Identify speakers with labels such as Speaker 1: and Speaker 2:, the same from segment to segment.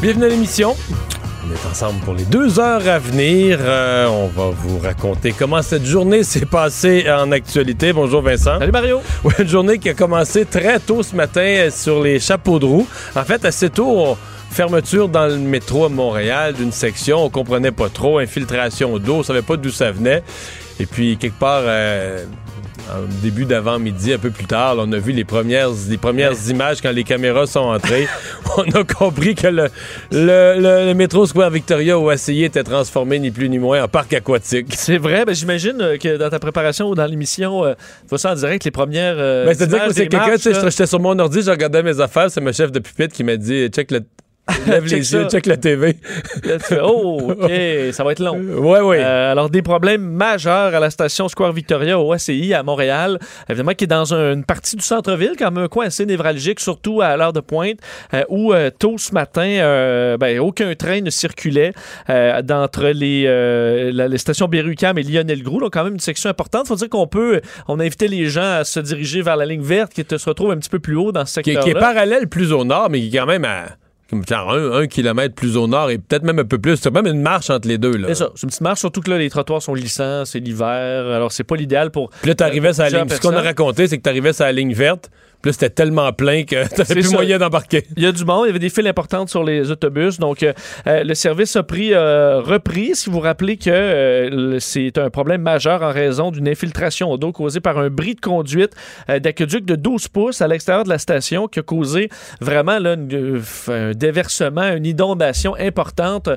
Speaker 1: Bienvenue à l'émission. On est ensemble pour les deux heures à venir. Euh, on va vous raconter comment cette journée s'est passée en actualité. Bonjour Vincent.
Speaker 2: Salut Mario.
Speaker 1: Ouais, une journée qui a commencé très tôt ce matin sur les chapeaux de roue. En fait, assez tôt, on- fermeture dans le métro à Montréal d'une section. On comprenait pas trop. Infiltration d'eau. On savait pas d'où ça venait. Et puis, quelque part... euh, en début d'avant-midi, un peu plus tard, là, on a vu les premières, les premières images quand les caméras sont entrées. on a compris que le, le, le- le métro Square Victoria au ACI était transformé ni plus ni moins en parc aquatique.
Speaker 2: C'est vrai, ben, j'imagine euh, que dans ta préparation ou dans l'émission, euh, faut ça en direct, les premières. euh,
Speaker 1: Ben, C'est-à-dire que c'est quelqu'un, j'étais sur mon ordi, je regardais mes affaires, c'est mon chef de pupitre qui m'a dit check le. Lève les yeux,
Speaker 2: ça.
Speaker 1: check la TV.
Speaker 2: Là, tu fais, oh, OK, ça va être long.
Speaker 1: Ouais, ouais.
Speaker 2: Euh, alors, des problèmes majeurs à la station Square Victoria au ACI à Montréal, évidemment, qui est dans un- une partie du centre-ville, quand même un coin assez névralgique, surtout à l'heure de pointe, euh, où euh, tôt ce matin, euh, ben, aucun train ne circulait euh, d'entre les, euh, la- les stations Berrucam et Lionel Groux. Donc, quand même une section importante. faut dire qu'on peut, on a invité les gens à se diriger vers la ligne verte qui te- se retrouve un petit peu plus haut dans ce
Speaker 1: qui,
Speaker 2: secteur
Speaker 1: qui est parallèle plus au nord, mais qui est quand même à comme genre un, un kilomètre plus au nord et peut-être même un peu plus. C'est même une marche entre les deux.
Speaker 2: C'est ça, c'est une petite marche, surtout que là, les trottoirs sont lissants, c'est l'hiver, alors c'est pas l'idéal pour...
Speaker 1: Puis là, t'arrivais sur la ligne. Ce qu'on a raconté, c'est que t'arrivais sur la ligne verte. Puis c'était tellement plein que t'avais plus
Speaker 2: ça.
Speaker 1: moyen d'embarquer.
Speaker 2: Il y a du monde, il y avait des files importantes sur les autobus, donc euh, euh, le service a pris euh, repris. Si vous vous rappelez que euh, c'est un problème majeur en raison d'une infiltration d'eau causée par un bris de conduite d'aqueduc de 12 pouces à l'extérieur de la station qui a causé vraiment là, une- un déversement, une inondation importante.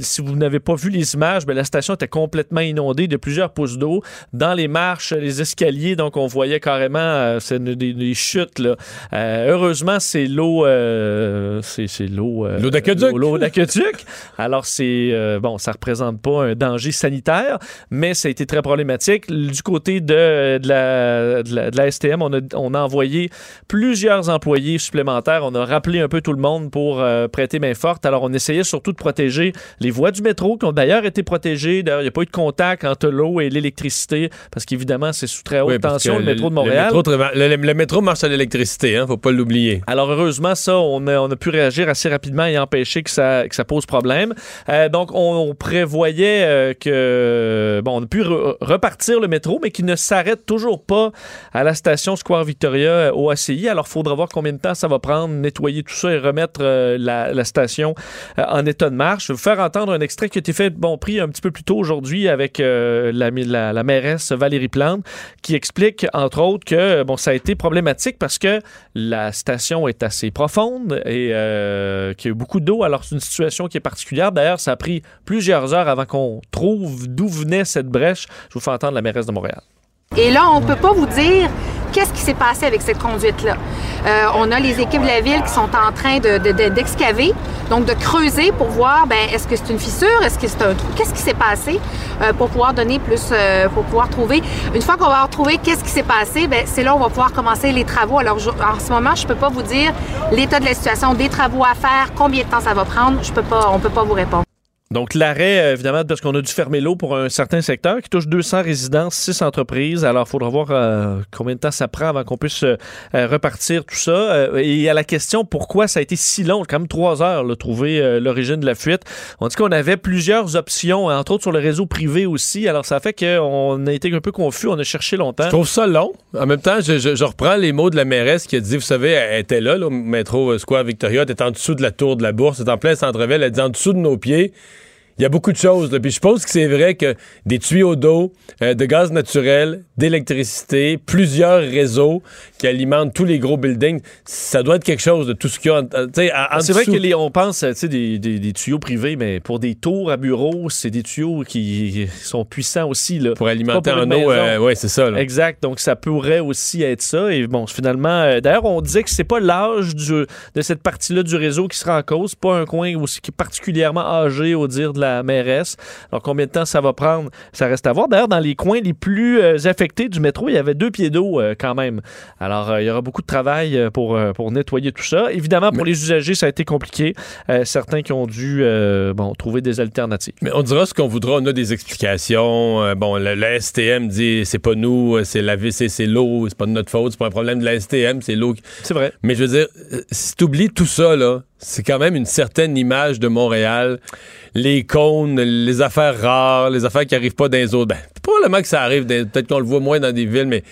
Speaker 2: Si vous n'avez pas vu les images, ben, la station était complètement inondée de plusieurs pouces d'eau dans les marches, les escaliers, donc on voyait carrément des, des Là. Euh, heureusement, c'est l'eau, euh, c'est l'eau, euh,
Speaker 1: L'eau d'aqueduc.
Speaker 2: l'eau- d'aqueduc. Alors c'est bon, ça représente pas un danger sanitaire, mais ça a été très problématique. Du côté de, de la, de, la, de la STM, on a, on a envoyé plusieurs employés supplémentaires. On a rappelé un peu tout le monde pour prêter main forte. Alors on essayait surtout de protéger les voies du métro qui ont d'ailleurs été protégées. D'ailleurs, il n'y a pas eu de contact entre l'eau et l'électricité parce qu'évidemment c'est sous très haute
Speaker 1: Oui,
Speaker 2: tension le métro de Montréal.
Speaker 1: Le métro, tra- le- le métro marche à l'électricité, hein, faut pas l'oublier.
Speaker 2: Alors heureusement, ça, on a, pu réagir assez rapidement et empêcher que ça, pose problème. Euh, donc on, on prévoyait euh, que bon, on a pu re- repartir le métro, mais qu'il ne s'arrête toujours pas à la station Square Victoria euh, au ACI. Alors faudra voir combien de temps ça va prendre, nettoyer tout ça et remettre la, station en état de marche. Je vais vous faire entendre un extrait qui a été fait, bon, pris un petit peu plus tôt aujourd'hui avec la, la, la mairesse Valérie Plante, qui explique entre autres que bon, ça a été problématique parce que la station est assez profonde et euh, qu'il y a eu beaucoup d'eau. Alors, c'est une situation qui est particulière. D'ailleurs, ça a pris plusieurs heures avant qu'on trouve d'où venait cette brèche. Je vous fais entendre la mairesse de Montréal.
Speaker 3: Et là, on ne peut pas vous dire qu'est-ce qui s'est passé avec cette conduite-là? Euh, on a les équipes de la ville qui sont en train de- de- d'excaver, donc de creuser pour voir, ben, est-ce que c'est une fissure, est-ce que c'est un trou, qu'est-ce qui s'est passé euh, pour pouvoir donner plus, euh, pour pouvoir trouver? Une fois qu'on va trouvé qu'est-ce qui s'est passé, ben, c'est là où on va pouvoir commencer les travaux. Alors, en ce moment, je peux pas vous dire l'état de la situation, des travaux à faire, combien de temps ça va prendre. Je peux pas, on peut pas vous répondre.
Speaker 2: Donc, l'arrêt, euh, évidemment, parce qu'on a dû fermer l'eau pour un certain secteur qui touche 200 résidences, 6 entreprises. Alors, il faudra voir euh, combien de temps ça prend avant qu'on puisse euh, repartir tout ça. Et à la question pourquoi ça a été si long, quand même trois heures, là, trouver l'origine de la fuite, on dit qu'on avait plusieurs options, entre autres sur le réseau privé aussi. Alors, ça fait qu'on a été un peu confus, on a cherché longtemps.
Speaker 1: Je trouve ça long. En même temps, je, reprends les mots de la mairesse qui a dit, vous savez, elle était là, là, au métro Square Victoria, elle était en dessous de la tour de la bourse, elle est en plein centre-ville, elle dit en dessous de nos pieds. Il y a beaucoup de choses. Puis je pense que c'est vrai que des tuyaux d'eau, euh, de gaz naturel, d'électricité, plusieurs réseaux qui alimente tous les gros buildings. Ça doit être quelque chose de tout ce qu'il y a. en- en-
Speaker 2: C'est vrai
Speaker 1: dessous.
Speaker 2: que les- on pense sais, des, des- des tuyaux privés, mais pour des tours à bureaux, c'est des tuyaux qui sont puissants aussi. Là.
Speaker 1: pour alimenter
Speaker 2: pour
Speaker 1: en eau, euh, ouais, c'est ça. là.
Speaker 2: Exact. Donc, ça pourrait aussi être ça. Et bon, finalement, euh, d'ailleurs, on disait que c'est pas l'âge de cette partie-là du réseau qui sera en cause. Pas un coin aussi qui est particulièrement âgé, au dire de la mairesse. Alors, combien de temps ça va prendre, ça reste à voir. D'ailleurs, dans les coins les plus euh, affectés du métro, il y avait deux pieds d'eau euh, quand même. Alors, euh, il y aura beaucoup de travail euh, pour, euh, pour nettoyer tout ça. Évidemment, pour les usagers, ça a été compliqué. Euh, certains qui ont dû bon, trouver des alternatives.
Speaker 1: Mais on dira ce qu'on voudra. On a des explications. Bon, le STM dit c'est pas nous, c'est la VC, c'est l'eau, c'est pas de notre faute, c'est pas un problème de la STM, c'est l'eau. qui-
Speaker 2: C'est vrai.
Speaker 1: Mais je veux dire, si t'oublies tout ça, là, c'est quand même une certaine image de Montréal. Les cônes, les affaires rares, les affaires qui arrivent pas dans les autres. Ben, probablement que ça arrive, peut-être qu'on le voit moins dans des villes, mais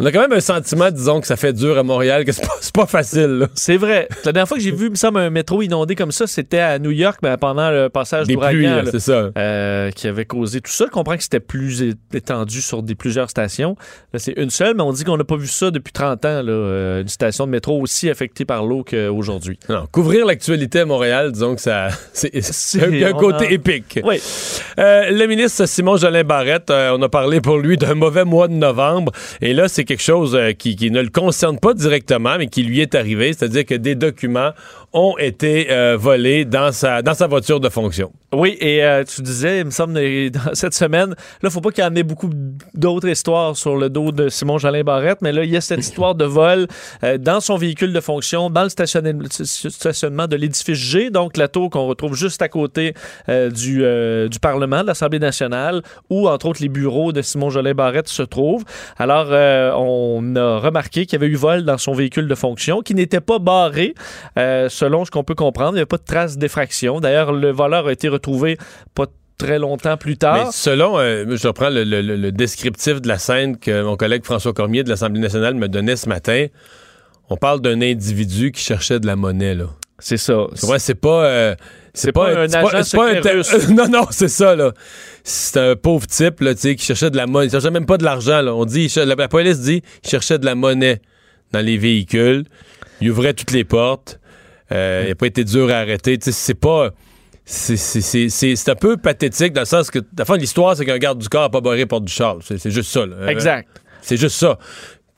Speaker 1: on a quand même un sentiment, disons, que ça fait dur à Montréal, que c'est pas, pas facile.
Speaker 2: C'est vrai. La dernière fois que j'ai vu, il me semble, un métro inondé comme ça, c'était à New York ben, pendant le passage d'ouragan.
Speaker 1: c'est ça.
Speaker 2: euh, qui avait causé tout ça. Je comprends que c'était plus étendu sur des, plusieurs stations. Là, c'est une seule, mais on dit qu'on n'a pas vu ça depuis 30 ans, là, euh, une station de métro aussi affectée par l'eau qu'aujourd'hui.
Speaker 1: Non, couvrir l'actualité à Montréal, disons que ça, c'est, un, un côté
Speaker 2: a-
Speaker 1: épique.
Speaker 2: Oui.
Speaker 1: Euh, le ministre Simon Jolin Barrette, euh, on a parlé pour lui d'un mauvais mois de novembre. Et là, c'est quelque chose euh, qui, qui ne le concerne pas directement, mais qui lui est arrivé. C'est-à-dire que des documents ont été euh, volés dans sa, dans sa voiture de fonction.
Speaker 2: Oui, et euh, tu disais, il me semble, dans cette semaine, là, faut pas qu'il y en ait beaucoup d'autres histoires sur le dos de Simon Jolin Barrette, mais là, il y a cette histoire de vol euh, dans son véhicule de fonction, dans le stationnement, de l'édifice G, donc la tour qu'on retrouve juste à côté du, du Parlement, de l'Assemblée nationale, où, entre autres, les bureaux de Simon Jolin Barrette se trouvent. Alors, euh, on a remarqué qu'il y avait eu vol dans son véhicule de fonction, qui n'était pas barré, euh, selon ce qu'on peut comprendre. Il n'y avait pas de trace d'effraction. D'ailleurs, le voleur a été retrouvé pas très longtemps plus tard.
Speaker 1: selon, euh, je reprends le- le descriptif de la scène que mon collègue François Cormier de l'Assemblée nationale me donnait ce matin, on parle d'un individu qui cherchait de la monnaie, là.
Speaker 2: C'est ça.
Speaker 1: C'est pas. euh,
Speaker 2: C'est pas un agent
Speaker 1: c'est pas un-
Speaker 2: russe.
Speaker 1: non, non, c'est ça, là. C'est un pauvre type, là, tu sais, qui cherchait de la monnaie. Il cherchait même pas de l'argent, là. On dit, la, la police dit, il cherchait de la monnaie dans les véhicules. Il ouvrait toutes les portes. Euh, Il n'a pas été dur à arrêter. Tu sais, c'est pas. C'est un peu pathétique dans le sens que, la fin de l'histoire, c'est qu'un garde du corps n'a pas barré porte du char. C'est c'est juste ça, là.
Speaker 2: Exact.
Speaker 1: C'est juste ça.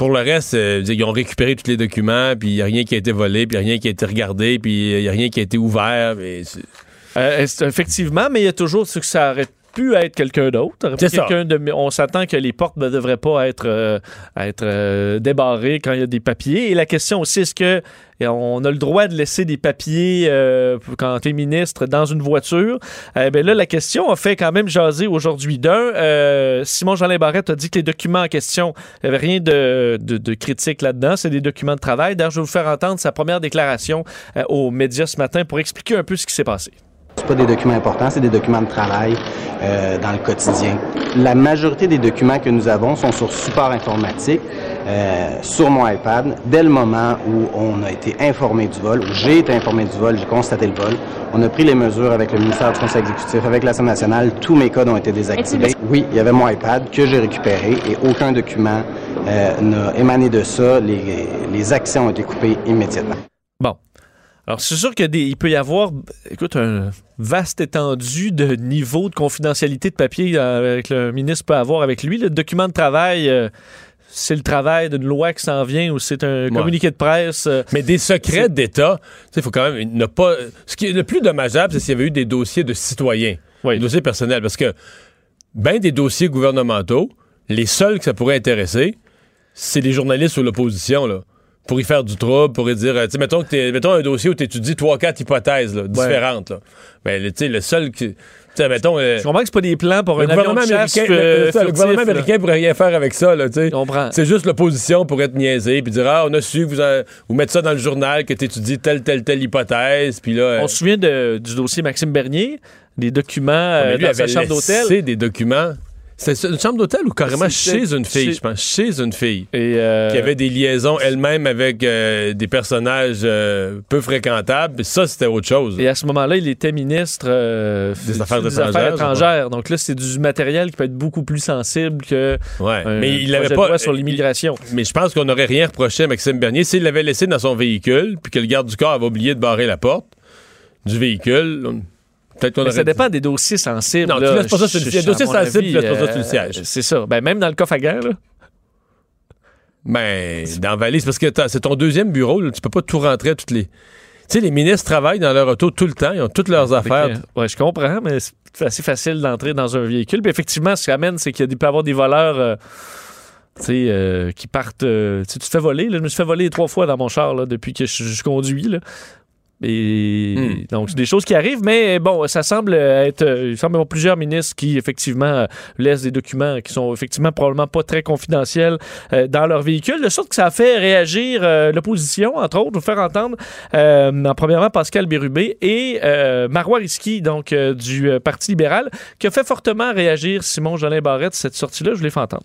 Speaker 1: Pour le reste, euh, ils ont récupéré tous les documents, puis il n'y a rien qui a été volé, puis il n'y a rien qui a été regardé, puis il n'y a rien qui a été ouvert.
Speaker 2: Euh, effectivement, mais il y a toujours ce que ça aurait pu être quelqu'un d'autre. Quelqu'un de- on s'attend que les portes ne devraient pas être, euh, être euh, débarrées quand il y a des papiers. Et la question aussi, est-ce que on a le droit de laisser des papiers euh, quand tu es ministre dans une voiture? Eh bien là, la question a fait quand même jaser aujourd'hui. D'un, Simon Jolin Barrette a dit que les documents en question, il n'y avait rien de, de- de critique là-dedans. C'est des documents de travail. D'ailleurs, je vais vous faire entendre sa première déclaration aux médias ce matin pour expliquer un peu ce qui s'est passé.
Speaker 4: C'est pas des documents importants, c'est des documents de travail euh, dans le quotidien. La majorité des documents que nous avons sont sur support informatique, euh, sur mon iPad. Dès le moment où on a été informé du vol, où j'ai été informé du vol, j'ai constaté le vol, on a pris les mesures avec le ministère du Conseil exécutif, avec l'Assemblée nationale. Tous mes codes ont été désactivés. Oui, il y avait mon iPad que j'ai récupéré et aucun document euh, n'a émané de ça. Les, les accès ont été coupés immédiatement.
Speaker 2: Alors, c'est sûr qu'il peut y avoir, écoute, un vaste étendue de niveau de confidentialité de papier euh, que le ministre peut avoir avec lui. Le document de travail, euh, c'est le travail d'une loi qui s'en vient ou c'est un communiqué de presse. euh,
Speaker 1: Mais des secrets d'État, il faut quand même ne pas. Ce qui est le plus dommageable, c'est s'il y avait eu des dossiers de citoyens,
Speaker 2: Oui.
Speaker 1: des dossiers personnels, parce que ben des dossiers gouvernementaux, les seuls que ça pourrait intéresser, c'est les journalistes ou l'opposition, là. Pour y faire du trouble, pour y dire, euh, tu sais, mettons, que mettons un dossier où tu étudies trois, quatre hypothèses là, différentes. Là. Ben, tu sais, le seul qui. Tu sais, mettons. euh,
Speaker 2: Je comprends que c'est pas des plans pour
Speaker 1: le
Speaker 2: un avion
Speaker 1: gouvernement,
Speaker 2: de chasse
Speaker 1: américain,
Speaker 2: euh,
Speaker 1: le- ça, le
Speaker 2: furtif,
Speaker 1: gouvernement
Speaker 2: là.
Speaker 1: américain pourrait rien faire avec ça. C'est juste l'opposition pour être niaisé puis dire ah on a su que vous vous mettre ça dans le journal que tu étudies telle telle telle hypothèse puis là euh,
Speaker 2: On se souvient de- du dossier Maxime Bernier, des documents
Speaker 1: mais lui
Speaker 2: dans sa chambre d'hôtel.
Speaker 1: des documents C'était une chambre d'hôtel ou carrément chez une fille,
Speaker 2: chez-
Speaker 1: je pense. Chez une fille.
Speaker 2: Et, euh,
Speaker 1: Qui avait des liaisons elle-même avec euh, des personnages euh, peu fréquentables. Ça, c'était autre chose.
Speaker 2: Et à ce moment-là, il était ministre
Speaker 1: Des Affaires
Speaker 2: des
Speaker 1: étrangères.
Speaker 2: Donc là, c'est du matériel qui peut être beaucoup plus sensible que
Speaker 1: Ouais. mais il
Speaker 2: projet
Speaker 1: avait
Speaker 2: de
Speaker 1: pas.
Speaker 2: sur l'immigration.
Speaker 1: Mais je pense qu'on n'aurait rien reproché à Maxime Bernier s'il l'avait laissé dans son véhicule, puis que le garde du corps avait oublié de barrer la porte du véhicule. on- Peut-être
Speaker 2: ça dépend des dossiers sensibles.
Speaker 1: Non, tu
Speaker 2: là.
Speaker 1: laisses pas ça sur le-
Speaker 2: Je-
Speaker 1: il y a
Speaker 2: je-
Speaker 1: dossier sensible, tu laisses pas ça sur le
Speaker 2: euh,
Speaker 1: siège.
Speaker 2: C'est ça. Ben, même dans le coffre à gants, là.
Speaker 1: Ben, dans Valise, parce que c'est ton deuxième bureau, là, tu peux pas tout rentrer à toutes les. Tu sais, les ministres travaillent dans leur auto tout le temps, ils ont toutes leurs affaires.
Speaker 2: Ouais, je comprends, mais c'est assez facile d'entrer dans un véhicule. Puis effectivement, ce qui amène, c'est qu'il peut y avoir des voleurs euh, tu sais, euh, qui partent. euh, tu tu te fais voler. là. je me suis fait voler trois fois dans mon char là, depuis que je, je conduis. Là. Et
Speaker 1: Hmm.
Speaker 2: donc, c'est des choses qui arrivent, mais bon, ça semble être. euh, Il semble y avoir plusieurs ministres qui, effectivement, euh, laissent des documents qui sont effectivement probablement pas très confidentiels euh, dans leur véhicule, de sorte que ça a fait réagir euh, l'opposition, entre autres, vous faire entendre, euh, en premièrement, Pascal Bérubé et euh, Marois Risky, donc euh, du Parti libéral, qui a fait fortement réagir Simon Jolin Barrette, cette sortie-là, je vous l'ai fait entendre.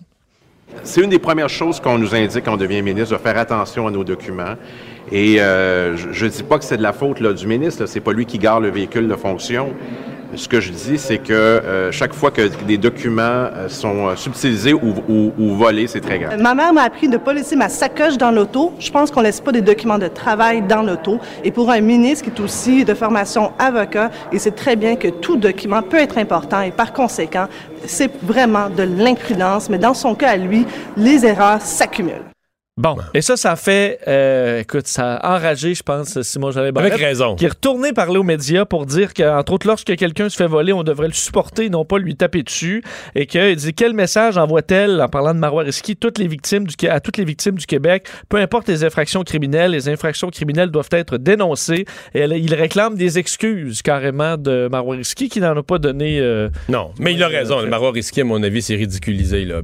Speaker 5: C'est une des premières choses qu'on nous indique quand on devient ministre, de faire attention à nos documents. Et euh, je ne dis pas que c'est de la faute là, du ministre, c'est pas lui qui garde le véhicule de fonction. Ce que je dis, c'est que euh, chaque fois que des documents euh, sont euh, subtilisés ou, ou- ou volés, c'est très grave.
Speaker 6: Ma mère m'a appris de ne pas laisser ma sacoche dans l'auto. Je pense qu'on ne laisse pas des documents de travail dans l'auto. Et pour un ministre qui est aussi de formation avocat, il sait très bien que tout document peut être important et par conséquent, c'est vraiment de l'imprudence. Mais dans son cas à lui, les erreurs s'accumulent.
Speaker 2: Bon, et ça, ça fait, euh, écoute, ça a enragé, je pense, Simon Jolin Barrette.
Speaker 1: Avec raison.
Speaker 2: Qui est retourné parler aux médias pour dire qu'entre autres, lorsque quelqu'un se fait voler, on devrait le supporter, non pas lui taper dessus. Et qu'il dit quel message envoie-t-elle, en parlant de Marois Risky, toutes les victimes du, à toutes les victimes du Québec, peu importe les infractions criminelles, les infractions criminelles doivent être dénoncées. Et elle- il réclame des excuses carrément de Marois Risky qui n'en a pas donné. euh,
Speaker 1: Non, mais il a raison. Le Marois risqué, à mon avis, c'est ridiculisé. Là,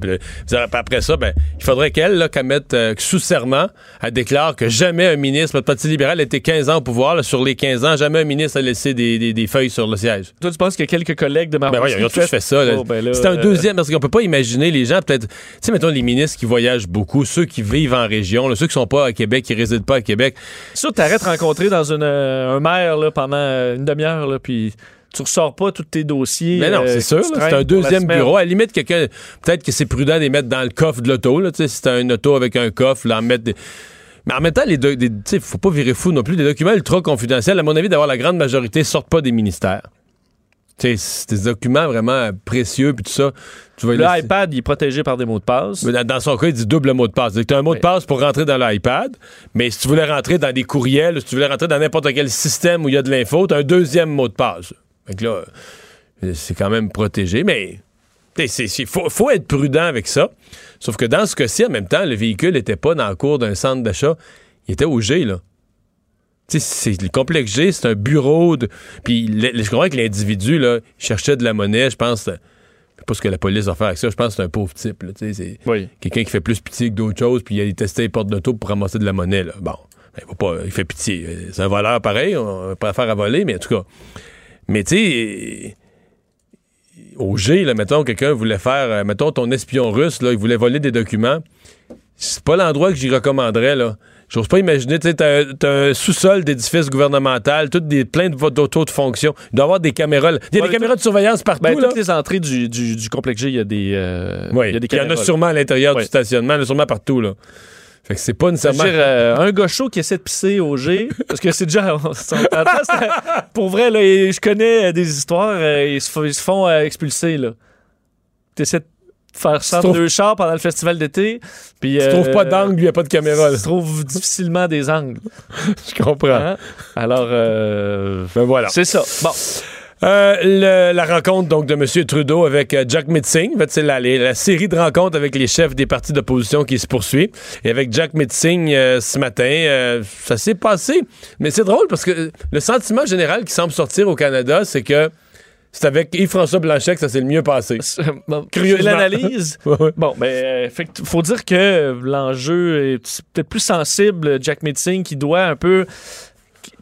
Speaker 1: après ça, ben, il faudrait qu'elle, là, qu'elle mette euh, sous serment, elle déclare que jamais un ministre, le Parti libéral été 15 ans au pouvoir. là, sur les 15 ans, jamais un ministre a laissé des, des- des feuilles sur le siège.
Speaker 2: Toi, tu penses a quelques collègues de Marois
Speaker 1: Ben voyons, ils ont tous fait ça.
Speaker 2: Oh, ben
Speaker 1: c'est un
Speaker 2: euh,
Speaker 1: deuxième, parce qu'on peut pas imaginer les gens, peut-être, tu sais, mettons les ministres qui voyagent beaucoup, ceux qui vivent en région, là, ceux qui sont pas à Québec, qui résident pas à Québec.
Speaker 2: Ça, t'arrêtes de rencontrer dans une, euh, un maire là, pendant euh, une demi-heure, puis tu ressors pas tous tes dossiers.
Speaker 1: Mais non,
Speaker 2: euh,
Speaker 1: c'est sûr, c'est un deuxième bureau. À la limite, quelqu'un, peut-être que c'est prudent de les mettre dans le coffre de l'auto, si c'est un auto avec un coffre, là, en mettre des... Mais en même temps, les deux, sais, faut pas virer fou non plus. Des documents ultra confidentiels, à mon avis, d'avoir la grande majorité, sortent pas des ministères. Tu sais, c'est des documents vraiment précieux, puis tout ça. Tu vas
Speaker 2: Le
Speaker 1: laisser-
Speaker 2: iPad, il est protégé par des mots de passe.
Speaker 1: Mais dans, dans son cas, il dit double mot de passe. Tu as un mot de passe pour rentrer dans l'iPad, mais si tu voulais rentrer dans des courriels, si tu voulais rentrer dans n'importe quel système où il y a de l'info, tu as un deuxième mot de passe. Fait que là, euh, c'est quand même protégé, mais il faut, faut être prudent avec ça. Sauf que dans ce cas-ci, en même temps, le véhicule n'était pas dans le cours d'un centre d'achat. Il était au G, là. Tu sais, c'est le complexe G, c'est un bureau de. Puis je comprends que l'individu, là, il cherchait de la monnaie, je pense. euh, pas ce que la police va faire avec ça. Je pense que c'est un pauvre type. c'est
Speaker 2: Oui.
Speaker 1: quelqu'un qui fait plus pitié que d'autres choses, puis il allait tester les portes d'auto pour ramasser de la monnaie. Là. Bon, ben, il, va pas, il fait pitié. C'est un voleur pareil, on va pas faire à voler, mais en tout cas. Mais tu sais, au G, là, mettons, quelqu'un voulait faire, euh, mettons, ton espion russe, là, il voulait voler des documents. C'est pas l'endroit que j'y recommanderais, là. J'ose pas imaginer, tu sais, t'as un sous-sol d'édifice gouvernemental, toutes des, plein de d'autos de fonction. Il doit y avoir des caméras. Il y a
Speaker 2: Ouais,
Speaker 1: des caméras de surveillance partout,
Speaker 2: Ben,
Speaker 1: là.
Speaker 2: toutes les entrées du, du, du complexe G, il y a des. euh,
Speaker 1: Oui,
Speaker 2: il y a des
Speaker 1: il y en a
Speaker 2: caméras,
Speaker 1: sûrement à l'intérieur
Speaker 2: Ouais.
Speaker 1: du stationnement, il y en a sûrement partout, là. Fait que c'est pas nécessairement...
Speaker 2: dire, euh, un gars chaud qui essaie de pisser au G, parce que c'est déjà. on pour vrai, là, je connais euh, des histoires, euh, ils, se font, ils se font euh, expulser, là. T'essaies de faire ça
Speaker 1: trouves-
Speaker 2: deux chars pendant le festival d'été, puis.
Speaker 1: Tu trouves pas d'angle, il n'y a pas de caméra, là.
Speaker 2: Tu trouves difficilement des angles.
Speaker 1: Je comprends.
Speaker 2: hein? Alors, euh,
Speaker 1: Ben voilà.
Speaker 2: c'est ça. Bon.
Speaker 1: Euh, le- la rencontre donc de M. Trudeau avec euh, Jack Mitzing. En fait, c'est la, la série de rencontres avec les chefs des partis d'opposition qui se poursuit. Et avec Jack Mitzing euh, ce matin, ça s'est passé. Mais c'est drôle parce que le sentiment général qui semble sortir au Canada, c'est que c'est avec Yves-François Blanchet que ça s'est le mieux passé.
Speaker 2: Bon,
Speaker 1: Curieusement.
Speaker 2: l'analyse.
Speaker 1: Ouais, ouais.
Speaker 2: Bon, ben, il faut dire que l'enjeu est peut-être plus sensible, Jack Mitzing, qui doit un peu.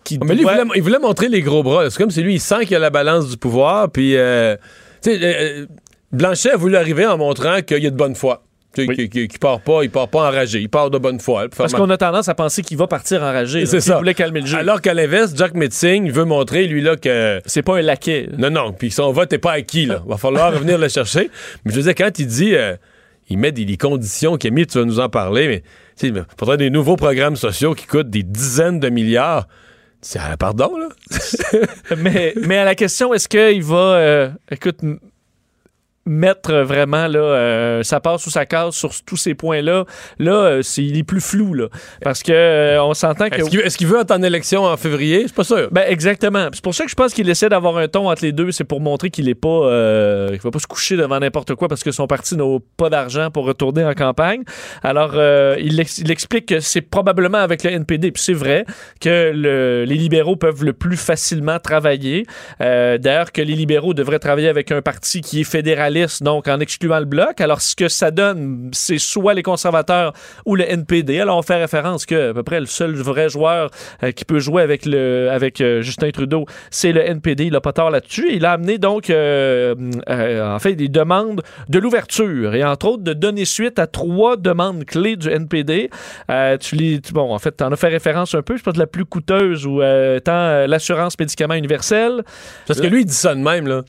Speaker 2: Qui- Qui
Speaker 1: Mais lui, il voulait, il voulait montrer les gros bras. C'est comme si lui, il sent qu'il a la balance du pouvoir, puis... euh, tu sais, euh, Blanchet a voulu arriver en montrant qu'il y a de bonne foi. Tu sais, Qu'il qu'il part pas, il part pas enragé, il part de bonne foi.
Speaker 2: Parce qu'on a tendance à penser qu'il va partir enragé.
Speaker 1: C'est ça.
Speaker 2: voulait calmer le jeu.
Speaker 1: Alors qu'à l'inverse, Jack Metzing veut montrer, lui, là, que.
Speaker 2: c'est pas un laquais.
Speaker 1: Non, non, puis son vote n'est pas acquis, là. Va falloir revenir le chercher. Mais je veux dire, quand il dit. euh, il met des, les conditions qu'il a mis, tu vas nous en parler, mais il faudrait des nouveaux programmes sociaux qui coûtent des dizaines de milliards. C'est pardon, là?
Speaker 2: mais, mais à la question, est-ce qu'il va, euh, écoute, mettre vraiment là, euh, sa passe ou sa case sur tous ces points-là, là, euh, c'est, il est plus flou, là. Parce que euh, on s'entend que.
Speaker 1: Est-ce qu'il veut être en élection en février? C'est pas sûr.
Speaker 2: Ben exactement. C'est pour ça que je pense qu'il essaie d'avoir un ton entre les deux. C'est pour montrer qu'il est pas, euh, qu'il va pas se coucher devant n'importe quoi parce que son parti n'a pas d'argent pour retourner en campagne. Alors euh, il, ex- il explique que c'est probablement avec le NPD. Puis c'est vrai que le- les libéraux peuvent le plus facilement travailler. D'ailleurs que les libéraux devraient travailler avec un parti qui est fédéraliste, donc en excluant le bloc. Alors ce que ça donne, c'est soit les conservateurs ou le NPD. Alors on fait référence que à peu près le seul vrai joueur euh, qui peut jouer avec le avec euh, Justin Trudeau, c'est le NPD. Il a pas tort là-dessus. Il a amené donc euh, en fait des demandes de l'ouverture et entre autres de donner suite à trois demandes clés du NPD. Tu lis, tu- bon, en fait, tu en as fait référence un peu. Je pense que la plus coûteuse ou étant l'assurance médicaments universelle.
Speaker 1: Parce que lui, il dit ça de même, là.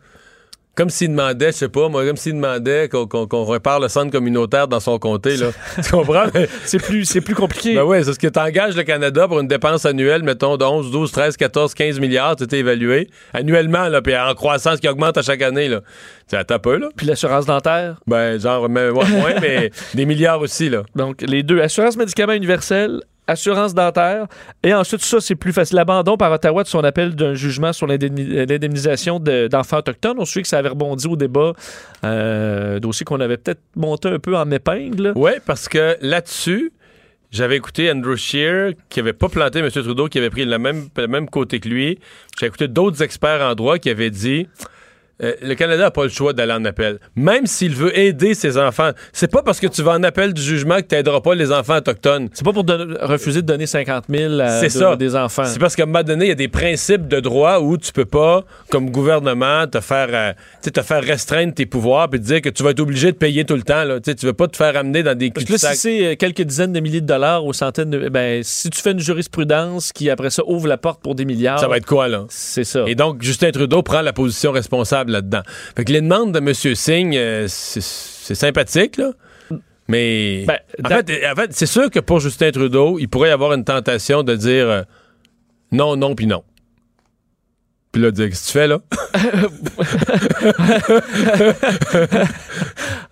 Speaker 1: Comme s'il demandait, je sais pas, moi, comme s'il demandait qu'on repart le centre communautaire dans son comté, là. tu comprends?
Speaker 2: C'est plus plus compliqué.
Speaker 1: Ben oui, c'est ce que t'engages le Canada pour une dépense annuelle, mettons, de 11, 12, 13, 14, 15 milliards, tu évalué, annuellement, là, puis en croissance qui augmente à chaque année, là. Tu attends peu, là.
Speaker 2: Puis l'assurance dentaire?
Speaker 1: Ben, genre, mais, ouais, moins, mais des milliards aussi, là.
Speaker 2: Donc, les deux, assurance médicaments universelle, assurance dentaire, et ensuite, ça, c'est plus facile. L'abandon par Ottawa de son appel d'un jugement sur l'indemni- l'indemnisation de- d'enfants autochtones. On suit que ça avait rebondi au débat, euh, dossier qu'on avait peut-être monté un peu en épingle.
Speaker 1: Oui, parce que là-dessus, j'avais écouté Andrew Scheer, qui avait pas planté M. Trudeau, qui avait pris le même, le même côté que lui. J'ai écouté d'autres experts en droit qui avaient dit euh, le Canada n'a pas le choix d'aller en appel. Même s'il veut aider ses enfants, c'est pas parce que tu vas en appel du jugement que tu n'aideras pas les enfants autochtones.
Speaker 2: C'est pas pour refuser de donner 50 000 à
Speaker 1: C'est
Speaker 2: de-
Speaker 1: ça.
Speaker 2: des enfants.
Speaker 1: C'est parce qu'à un moment donné, il y a des principes de droit où tu peux pas, comme gouvernement, te faire, euh, te faire restreindre tes pouvoirs puis te dire que tu vas être obligé de payer tout le temps. Là. Tu sais, tu veux pas te faire amener dans des
Speaker 2: Parce que là,
Speaker 1: cul-de-sac.
Speaker 2: si c'est euh, quelques dizaines de milliers de dollars ou centaines de... Ben, si tu fais une jurisprudence qui, après ça, ouvre la porte pour des milliards...
Speaker 1: Ça va être quoi, là?
Speaker 2: C'est ça.
Speaker 1: Et donc, Justin Trudeau prend la position responsable là-dedans. Fait que les demandes de M. Singh, euh, c'est sympathique, là. Mais
Speaker 2: Ben,
Speaker 1: en, fait, en fait, c'est sûr que pour Justin Trudeau, il pourrait y avoir une tentation de dire euh, non, non, puis non. Puis là, dire, qu'est-ce que tu fais, là?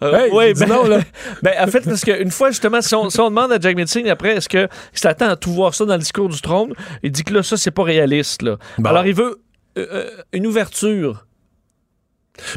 Speaker 2: Euh,
Speaker 1: Hey, dis
Speaker 2: ben,
Speaker 1: non, là.
Speaker 2: ben, en fait, parce qu'une fois, justement, si on, si on demande à Jack Metzing après, est-ce qu'il s'attend à tout voir ça dans le discours du trône, il dit que là, ça, c'est pas réaliste. Là.
Speaker 1: Bon.
Speaker 2: Alors, il veut euh, euh, une ouverture.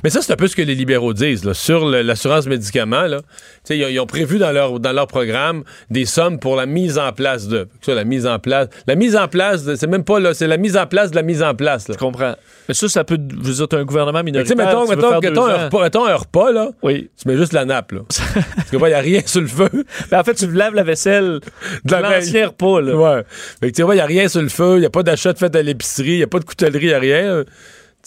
Speaker 1: Mais ça, c'est un peu ce que les libéraux disent là, sur l'assurance médicaments. Là. Ils, ont, ils ont prévu dans leur, dans leur programme des sommes pour la mise en place de. Ça, la mise en place. La mise en place, c'est même pas là, c'est la mise en place de la mise en place. Là.
Speaker 2: Tu comprends? Mais ça, ça peut. Je dire, t'as un gouvernement
Speaker 1: Fait que, Tu sais,
Speaker 2: minoritaire.
Speaker 1: mettons,
Speaker 2: tu
Speaker 1: mettons,
Speaker 2: deux
Speaker 1: mettons un, repas, mettons un repas, là,
Speaker 2: Oui.
Speaker 1: tu mets juste la nappe. Là. Parce qu'il n'y a rien sur le feu.
Speaker 2: Ben, en fait, tu laves la vaisselle de l'ancien repas. Là.
Speaker 1: Ouais. Fait que tu vois, il n'y a rien sur le feu, il n'y a pas d'achat de fait à l'épicerie, il n'y a pas de coutellerie, il n'y a rien.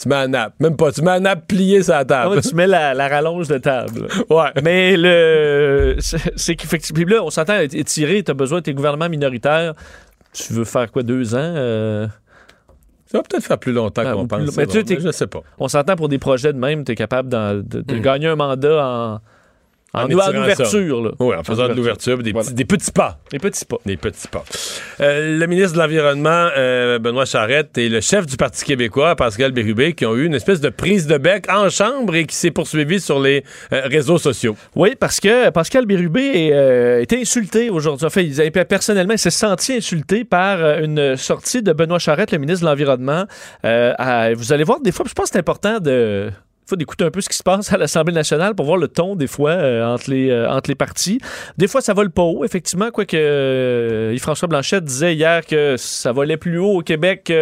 Speaker 1: Tu mets la nappe. Même pas. Tu mets la nappe pliée sur la
Speaker 2: Ah
Speaker 1: table.
Speaker 2: tu mets la, la rallonge de table.
Speaker 1: ouais.
Speaker 2: Mais le. C'est qu'effectivement. puis Là, on s'entend étirer, t'as besoin de tes gouvernements minoritaires. Tu veux faire quoi, deux ans? euh,
Speaker 1: Ça va peut-être faire plus longtemps
Speaker 2: Ah,
Speaker 1: qu'on
Speaker 2: plus
Speaker 1: pense. c'est
Speaker 2: mais tu
Speaker 1: mais je sais pas.
Speaker 2: On s'entend pour des projets de même, tu es capable de, de gagner un mandat en, en,
Speaker 1: En
Speaker 2: ouverture. Là.
Speaker 1: Oui, en faisant de l'ouverture, des,
Speaker 2: Voilà.
Speaker 1: des petits pas.
Speaker 2: Les petits pas.
Speaker 1: Des petits pas. Euh, le ministre de l'Environnement, euh, Benoît Charette, et le chef du Parti québécois, Pascal Bérubé, qui ont eu une espèce de prise de bec en chambre et qui s'est poursuivie sur les euh, réseaux sociaux.
Speaker 2: Oui, parce que Pascal Bérubé a été insulté aujourd'hui. Enfin, il a- personnellement, il s'est senti insulté par une sortie de Benoît Charette, le ministre de l'Environnement. Vous allez voir, des fois, je pense que c'est important de faut d'écouter un peu ce qui se passe à l'Assemblée nationale pour voir le ton des fois euh, entre, les, euh, entre les partis. Des fois, ça vole pas haut, effectivement, quoique euh, Yves-François Blanchette disait hier que ça volait plus haut au Québec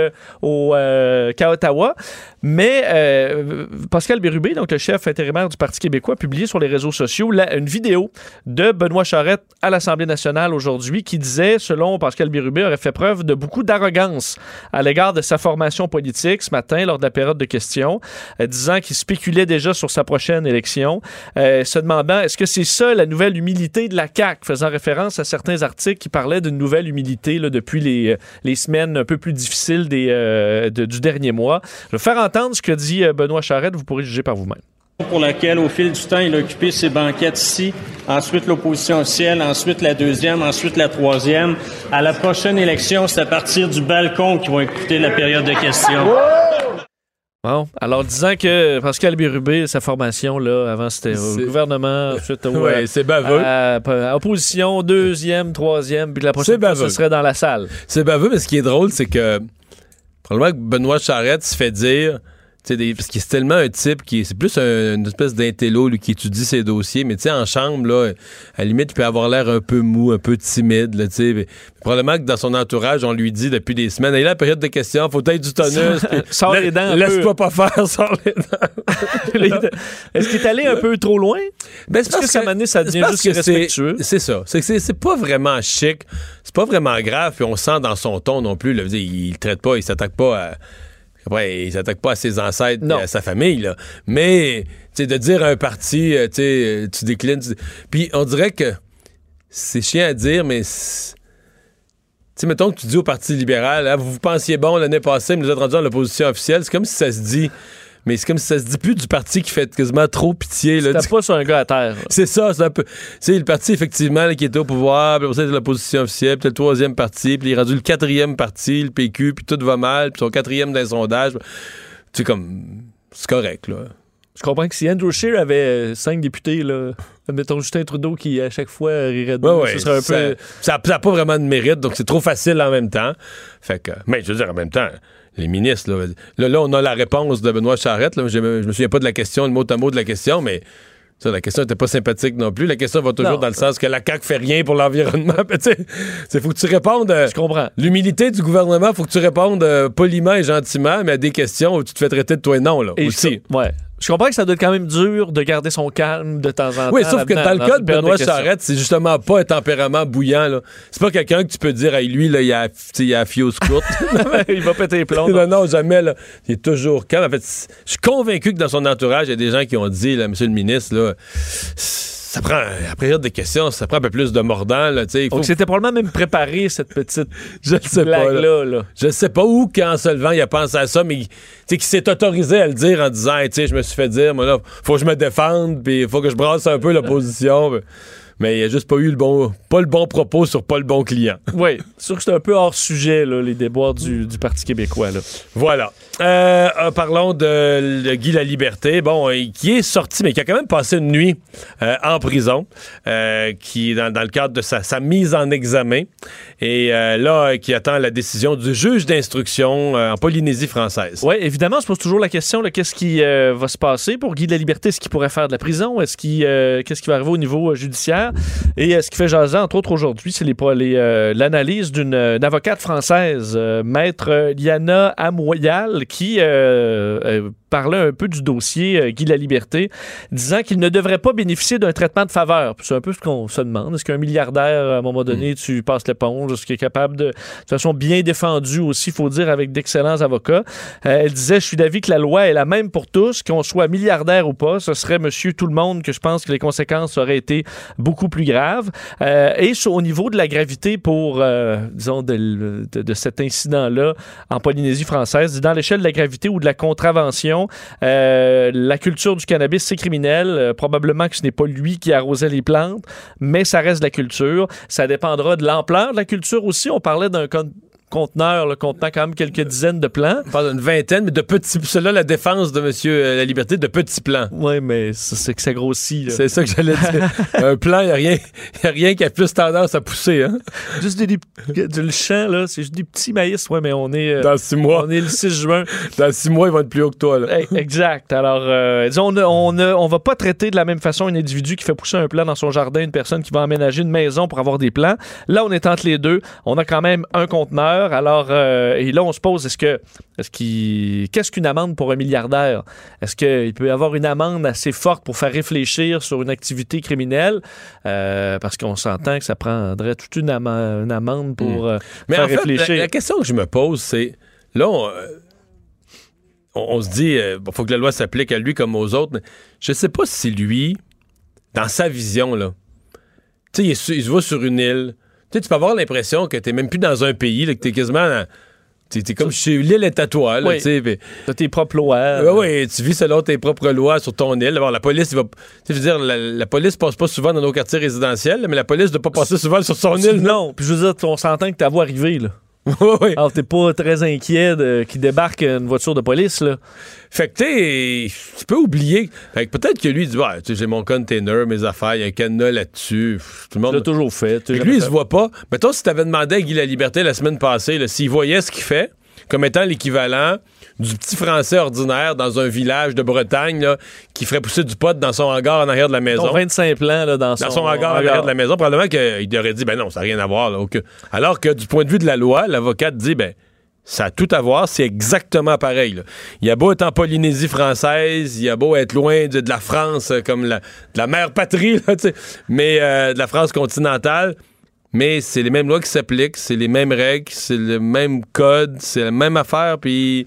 Speaker 2: qu'au, euh, qu'à Ottawa. Mais euh, Pascal Bérubé, donc le chef intérimaire du Parti québécois, a publié sur les réseaux sociaux la- une vidéo de Benoît Charette à l'Assemblée nationale aujourd'hui qui disait, selon Pascal Bérubé, aurait fait preuve de beaucoup d'arrogance à l'égard de sa formation politique ce matin lors de la période de questions, euh, disant qu'il speak spéculait déjà sur sa prochaine élection, euh, se demandant est-ce que c'est ça la nouvelle humilité de la CAQ, faisant référence à certains articles qui parlaient d'une nouvelle humilité là, depuis les, euh, les semaines un peu plus difficiles des, euh, de- du dernier mois. Je vais faire entendre ce que dit euh, Benoît Charette, vous pourrez juger par vous-même.
Speaker 7: pour laquelle, au fil du temps, il a occupé ses banquettes ici, ensuite l'opposition officielle, ensuite la deuxième, ensuite la troisième. À la prochaine élection, c'est à partir du balcon qu'ils vont écouter la période de questions.
Speaker 2: Bon, alors disant que Pascal Bérubé, sa formation, là, avant c'était au gouvernement, ensuite au,
Speaker 1: Ouais,
Speaker 2: euh,
Speaker 1: c'est baveux.
Speaker 2: à- à opposition, deuxième, troisième, puis la prochaine fois, ce serait dans la salle.
Speaker 1: C'est baveux, mais ce qui est drôle, c'est que probablement que Benoît Charette se fait dire, des- parce qu'il est tellement un type qui c'est plus un- une espèce d'intello lui, qui étudie ses dossiers, mais tu sais, en chambre, là, à la limite, il peut avoir l'air un peu mou, un peu timide, là, tu sais. mais Probablement que dans son entourage, on lui dit depuis des semaines, hey, là, période de questions, faut être du tonus.
Speaker 2: Sors
Speaker 1: la-
Speaker 2: les dents
Speaker 1: Laisse-toi pas faire, sors les dents.
Speaker 2: Est-ce qu'il est allé un peu trop loin?
Speaker 1: Ben,
Speaker 2: Est-ce que ça m'a donné, ça
Speaker 1: c'est
Speaker 2: devient
Speaker 1: parce
Speaker 2: juste
Speaker 1: que c'est-? C'est ça. C'est que c'est c'est pas vraiment chic. C'est pas vraiment grave. Puis on sent dans son ton non plus. Là, il, il traite pas, il s'attaque pas à. Après, il s'attaque pas à ses ancêtres et à sa famille, là. Mais, tu sais, de dire à un parti, euh, tu euh, tu déclines. tu- Puis on dirait que c'est chiant à dire, mais. Tu sais, mettons que tu dis au Parti libéral, Ah, vous vous pensiez bon l'année passée, mais vous êtes rendu dans l'opposition officielle. C'est comme si ça se dit. Mais c'est comme si ça se dit plus du parti qui fait quasiment trop pitié. Là,
Speaker 2: C'était pas sur un gars à terre.
Speaker 1: c'est ça, c'est un peu. Tu sais, le parti, effectivement, là, qui était au pouvoir, puis après ça, c'est l'opposition officielle, puis le troisième parti, puis il est rendu le quatrième parti, le PQ, puis tout va mal, puis son quatrième dans les sondages. Tu sais, comme. C'est correct, là.
Speaker 2: Je comprends que si Andrew Scheer avait euh, cinq députés, là, admettons Justin Trudeau qui à chaque fois rirait de
Speaker 1: Ouais,
Speaker 2: nous,
Speaker 1: ouais,
Speaker 2: ce serait un
Speaker 1: ça,
Speaker 2: peu.
Speaker 1: ça, ça a pas vraiment de mérite, donc c'est trop facile en même temps. Fait que. Mais je veux dire, en même temps. Les ministres, là, là, là, on a la réponse de Benoît Charette. Là, je, me souviens pas de la question, le mot à mot de la question, mais ça, la question n'était pas sympathique non plus. La question va toujours
Speaker 2: Non.
Speaker 1: dans le sens que la CAQ fait rien pour l'environnement. Tu sais, c'est faut que tu répondes. euh,
Speaker 2: Je comprends.
Speaker 1: L'humilité du gouvernement, faut que tu répondes euh, poliment et gentiment, mais à des questions où tu te fais traiter de toi et non, là,
Speaker 2: Et
Speaker 1: aussi.
Speaker 2: ouais. Je comprends que ça doit être quand même dur de garder son calme de temps en temps.
Speaker 1: Oui, sauf que dans le cas de Benoît. Charette, c'est justement pas un tempérament bouillant. là. C'est pas quelqu'un que tu peux dire, hey, lui, là, il a, il a la fuse courte.
Speaker 2: il va péter les plombs.
Speaker 1: non, non, jamais. Là. Il est toujours calme. En fait, je suis convaincu que dans son entourage, il y a des gens qui ont dit, là, Monsieur le ministre, là, ça prend, à période de questions, ça prend un peu plus de mordant. Là, faut-
Speaker 2: Donc, c'était probablement même préparé, cette petite
Speaker 1: je ne sais pas. là.
Speaker 2: blague-là. Là.
Speaker 1: Je sais pas où, qu'en se levant, il a pensé à ça, mais qu'il s'est autorisé à le dire en disant, Hey, je me suis fait dire, moi, là, faut que je me défende, puis il faut que je brasse un peu l'opposition. mais il a juste pas eu le bon, pas le bon propos sur pas le bon client.
Speaker 2: Oui, c'est sûr que c'est un peu hors sujet, là, les déboires du, du Parti québécois. Là.
Speaker 1: Voilà. Euh, euh, parlons de, de Guy Laliberté, bon, euh, qui est sorti, mais qui a quand même passé une nuit euh, en prison, euh, qui est dans, dans le cadre de sa, sa mise en examen, et là, qui attend la décision du juge d'instruction en Polynésie française.
Speaker 2: Oui, évidemment, on se pose toujours la question qu'est-ce qui va se passer pour Guy de la Liberté? Est-ce qu'il pourrait faire de la prison? Est-ce qu'il, Qu'est-ce qui va arriver au niveau euh, Et euh, ce qui fait jaser, entre autres, aujourd'hui, c'est euh, l'analyse d'une euh, avocate française, maître Liana Amoyal, qui parlait un peu du dossier euh, Guy de la Liberté, disant qu'il ne devrait pas bénéficier d'un traitement de faveur. C'est un peu ce qu'on se demande. Est-ce qu'un milliardaire, à un moment donné, tu passes l'éponge? Est-ce qu'il est capable de, de façon bien défendue aussi, il faut dire, avec d'excellents avocats? Euh, Elle disait Je suis d'avis que la loi est la même pour tous, qu'on soit milliardaire ou pas. Ce serait monsieur tout le monde que je pense que les conséquences auraient été beaucoup plus graves. Euh, et sur- au niveau de la gravité pour, euh, disons, de, de- de cet incident-là en Polynésie française, dans l'échelle de la gravité ou de la contravention, euh, la culture du cannabis, c'est criminel. Euh, probablement que ce n'est pas lui qui arrosait les plantes, mais ça reste de la culture. Ça dépendra de l'ampleur de la culture aussi. On parlait d'un conteneur là, contenant quand même quelques dizaines de plants.
Speaker 1: On parle d'une vingtaine, mais de petits. Cela, la défense de Monsieur euh, La Liberté, de petits plans.
Speaker 2: Oui, mais c'est c'est que ça grossit. là.
Speaker 1: C'est ça que j'allais dire. Un plan, il n'y a, rien- y a rien qui a plus tendance à pousser. Hein?
Speaker 2: Juste des, des- du- champ, là, c'est juste des petits maïs. Ouais, mais on est, euh,
Speaker 1: Dans six mois,
Speaker 2: on est le 6 juin.
Speaker 1: dans six mois, ils vont être plus haut que toi. Là.
Speaker 2: Hey, exact. Alors, euh, disons, on ne on, va pas traiter de la même façon un individu qui fait pousser un plant dans son jardin, une personne qui va aménager une maison pour avoir des plants. Là, on est entre les deux. On a quand même un conteneur. Alors, euh, et là, on se pose, est-ce que, est-ce qu'il, qu'est-ce qu'une amende pour un milliardaire? Est-ce qu'il peut y avoir une amende assez forte pour faire réfléchir sur une activité criminelle? Euh, parce qu'on s'entend que ça prendrait toute une, amende pour euh,
Speaker 1: Mais
Speaker 2: faire
Speaker 1: en fait,
Speaker 2: réfléchir.
Speaker 1: la, la question que je me pose, c'est là, on, on, on se dit, il faut que la loi s'applique à lui comme aux autres. Mais je sais pas si lui, dans sa vision, là, tu sais, il, il se voit sur une île. Tu sais, tu peux avoir l'impression que t'es même plus dans un pays, là, que t'es quasiment dans- T'es t'es comme chez l'île est à toi, là,
Speaker 2: Oui. T'as tes propres lois.
Speaker 1: Ouais, ouais, tu vis selon tes propres lois sur ton île. D'abord, la police, il va. Je veux dire, la, la police passe pas souvent dans nos quartiers résidentiels, mais la police ne doit pas passer souvent sur son île.
Speaker 2: Non, puis je veux dire, on s'entend que ta voix arrivée, là.
Speaker 1: Ouais.
Speaker 2: Alors, t'es pas très inquiet de, qu'il débarque une voiture de police, là.
Speaker 1: Fait que, tu sais, tu peux oublier. Fait que peut-être que lui, il dit, sais, j'ai mon container, mes affaires, il y a un cadenas là-dessus. Tout le monde.
Speaker 2: l'as toujours fait. tu
Speaker 1: Fait que lui, il se voit pas. Mettons, si t'avais demandé à Guy la Liberté la semaine passée, là, s'il voyait ce qu'il fait, comme étant l'équivalent du petit Français ordinaire dans un village de Bretagne, là, qui ferait pousser du pot dans son hangar en arrière de la maison.
Speaker 2: Ils ont 25 plans, là, dans son,
Speaker 1: dans son hangar en arrière de la maison, probablement qu'il aurait dit, ben non, ça n'a rien à voir. là, aucun- Alors que du point de vue de la loi, l'avocate dit, ben, ça a tout à voir, c'est exactement pareil. là. Il a beau être en Polynésie française, il a beau être loin de, de la France, euh, comme la, de la mère patrie, là, mais euh, de la France continentale. Mais c'est les mêmes lois qui s'appliquent, c'est les mêmes règles, c'est le même code, c'est la même affaire, puis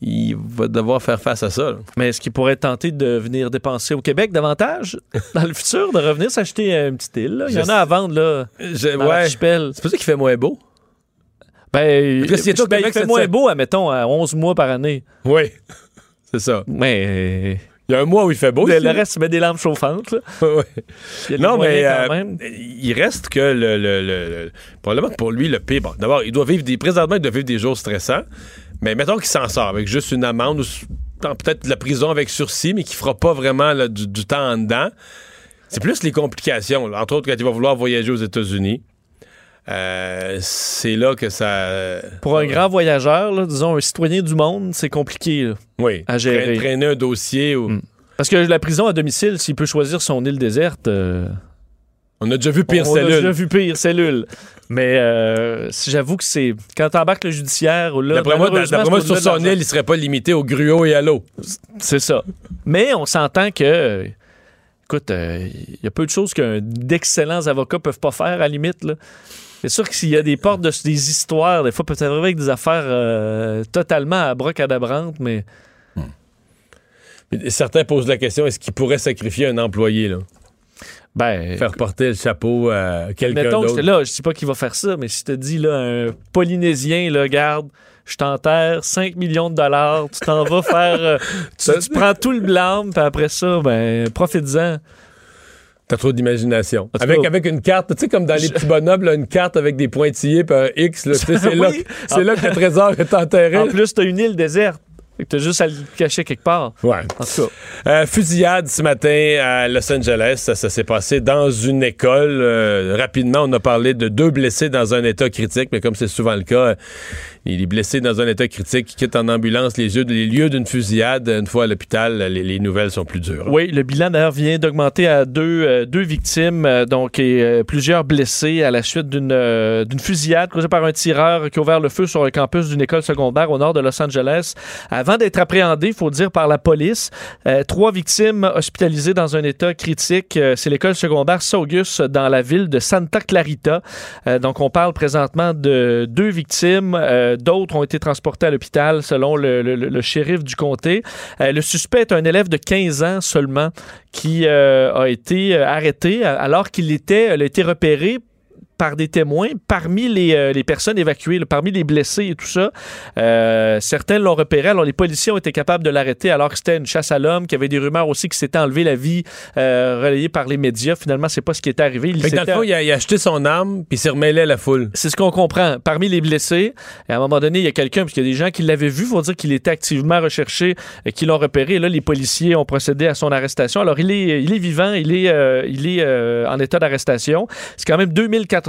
Speaker 1: il va devoir faire face à ça. là.
Speaker 2: Mais est-ce qu'il pourrait tenter de venir dépenser au Québec davantage dans le futur, de revenir s'acheter une petite île? là? Il y en a à vendre, là,
Speaker 1: Je-
Speaker 2: dans
Speaker 1: ouais. C'est pour ça qu'il fait moins beau.
Speaker 2: Ben, ben, il fait moins beau, admettons, à 11 mois par année.
Speaker 1: Oui, c'est ça.
Speaker 2: Mais
Speaker 1: Il y a un mois où il fait beau.
Speaker 2: le, reste, tu mets des lampes chauffantes. Il des
Speaker 1: Non, mais euh, il reste que le, le- le- le- probablement que pour lui, le pire. Bon, d'abord, il doit vivre des. Présentement, il doit vivre des jours stressants. Mais mettons qu'il s'en sort avec juste une amende ou peut-être de la prison avec sursis, mais qui fera pas vraiment là, du, du temps en dedans. C'est plus les complications. là. Entre autres, quand il va vouloir voyager aux États-Unis. Euh, c'est là que ça.
Speaker 2: Pour un grand voyageur, là, disons un citoyen du monde, c'est compliqué. là.
Speaker 1: Oui.
Speaker 2: à gérer.
Speaker 1: Tra- Traîner un dossier. Ou...
Speaker 2: Mm. Parce que la prison à domicile, s'il peut choisir son île déserte, euh,
Speaker 1: On a déjà vu pire
Speaker 2: on a
Speaker 1: cellule.
Speaker 2: déjà vu pire cellule. Mais euh, si j'avoue que c'est quand t'embarques le judiciaire ou là,
Speaker 1: D'après moi, moi, sur son île, il serait pas limité au gruau et à l'eau.
Speaker 2: C'est ça. Mais on s'entend que, écoute, euh, il y a peu de choses qu'un d'excellents avocats peuvent pas faire à la limite. là. C'est sûr que s'il y a des portes de des histoires, des fois peut-être avec des affaires euh, totalement abracadabrantes, mais
Speaker 1: Et Certains posent la question est-ce qu'il pourrait sacrifier un employé, là?
Speaker 2: ben.
Speaker 1: Faire porter le chapeau à quelqu'un
Speaker 2: Mettons que
Speaker 1: d'autre?
Speaker 2: j'étais là, je dis pas qu'il va faire ça, mais si tu te dis là, un Polynésien, là, garde, je t'enterre 5 millions de dollars, tu t'en vas faire. euh, tu, tu prends tout le blâme, puis après ça, ben, profites-en.
Speaker 1: T'as trop d'imagination. Avec, avec une carte, tu sais, comme dans les petits bonhommes, là, une carte avec des pointillés puis un X, là, c'est là,
Speaker 2: Oui.
Speaker 1: que- c'est là que le trésor est enterré.
Speaker 2: En plus, t'as une île déserte. T'as juste à le cacher quelque part.
Speaker 1: Ouais.
Speaker 2: En tout cas.
Speaker 1: Euh, fusillade ce matin à Los Angeles. Ça, ça s'est passé dans une école. Euh, rapidement, on a parlé de deux blessés dans un état critique, mais comme c'est souvent le cas, euh, les blessés dans un état critique qui quittent en ambulance les, yeux- lieux d'une fusillade. Une fois à l'hôpital, les, les nouvelles sont plus dures.
Speaker 2: Oui, le bilan d'ailleurs vient d'augmenter à deux, euh, deux victimes, euh, donc et euh, plusieurs blessés à la suite d'une fusillade causée par un tireur qui a ouvert le feu sur le campus d'une école secondaire au nord de Los Angeles. Avant d'être appréhendé, il faut dire, par la police, trois victimes hospitalisées dans un état critique. C'est l'école secondaire Saugus dans la ville de Santa Clarita. Donc on parle présentement de deux victimes. Euh, D'autres ont été transportés à l'hôpital selon le, shérif du comté. Euh, le suspect est un élève de 15 ans seulement qui euh, a été arrêté alors qu'il était, a été repéré par des témoins parmi les, euh, les personnes évacuées, là, parmi les blessés et tout ça. Euh, certains l'ont repéré. Alors, les policiers ont été capables de l'arrêter alors que c'était une chasse à l'homme, qu'il y avait des rumeurs aussi qu'il s'était enlevé la vie euh, relayée par les médias. Finalement, c'est pas ce qui est arrivé. Il
Speaker 1: Fait dans le fond, il a, il a acheté son arme puis s'est remêlé à la foule.
Speaker 2: c'est ce qu'on comprend. Parmi les blessés, à un moment donné, il y a quelqu'un, puisqu'il y a des gens qui l'avaient vu, faut dire qu'il était activement recherché et qui l'ont repéré. Et là, les policiers ont procédé à son arrestation. Alors, il est, il est vivant, il est, euh, il est euh, en état d'arrestation. C'est quand même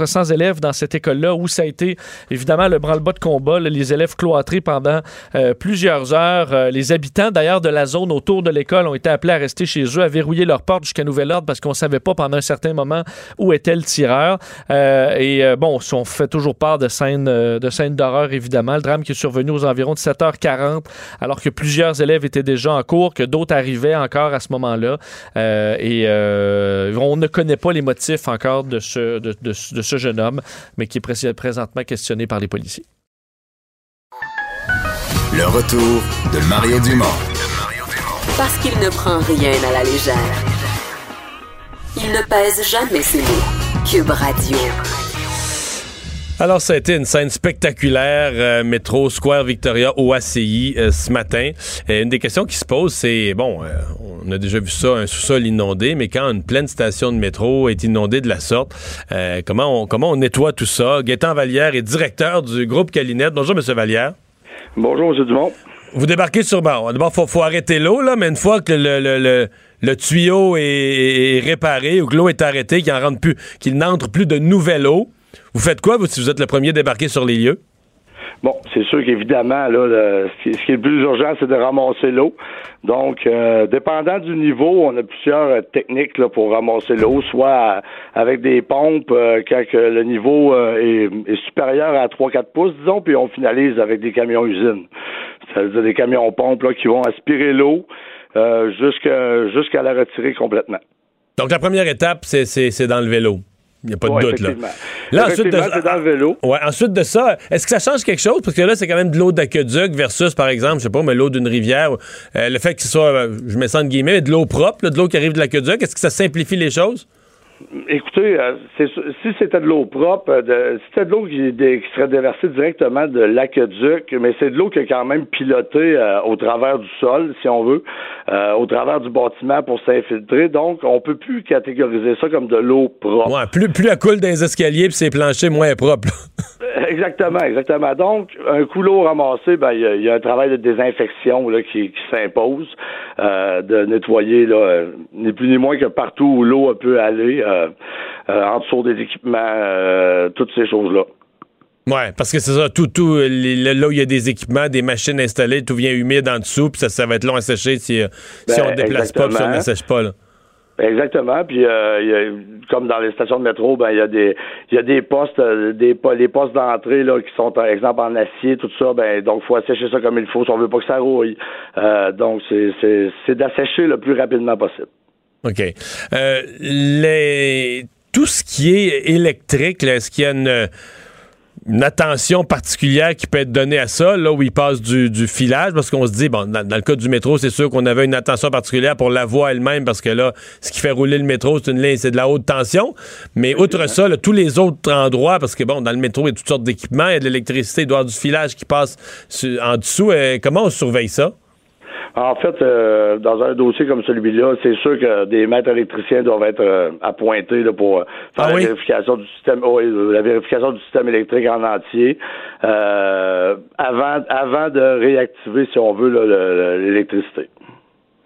Speaker 2: 2400 élèves dans cette école-là où ça a été, évidemment, le branle-bas de combat, les élèves cloîtrés pendant euh, plusieurs heures. Euh, les habitants, d'ailleurs, de la zone autour de l'école ont été appelés à rester chez eux, à verrouiller leurs portes jusqu'à nouvel ordre parce qu'on savait pas pendant un certain moment où était le tireur. Euh, et bon, on fait toujours part de scènes de scènes d'horreur, évidemment. Le drame qui est survenu aux environs de 7h40, alors que plusieurs élèves étaient déjà en cours, que d'autres arrivaient encore à ce moment-là. Et on ne connaît pas les motifs encore de ce jeune homme, mais qui est pré- présentement questionné par les policiers.
Speaker 8: Le retour de Mario Dumont.
Speaker 9: Parce qu'il ne prend rien à la légère. Il ne pèse jamais ses mots. Cube Radio.
Speaker 1: Alors, ça a été une scène spectaculaire, euh, métro Square Victoria au ACI euh, ce matin. Et une des questions qui se pose, c'est, bon, euh, on a déjà vu ça, un sous-sol inondé, mais quand une pleine station de métro est inondée de la sorte, euh, comment, on, comment on nettoie tout ça? Gaétan Vallière est directeur du groupe Calinette. Bonjour, M. Vallière.
Speaker 10: Bonjour, M. Dumont.
Speaker 1: Vous débarquez sur... Bon, d'abord, il faut, faut arrêter l'eau, là, mais une fois que le, le, le, le tuyau est, est réparé ou que l'eau est arrêtée, qu'il rentre plus, qu'il n'entre plus de nouvelle eau, vous faites quoi, vous, si vous êtes le premier débarqué sur les lieux?
Speaker 10: Bon, c'est sûr qu'évidemment, là, le- ce, qui, ce qui est le plus urgent, c'est de ramasser l'eau. Donc, euh, dépendant du niveau, on a plusieurs euh, techniques là, pour ramasser l'eau, soit avec des pompes euh, quand que le niveau est, est supérieur à 3-4 pouces, disons, puis on finalise avec des camions usines. Ça veut dire des camions pompes là, qui vont aspirer l'eau jusqu'à la retirer complètement.
Speaker 1: Donc, la première étape, c'est d'enlever l'eau. Il n'y a pas de
Speaker 10: Ouais,
Speaker 1: doute, là. Là, ensuite de,
Speaker 10: Effectivement, c'est dans le vélo.
Speaker 1: Ouais, ensuite de ça, est-ce que ça change quelque chose? Parce que là, c'est quand même de l'eau d'aqueduc versus, par exemple, je sais pas, mais l'eau d'une rivière. Euh, le fait que ce soit, euh, je mets ça entre guillemets, de l'eau propre, là, de l'eau qui arrive de l'aqueduc, est-ce que ça simplifie les choses?
Speaker 10: Écoutez, euh, si c'était de l'eau propre, euh, de, si c'était de l'eau qui, serait déversée directement de l'aqueduc, mais c'est de l'eau qui est quand même pilotée euh, au travers du sol, si on veut, euh, au travers du bâtiment pour s'infiltrer. Donc, on peut plus catégoriser ça comme de l'eau propre.
Speaker 1: Ouais, plus, plus elle coule dans les escaliers puis ses planchers moins propres. là.
Speaker 10: Exactement, exactement. Donc, un couloir ramassé, ben il y, a- il y a un travail de désinfection là, qui, qui s'impose, euh, de nettoyer là, ni plus ni moins que partout où l'eau peut aller, en dessous des équipements, euh, toutes ces choses-là.
Speaker 1: Ouais, parce que c'est ça, tout, tout, euh, les- là où il y a des équipements, des machines installées, tout vient humide en dessous, puis ça, ça va être long à sécher si, euh, si
Speaker 10: Ben,
Speaker 1: on ne déplace pas, puis si on ne
Speaker 10: exactement.
Speaker 1: sèche pas, là.
Speaker 10: Exactement. Puis euh, il y a- comme dans les stations de métro, ben il y a des il y a des postes, euh, des les postes d'entrée là qui sont par exemple en acier, tout ça. Ben donc faut assécher ça comme il faut si on veut pas que ça rouille. Euh, donc c'est c'est d'assécher le plus rapidement possible.
Speaker 1: OK. Euh, les... Tout ce qui est électrique, est-ce qu'il y a une, une attention particulière qui peut être donnée à ça, là où il passe du, du filage? Parce qu'on se dit, bon, dans, dans le cas du métro, c'est sûr qu'on avait une attention particulière pour la voie elle-même, parce que là, ce qui fait rouler le métro, c'est une ligne, c'est de la haute tension. Mais outre ça, là, tous les autres endroits, parce que bon, dans le métro, il y a toutes sortes d'équipements, il y a de l'électricité, il doit y avoir du filage qui passe en dessous. Euh, comment on surveille ça?
Speaker 10: En fait, euh, dans un dossier comme celui-là, c'est sûr que des maîtres électriciens doivent être euh, appointés là, pour euh, faire
Speaker 1: Ah
Speaker 10: la
Speaker 1: oui?
Speaker 10: vérification du système, euh, la vérification du système électrique en entier, euh, avant, avant de réactiver, si on veut, l'électricité.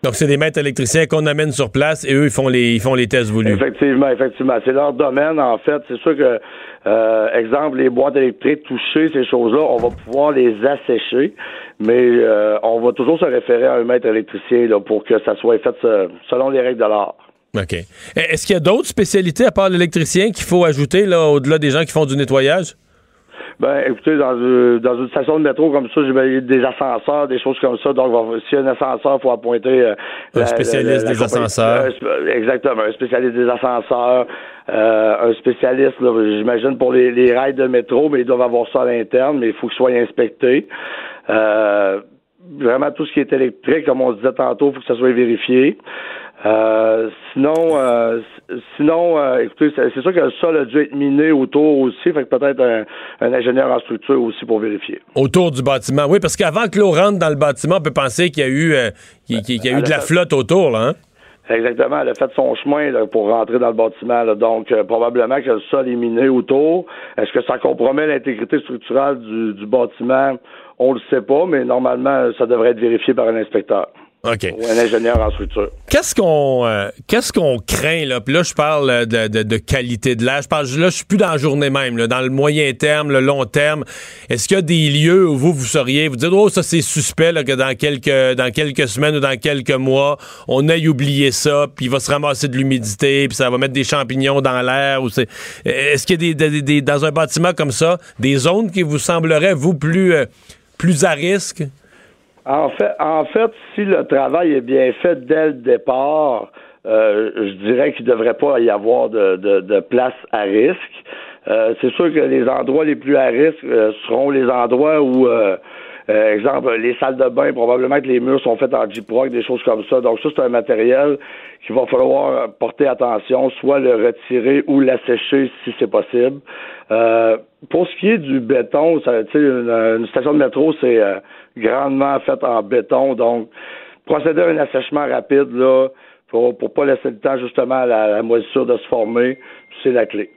Speaker 1: Donc, c'est des maîtres électriciens qu'on amène sur place et eux, ils font les, ils font les tests voulus.
Speaker 10: Effectivement, effectivement. C'est leur domaine, en fait. C'est sûr que, euh, exemple, les boîtes électriques touchées, ces choses-là, on va pouvoir les assécher, mais euh, on va toujours se référer à un maître électricien là, pour que ça soit fait euh, selon les règles de l'art.
Speaker 1: OK. E- Est-ce qu'il y a d'autres spécialités à part l'électricien qu'il faut ajouter là, au-delà des gens qui font du nettoyage?
Speaker 10: Ben, écoutez, dans, euh, dans une station de métro comme ça, j'ai des ascenseurs, des choses comme ça. Donc, s'il y a un ascenseur, il faut appointer euh,
Speaker 1: Un
Speaker 10: la-
Speaker 1: spécialiste
Speaker 10: la- la
Speaker 1: des ascenseurs.
Speaker 10: un exactement, un spécialiste des ascenseurs, euh, un spécialiste, j'imagine, pour les, les rails de métro, mais ils doivent avoir ça à l'interne, mais il faut qu'ils soient inspectés. Euh, vraiment, tout ce qui est électrique, comme on disait tantôt, il faut que ça soit vérifié. Euh, sinon, euh, sinon, euh, écoutez, c'est sûr que le sol a dû être miné autour aussi, fait que peut-être un, un ingénieur en structure aussi pour vérifier.
Speaker 1: Autour du bâtiment. Oui, parce qu'avant que l'eau rentre dans le bâtiment, on peut penser qu'il y a eu, euh, qu'il- y a eu de la flotte autour, là. hein?
Speaker 10: Exactement, elle a fait son chemin là, pour rentrer dans le bâtiment. là. Donc, euh, probablement que le sol est miné autour. Est-ce que ça compromet l'intégrité structurelle du, du bâtiment? On le sait pas, mais normalement, ça devrait être vérifié par un inspecteur
Speaker 1: OK.
Speaker 10: ou un ingénieur en structure.
Speaker 1: Qu'est-ce qu'on euh, qu'est-ce qu'on craint là? Puis là je parle euh, de, de- de qualité de l'air. Je parle là je suis plus dans la journée même, là, dans le moyen terme, le long terme. Est-ce qu'il y a des lieux où vous vous seriez vous dites oh ça c'est suspect là, que dans quelques dans quelques semaines ou dans quelques mois on aille oublier ça puis il va se ramasser de l'humidité puis ça va mettre des champignons dans l'air ou c'est est-ce qu'il y a des, des- des- dans un bâtiment comme ça des zones qui vous sembleraient vous plus euh, plus à risque?
Speaker 10: En fait, en fait, si le travail est bien fait dès le départ, euh, je dirais qu'il ne devrait pas y avoir de, de, de place à risque. Euh, c'est sûr que les endroits les plus à risque euh, seront les endroits où euh, exemple, les salles de bain, probablement que les murs sont faits en J-Proc, des choses comme ça. Donc ça, c'est un matériel qu'il va falloir porter attention, soit le retirer ou l'assécher si c'est possible. Euh, pour ce qui est du béton, ça, une, une station de métro, c'est euh, grandement faite en béton. Donc, procéder à un assèchement rapide, là, pour, pour pas laisser le temps justement à la, la moisissure de se former, c'est la clé.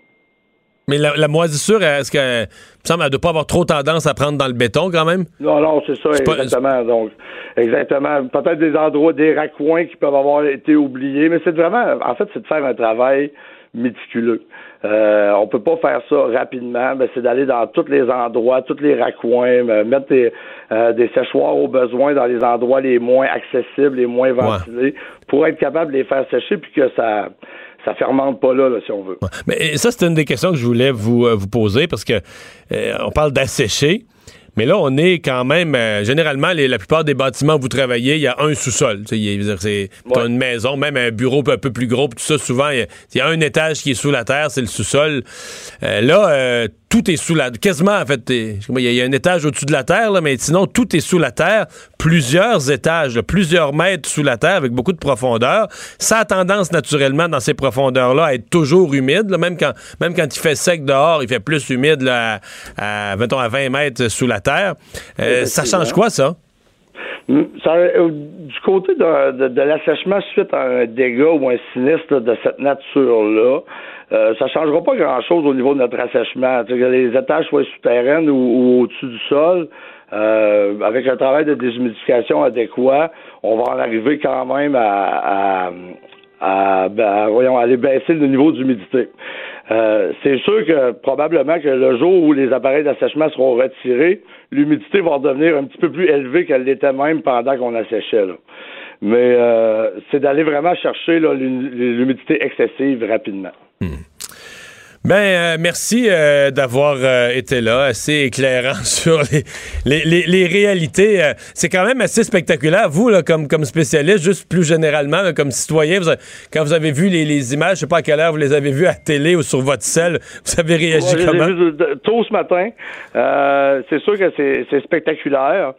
Speaker 1: Mais la, la moisissure, est-ce que me semble, elle ne doit pas avoir trop tendance à prendre dans le béton quand même?
Speaker 10: Non, non, c'est ça,
Speaker 1: pas-
Speaker 10: exactement. Donc, exactement. Peut-être des endroits, des raccoins qui peuvent avoir été oubliés, mais c'est vraiment, en fait, c'est de faire un travail méticuleux. Euh, on peut pas faire ça rapidement, mais c'est d'aller dans tous les endroits, tous les raccoins, me- mettre des, euh, des séchoirs au besoin dans les endroits les moins accessibles, les moins ventilés, pour être capable de les faire sécher puis que ça ça fermente pas là, là, si on veut.
Speaker 1: Mais ça, c'est une des questions que je voulais vous, euh, vous poser parce que euh, on parle d'assécher. Mais là, on est quand même. euh, généralement, les- la plupart des bâtiments où vous travaillez, il y a un sous-sol. C'est t'as une maison, même un bureau un peu plus gros, tout ça, souvent, il y, a, il y a un étage qui est sous la terre, c'est le sous-sol. Là, tout est sous la quasiment en fait. Il y, a- il y a un étage au-dessus de la terre, là, mais sinon, tout est sous la terre. Plusieurs étages, là, plusieurs mètres sous la terre avec beaucoup de profondeur. Ça a tendance naturellement dans ces profondeurs-là à être toujours humide. là, même, quand, même quand il fait sec dehors, il fait plus humide là, à, à, mettons, à 20 mètres sous la terre. Euh, ça change quoi, ça?
Speaker 10: Mm, ça, euh, du côté de, de, l'assèchement suite à un dégât ou un sinistre de cette nature-là, euh, ça changera pas grand-chose au niveau de notre assèchement. Les étages soient souterraines ou, au-dessus du sol, euh, avec un travail de déshumidification adéquat, on va en arriver quand même à, à, à, ben, à- aller baisser le niveau d'humidité. C'est sûr que probablement que le jour où les appareils d'assèchement seront retirés, l'humidité va devenir un petit peu plus élevée qu'elle l'était même pendant qu'on asséchait. Là. Mais euh, c'est d'aller vraiment chercher l'humidité excessive rapidement.
Speaker 1: Ben, euh, merci euh, d'avoir euh, été là, assez éclairant sur les, les, les- les réalités. Euh, c'est quand même assez spectaculaire. Vous, là, comme, comme spécialiste, juste plus généralement, là, comme citoyen, vous quand vous avez vu les, les images, je sais pas à quelle heure vous les avez vues à télé ou sur votre selle, vous avez réagi
Speaker 10: Ouais,
Speaker 1: comment?
Speaker 10: de- tôt ce matin. Euh, c'est sûr que c'est c'est spectaculaire.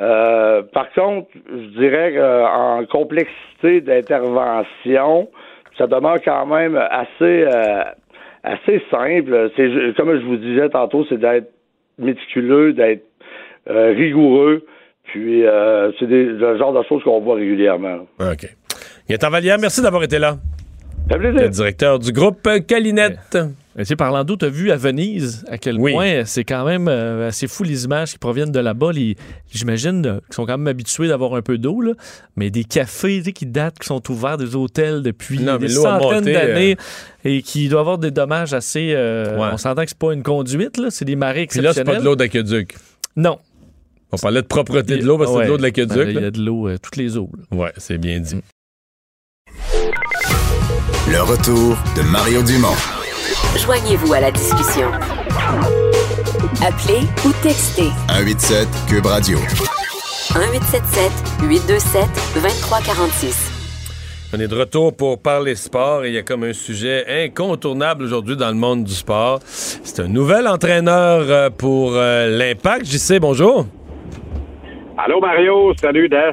Speaker 10: Euh, par contre, je dirais qu'en complexité d'intervention, ça demeure quand même assez euh, assez simple. C'est comme je vous disais tantôt, c'est d'être méticuleux, d'être euh, rigoureux. Puis euh, c'est le genre de choses qu'on voit régulièrement.
Speaker 1: OK. Gaëtan Vallière, merci d'avoir été là.
Speaker 10: Ça fait plaisir.
Speaker 1: Le directeur du groupe Calinette.
Speaker 2: Tu sais, parlant d'eau, tu as vu à Venise à quel
Speaker 1: Oui.
Speaker 2: point c'est quand même euh, assez fou les images qui proviennent de là-bas. Les- J'imagine euh, qu'ils sont quand même habitués d'avoir un peu d'eau, là. mais des cafés tu sais, qui datent, qui sont ouverts, des hôtels depuis
Speaker 1: Non,
Speaker 2: des centaines d'années et qui doivent avoir des dommages assez. euh,
Speaker 1: Ouais.
Speaker 2: On s'entend que c'est pas une conduite, là, c'est des marées
Speaker 1: Puis là, c'est
Speaker 2: exceptionnelles.
Speaker 1: pas de l'eau d'aqueduc.
Speaker 2: Non.
Speaker 1: On parlait de propreté de l'eau, parce que c'est de l'eau de
Speaker 2: Ben,
Speaker 1: l'aqueduc.
Speaker 2: Il y a de l'eau, euh, toutes les eaux.
Speaker 1: Ouais, c'est bien dit.
Speaker 8: Le retour de Mario Dumont.
Speaker 9: Joignez-vous à la discussion. Appelez ou textez
Speaker 8: 187 Cube Radio.
Speaker 9: 1877 827 2346.
Speaker 1: On est de retour pour parler sport et il y a comme un sujet incontournable aujourd'hui dans le monde du sport. C'est un nouvel entraîneur euh, pour euh, l'Impact. J'y sais, bonjour.
Speaker 11: Allô Mario, salut Des.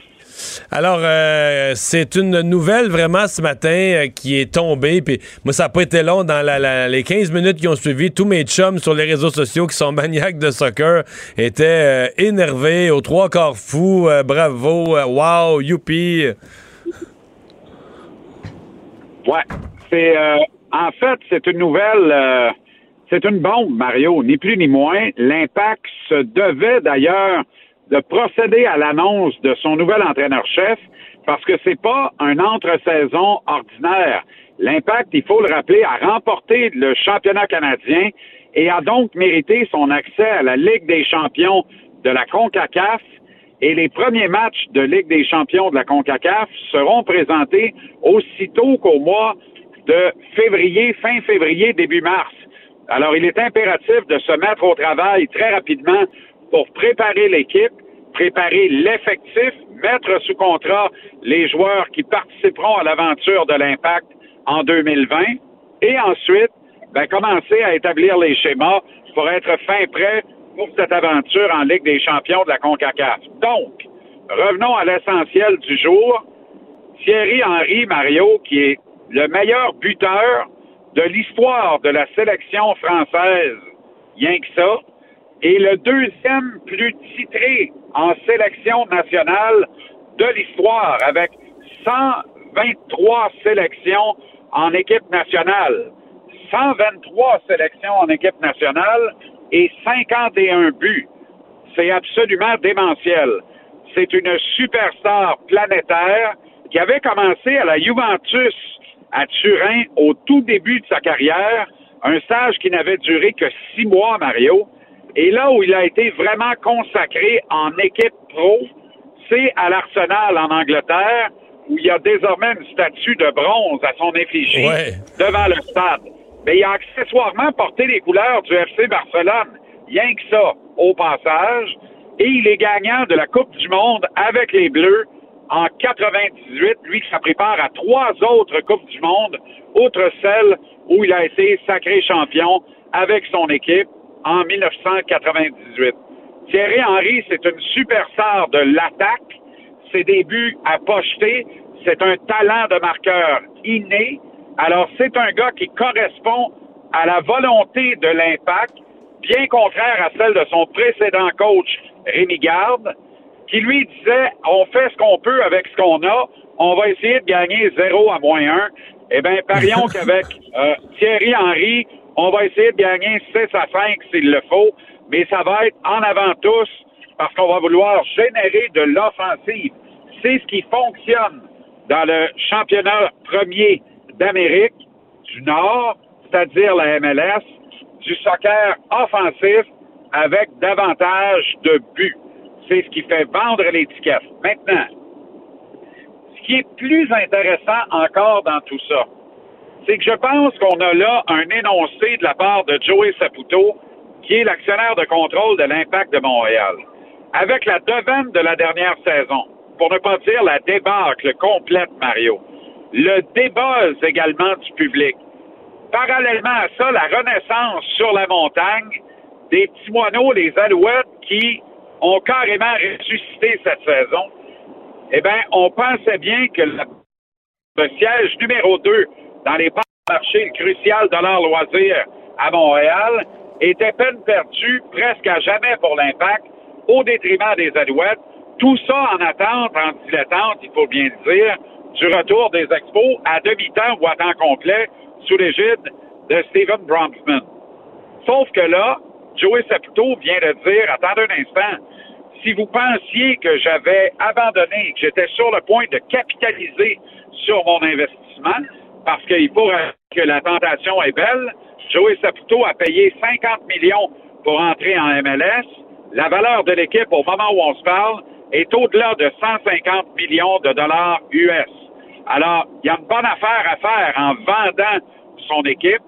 Speaker 1: Alors, euh, c'est une nouvelle vraiment ce matin euh, qui est tombée. Puis moi, ça n'a pas été long dans les 15 minutes qui ont suivi. Tous mes chums sur les réseaux sociaux qui sont maniaques de soccer étaient euh, énervés, aux trois quarts fous. Bravo, wow, youpi.
Speaker 11: Ouais, c'est en fait c'est une nouvelle, c'est une bombe Mario, ni plus ni moins. L'Impact se devait d'ailleurs de procéder à l'annonce de son nouvel entraîneur-chef parce que c'est pas un entre-saison ordinaire. L'Impact, il faut le rappeler, a remporté le championnat canadien et a donc mérité son accès à la Ligue des champions de la CONCACAF et les premiers matchs de Ligue des champions de la CONCACAF seront présentés aussitôt qu'au mois de février, fin février, début mars. Alors, il est impératif de se mettre au travail très rapidement pour préparer l'équipe, préparer l'effectif, mettre sous contrat les joueurs qui participeront à l'aventure de l'Impact en 2020 et ensuite ben, commencer à établir les schémas pour être fin prêt pour cette aventure en Ligue des champions de la CONCACAF. Donc, revenons à l'essentiel du jour. Thierry Henry Mario, qui est le meilleur buteur de l'histoire de la sélection française, rien que ça, et le deuxième plus titré en sélection nationale de l'histoire, avec 123 sélections en équipe nationale. 123 sélections en équipe nationale et 51 buts. C'est absolument démentiel. C'est une superstar planétaire qui avait commencé à la Juventus à Turin au tout début de sa carrière, un stage qui n'avait duré que six mois, Mario. Et là où il a été vraiment consacré en équipe pro, c'est à l'Arsenal en Angleterre, où il y a désormais une statue de bronze à son effigie devant le stade. Mais il a accessoirement porté les couleurs du FC Barcelone, rien que ça, au passage. Et il est gagnant de la Coupe du Monde avec les Bleus en 98, lui qui s'est prépare à trois autres Coupes du Monde, outre celle où il a été sacré champion avec son équipe en 1998. Thierry Henry, c'est une superstar de l'attaque. Ses débuts à pocheter, c'est un talent de marqueur inné. Alors, c'est un gars qui correspond à la volonté de l'impact, bien contraire à celle de son précédent coach, Rémi Garde, qui lui disait on fait ce qu'on peut avec ce qu'on a, on va essayer de gagner 0 à moins 1. Eh bien, parions qu'avec euh, Thierry Henry, on va essayer de gagner 6 à 5 s'il le faut, mais ça va être en avant tous parce qu'on va vouloir générer de l'offensive. C'est ce qui fonctionne dans le championnat premier d'Amérique du Nord, c'est-à-dire la MLS, du soccer offensif avec davantage de buts. C'est ce qui fait vendre l'étiquette. Maintenant, ce qui est plus intéressant encore dans tout ça, c'est que je pense qu'on a là un énoncé de la part de Joey Saputo, qui est l'actionnaire de contrôle de l'Impact de Montréal. Avec la devane de la dernière saison, pour ne pas dire la débâcle complète, Mario, le débuzz également du public. Parallèlement à ça, la renaissance sur la montagne des petits moineaux, les alouettes, qui ont carrément ressuscité cette saison. Eh bien, on pensait bien que le siège numéro 2 dans les crucial de leur loisir à Montréal était peine perdue presque à jamais pour l'impact au détriment des Alouettes. Tout ça en attente, en dilettante, il faut bien le dire, du retour des expos à demi-temps ou à temps complet sous l'égide de Stephen Bronfman. Sauf que là, Joey Saputo vient de dire, attendez un instant, si vous pensiez que j'avais abandonné, que j'étais sur le point de capitaliser sur mon investissement, parce qu'il faut que la tentation est belle, Joey Saputo a payé 50 millions pour entrer en MLS. La valeur de l'équipe au moment où on se parle est au-delà de 150 millions de dollars US. Alors, il y a une bonne affaire à faire en vendant son équipe.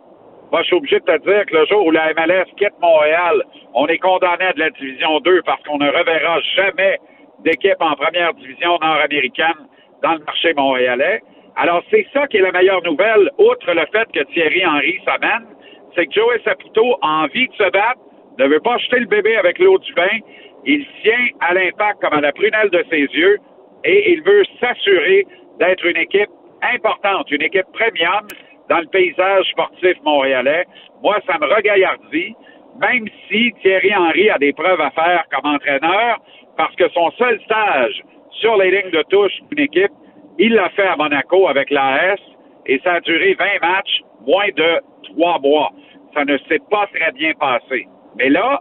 Speaker 11: Moi, je suis obligé de te dire que le jour où la MLS quitte Montréal, on est condamné à de la division 2 parce qu'on ne reverra jamais d'équipe en première division nord-américaine dans le marché montréalais. Alors, c'est ça qui est la meilleure nouvelle, outre le fait que Thierry Henry s'amène, c'est que Joey Saputo a envie de se battre, ne veut pas jeter le bébé avec l'eau du bain. Il tient à l'impact comme à la prunelle de ses yeux et il veut s'assurer d'être une équipe importante, une équipe premium dans le paysage sportif montréalais. Moi, ça me regaillardit, même si Thierry Henry a des preuves à faire comme entraîneur, parce que son seul stage sur les lignes de touche d'une équipe, il l'a fait à Monaco avec l'AS et ça a duré 20 matchs, moins de trois mois. Ça ne s'est pas très bien passé. Mais là,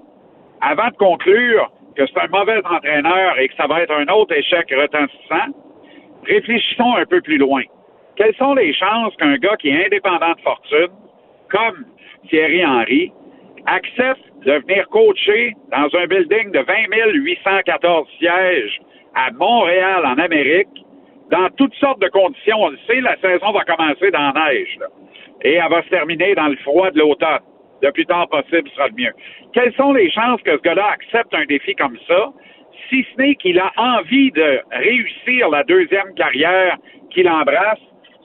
Speaker 11: avant de conclure que c'est un mauvais entraîneur et que ça va être un autre échec retentissant, réfléchissons un peu plus loin. Quelles sont les chances qu'un gars qui est indépendant de fortune, comme Thierry Henry, accepte de venir coacher dans un building de 20 814 sièges à Montréal, en Amérique, dans toutes sortes de conditions. On le sait, la saison va commencer dans la neige, et elle va se terminer dans le froid de l'automne. Le plus tard possible sera le mieux. Quelles sont les chances que ce gars-là accepte un défi comme ça, si ce n'est qu'il a envie de réussir la deuxième carrière qu'il embrasse,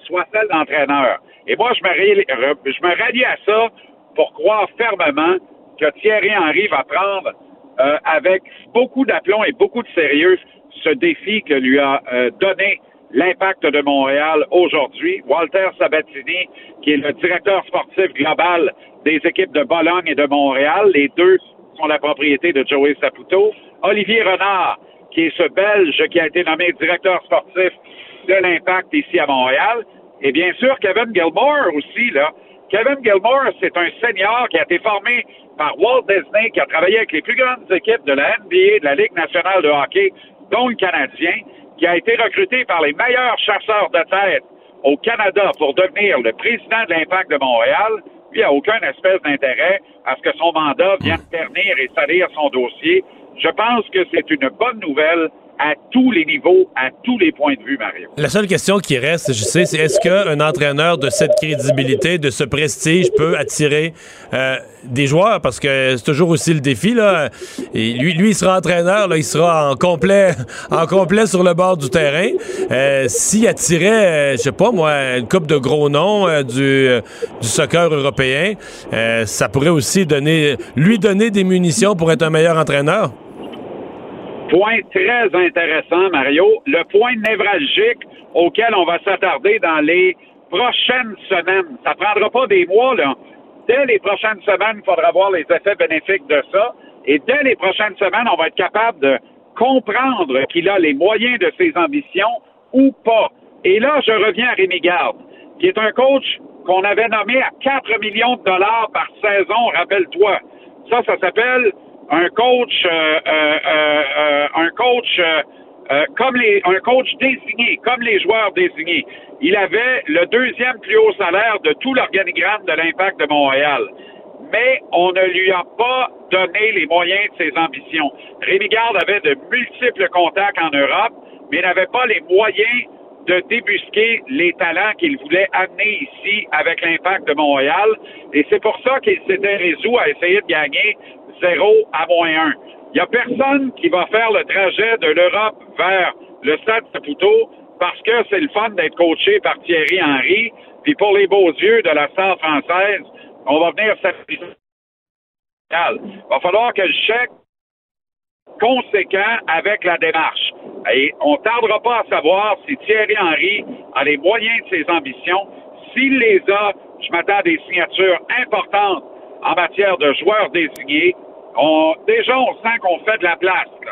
Speaker 11: soit celle d'entraîneur? Et moi, je me, je me rallie à ça pour croire fermement que Thierry Henry va prendre euh, avec beaucoup d'aplomb et beaucoup de sérieux ce défi que lui a euh, donné l'impact de Montréal aujourd'hui. Walter Sabatini, qui est le directeur sportif global des équipes de Bologne et de Montréal, les deux sont la propriété de Joey Saputo. Olivier Renard, qui est ce Belge qui a été nommé directeur sportif de l'impact ici à Montréal. Et bien sûr, Kevin Gilmore aussi, là. Kevin Gilmore, c'est un senior qui a été formé par Walt Disney, qui a travaillé avec les plus grandes équipes de la NBA, de la Ligue nationale de hockey, dont le Canadien, qui a été recruté par les meilleurs chasseurs de tête au Canada pour devenir le président de l'Impact de Montréal. Lui a aucun espèce d'intérêt à ce que son mandat vienne ternir et salir son dossier. Je pense que c'est une bonne nouvelle à tous les niveaux, à tous les points de vue, Mario.
Speaker 1: La seule question qui reste, je sais, c'est est-ce qu'un entraîneur de cette crédibilité, de ce prestige, peut attirer euh, des joueurs? Parce que c'est toujours aussi le défi. Là. Et lui, lui, il sera entraîneur, là, il sera en complet, en complet sur le bord du terrain. Euh, S'il attirait, euh, je sais pas moi, une coupe de gros noms euh, du, euh, du soccer européen, ça pourrait aussi donner, lui donner des munitions pour être un meilleur entraîneur?
Speaker 11: Point très intéressant, Mario. Le point névralgique auquel on va s'attarder dans les prochaines semaines. Ça prendra pas des mois, là. Dès les prochaines semaines, il faudra voir les effets bénéfiques de ça. Et dès les prochaines semaines, on va être capable de comprendre qu'il a les moyens de ses ambitions ou pas. Et là, je reviens à Rémi Garde, qui est un coach qu'on avait nommé à 4 millions de dollars par saison, rappelle-toi. Ça, ça s'appelle un coach, euh, euh, euh, un coach comme les, un coach désigné, comme les joueurs désignés. Il avait le deuxième plus haut salaire de tout l'organigramme de l'Impact de Montréal. Mais on ne lui a pas donné les moyens de ses ambitions. Rémi Garde avait de multiples contacts en Europe, mais n'avait pas les moyens de débusquer les talents qu'il voulait amener ici avec l'impact de Montréal. Et c'est pour ça qu'il s'était résolu à essayer de gagner 0 à moins 1. Il n'y a personne qui va faire le trajet de l'Europe vers le stade Saputo parce que c'est le fun d'être coaché par Thierry Henry. Puis pour les beaux yeux de la star française, on va venir s'appuyer. Il va falloir que le chèque conséquent avec la démarche. Et on ne tardera pas à savoir si Thierry Henry a les moyens de ses ambitions. S'il les a, je m'attends à des signatures importantes en matière de joueurs désignés. On, déjà, on sent qu'on fait de la place là,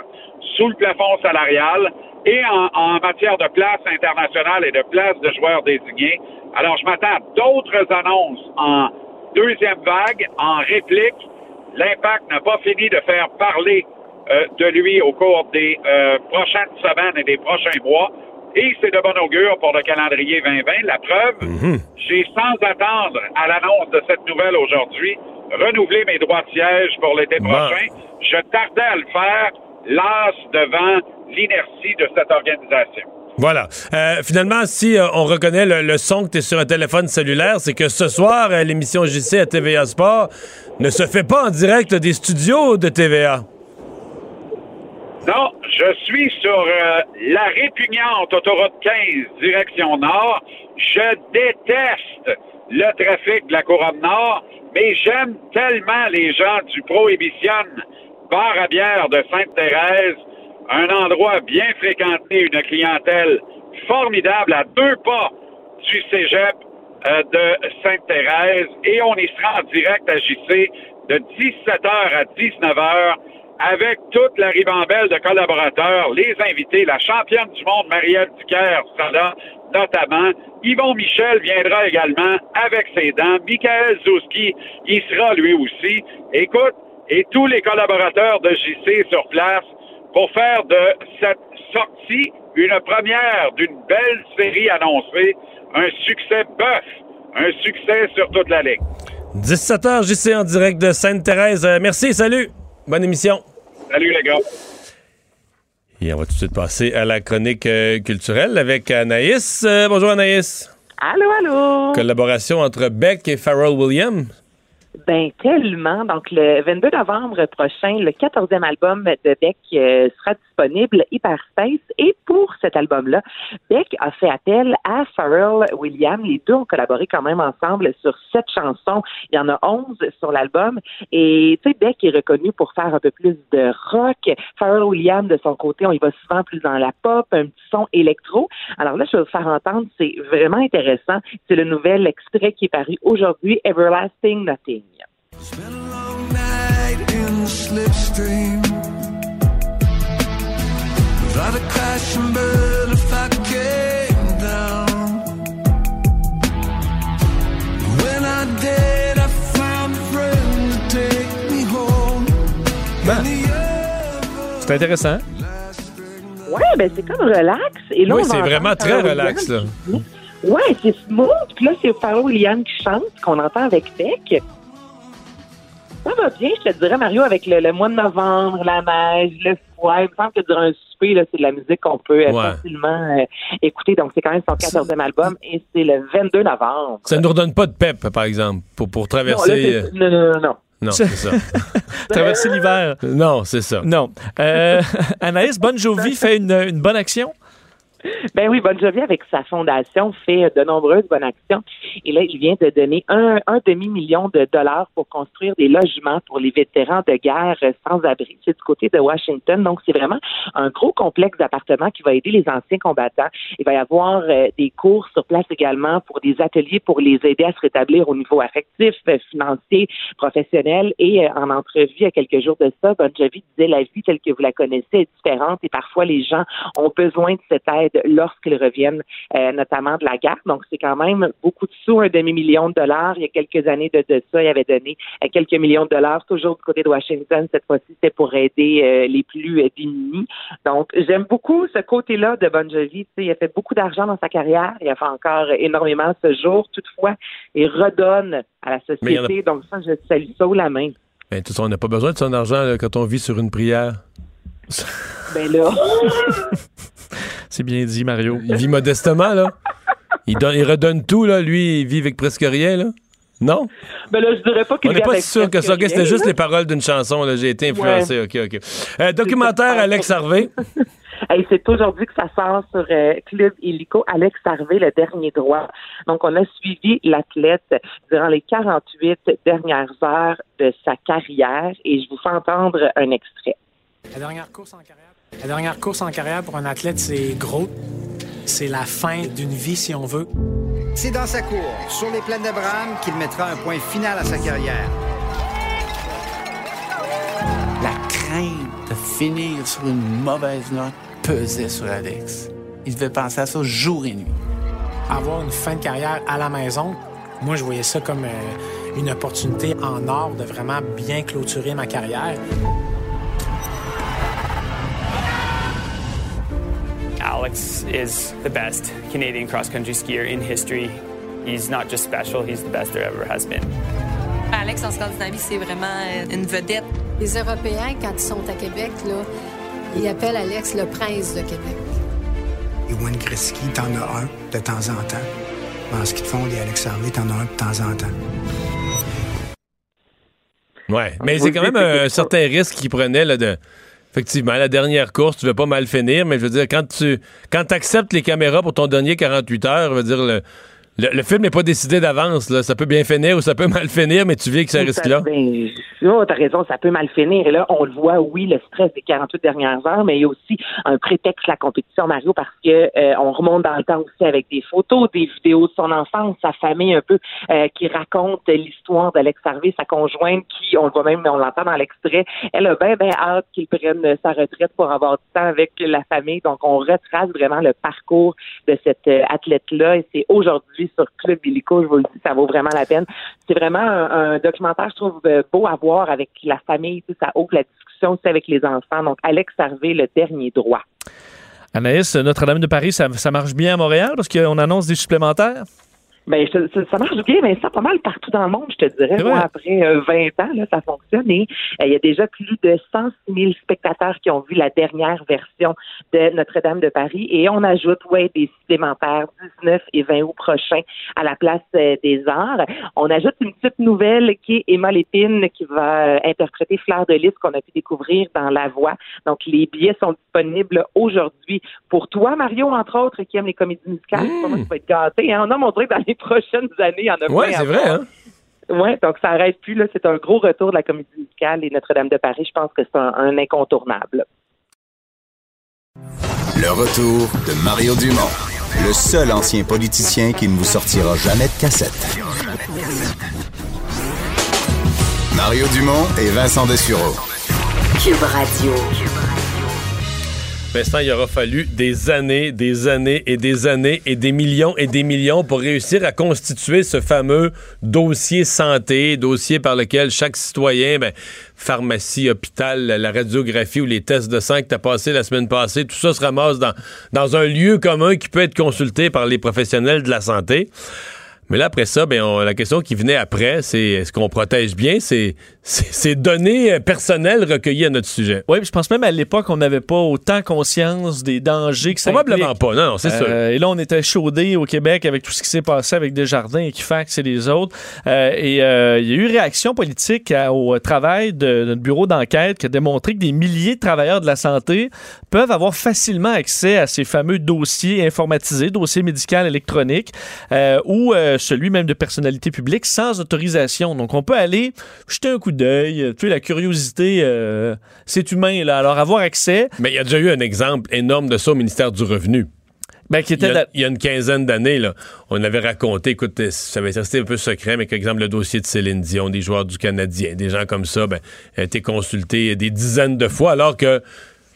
Speaker 11: sous le plafond salarial et en, en, matière de place internationale et de place de joueurs désignés. Alors, je m'attends à d'autres annonces en deuxième vague, en réplique. L'impact n'a pas fini de faire parler euh, de lui au cours des euh, prochaines semaines et des prochains mois. Et c'est de bon augure pour le calendrier 2020. La preuve,
Speaker 1: Mhm.
Speaker 11: j'ai sans attendre à l'annonce de cette nouvelle aujourd'hui renouvelé mes droits de siège pour l'été prochain. Je tardais à le faire, las devant l'inertie de cette organisation.
Speaker 1: Voilà. Euh, finalement, si euh, on reconnaît le, le son que tu es sur un téléphone cellulaire, c'est que ce soir, euh, l'émission JC à TVA Sport ne se fait pas en direct des studios de TVA.
Speaker 11: Non, je suis sur la répugnante autoroute 15 direction nord. Je déteste le trafic de la couronne nord, mais j'aime tellement les gens du Prohibition. Bar à bière de Sainte-Thérèse, un endroit bien fréquenté, une clientèle formidable à deux pas du cégep euh, de Sainte-Thérèse. Et on y sera en direct à JC de 17h à 19h avec toute la ribambelle de collaborateurs, les invités, la championne du monde Marielle Duquer sera notamment. Yvon Michel viendra également avec ses dents. Michael Zouski y sera lui aussi. Écoute, et tous les collaborateurs de JC sur place pour faire de cette sortie une première d'une belle série annoncée, un succès bœuf, un succès sur toute la ligue.
Speaker 1: 17h, JC en direct de Sainte-Thérèse. Euh, merci, salut. Bonne émission.
Speaker 11: Salut les gars.
Speaker 1: Et on va tout de suite passer à la chronique euh, culturelle avec Anaïs. Euh, bonjour Anaïs.
Speaker 12: Allô, allô.
Speaker 1: Collaboration entre Beck et Pharrell Williams.
Speaker 12: Ben tellement. Donc le 22 novembre prochain, le 14e album de Beck euh, sera disponible Hyperspace. Et pour cet album-là, Beck a fait appel à Pharrell Williams. Les deux ont collaboré quand même ensemble sur sept chansons. Il y en a 11 sur l'album. Et tu sais, Beck est reconnu pour faire un peu plus de rock. Pharrell Williams, de son côté, on y va souvent plus dans la pop, un petit son électro. Alors là, je vais vous faire entendre, c'est vraiment intéressant. C'est le nouvel extrait qui est paru aujourd'hui, Everlasting Nothing.
Speaker 2: Ben, c'est intéressant.
Speaker 12: Ouais, ben c'est comme relax. Et là,
Speaker 1: Oui, c'est vraiment très relax, là.
Speaker 12: Ouais, c'est smooth. Puis là, c'est Pharrell Williams qui chante, qu'on entend avec Beck. Ça va bien, je te dirais, Mario, avec le, le mois de novembre, la neige, le froid. Il me semble que durant un souper, là, c'est de la musique qu'on peut euh,
Speaker 1: Ouais.
Speaker 12: facilement euh, écouter. Donc, c'est quand même son 14e album et c'est le 22 novembre.
Speaker 1: Ça ne nous redonne pas de pep, par exemple, pour, pour
Speaker 12: Non, là,
Speaker 1: traverser.
Speaker 12: non, non, non, non.
Speaker 1: Non, c'est ça.
Speaker 2: Traverser l'hiver.
Speaker 1: Non, c'est ça.
Speaker 2: Non. Euh, Anaïs, Bon Jovi fait une, une bonne action?
Speaker 12: Ben oui, Bon Jovi, avec sa fondation, fait de nombreuses bonnes actions. Et là, il vient de donner un, demi-million de dollars pour construire des logements pour les vétérans de guerre sans abri. C'est du côté de Washington. Donc, c'est vraiment un gros complexe d'appartements qui va aider les anciens combattants. Il va y avoir euh, des cours sur place également pour des ateliers pour les aider à se rétablir au niveau affectif, euh, financier, professionnel. Et euh, en entrevue, il y a quelques jours de ça, Bon Jovi disait la vie telle que vous la connaissez est différente et parfois les gens ont besoin de cette aide lorsqu'ils reviennent, euh, notamment de la guerre. Donc, c'est quand même beaucoup de sous, un demi-million de dollars. Il y a quelques années de, de ça, il avait donné euh, quelques millions de dollars, toujours du côté de Washington. Cette fois-ci, c'était pour aider euh, les plus démunis. Donc, j'aime beaucoup ce côté-là de Bon Jovi. Il a fait beaucoup d'argent dans sa carrière. Il a fait encore énormément ce jour. Toutefois, il redonne à la
Speaker 1: a-
Speaker 12: société. Donc, ça, je salue ça la main.
Speaker 1: Ben, tout ça, on n'a pas besoin de son argent là, quand on vit sur une prière.
Speaker 12: Ben là.
Speaker 2: C'est bien dit, Mario.
Speaker 1: Il vit modestement, là. Il, donne, il redonne tout, là. Lui, il vit avec presque rien, là. Non?
Speaker 12: Ben là, je dirais pas qu'il
Speaker 1: On n'est pas si sûr que ça. c'était juste les paroles d'une chanson. là. J'ai été influencé. OK, OK. Euh, documentaire Alex Harvey.
Speaker 12: Hey, c'est aujourd'hui que ça sort sur euh, Club Illico. Alex Harvey, le dernier droit. Donc, on a suivi l'athlète durant les 48 dernières heures de sa carrière et je vous fais entendre un extrait.
Speaker 13: La dernière course en carrière. La dernière course en carrière pour un athlète, c'est gros. C'est la fin d'une vie, si on veut.
Speaker 14: C'est dans sa cour, sur les plaines d'Abraham, qu'il mettra un point final à sa carrière.
Speaker 15: La crainte de finir sur une mauvaise note pesait sur Alex. Il devait penser à ça jour et nuit.
Speaker 13: Avoir une fin de carrière à la maison, moi, je voyais ça comme euh, une opportunité en or de vraiment bien clôturer ma carrière.
Speaker 16: Alex is the best Canadian cross country skier in history. He's not just special, he's the best there ever has been.
Speaker 17: Alex en Scandinavie, c'est vraiment euh, une vedette.
Speaker 18: Les Européens, quand ils sont à Québec, là, ils appellent Alex le prince de Québec.
Speaker 19: Les Wayne Gretzky, t'en as un de temps en temps. En ski de fond, les Alex Harvey, t'en as un de temps en temps.
Speaker 1: Ouais, mais c'est quand même un certain risque qu'il prenait là, de. Effectivement, la dernière course, tu veux pas mal finir, mais je veux dire, quand tu quand acceptes les caméras pour ton dernier 48 heures, je veux dire, le, le, le film n'est pas décidé d'avance. là. Ça peut bien finir ou ça peut mal finir, mais tu vis avec ce
Speaker 12: Ça-
Speaker 1: risque-là.
Speaker 12: Ben, oh, t'as raison, ça peut mal finir. Et là, on le voit, oui, le stress des 48 dernières heures, mais il y a aussi un prétexte, la compétition, Mario, parce que euh, on remonte dans le temps aussi avec des photos, des vidéos de son enfance, sa famille un peu, euh, qui raconte l'histoire d'Alex Harvey, sa conjointe, qui, on le voit même, on l'entend dans l'extrait, elle a bien, bien hâte qu'il prenne sa retraite pour avoir du temps avec la famille. Donc, on retrace vraiment le parcours de cette euh, athlète-là et c'est aujourd'hui sur Club Illico, je vous le dis, ça vaut vraiment la peine. C'est vraiment un, documentaire, je trouve, euh, beau à voir avec la famille, ça ouvre la discussion aussi avec les enfants. Donc, Alex Harvey, le dernier droit.
Speaker 2: Anaïs, Notre-Dame de Paris, ça, ça marche bien à Montréal parce qu'on annonce des supplémentaires?
Speaker 12: Ben, je- ça, ça marche bien, mais ça pas mal partout dans le monde, je te dirais. Moi, après euh, 20 ans, là, ça fonctionne. Et euh, il y a déjà plus de 106 000 spectateurs qui ont vu la dernière version de Notre-Dame de Paris. Et on ajoute, ouais, des supplémentaires 19 et 20 août prochains à la place euh, des Arts. On ajoute une petite nouvelle qui est Emma Lépine qui va euh, interpréter Fleur de Lys qu'on a pu découvrir dans La Voix. Donc, les billets sont disponibles aujourd'hui. Pour toi, Mario, entre autres, qui aime les comédies musicales, c'est pas moi qui va être gâté. Hein? On a montré dans les prochaines années, il y en a à
Speaker 1: c'est vrai, hein?
Speaker 12: Oui, donc ça arrête plus. Là. C'est un gros retour de la comédie musicale et Notre-Dame de Paris. Je pense que c'est un, un incontournable.
Speaker 8: Le retour de Mario Dumont, le seul ancien politicien qui ne vous sortira jamais de cassette. Mario Dumont et Vincent Dessureau.
Speaker 9: Cube Radio.
Speaker 1: Vincent, il aura fallu des années, des années et des années et des millions et des millions pour réussir à constituer ce fameux dossier santé, dossier par lequel chaque citoyen, ben, pharmacie, hôpital, la radiographie ou les tests de sang que tu as passé la semaine passée, tout ça se ramasse dans, un lieu commun qui peut être consulté par les professionnels de la santé. Mais là, après ça, ben, la question qui venait après, c'est est-ce qu'on protège bien ces, ces, données euh, personnelles recueillies à notre sujet?
Speaker 2: Oui, je pense même à l'époque, on n'avait pas autant conscience des dangers que ça
Speaker 1: Probablement
Speaker 2: implique.
Speaker 1: pas, non, non, c'est sûr.
Speaker 2: Euh, Et là, on était chaudé au Québec avec tout ce qui s'est passé avec Desjardins, Equifax et les autres. Euh, et euh, il y a eu réaction politique à- au travail de notre bureau d'enquête qui a démontré que des milliers de travailleurs de la santé peuvent avoir facilement accès à ces fameux dossiers informatisés, dossiers médicaux électroniques, ou celui même de personnalité publique sans autorisation. Donc, on peut aller jeter un coup d'œil. Tu sais, la curiosité, euh, c'est humain. Là. Alors, avoir accès...
Speaker 1: Mais il y a déjà eu un exemple énorme de ça au ministère du Revenu.
Speaker 2: Ben, qui était
Speaker 1: il, y a,
Speaker 2: la-
Speaker 1: il y a une quinzaine d'années, là, on avait raconté, écoute, euh, ça avait resté un peu secret, mais par exemple, le dossier de Céline Dion, des joueurs du Canadien, des gens comme ça, ben, a été consulté des dizaines de fois, alors que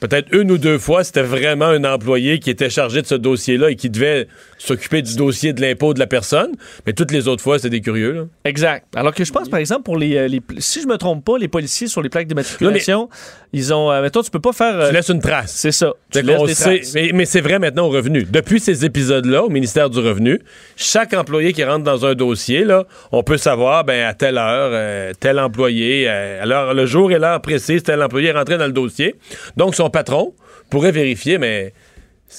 Speaker 1: peut-être une ou deux fois, c'était vraiment un employé qui était chargé de ce dossier-là et qui devait s'occuper du dossier de l'impôt de la personne. Mais toutes les autres fois, c'était des curieux. Là.
Speaker 2: Exact. Alors que je pense, par exemple, pour les, euh, les- si je me trompe pas, les policiers sur les plaques d'immatriculation, ils ont, euh, mettons, tu peux pas faire. euh,
Speaker 1: Tu laisses une trace.
Speaker 2: C'est ça. Tu laisses des
Speaker 1: sait-
Speaker 2: traces.
Speaker 1: mais mais c'est vrai maintenant au revenu. Depuis ces épisodes-là, au ministère du Revenu, chaque employé qui rentre dans un dossier, là, on peut savoir, ben, à telle heure, euh, tel employé, alors le jour et l'heure précise, tel employé est rentré dans le dossier. Donc, son patron pourrait vérifier, mais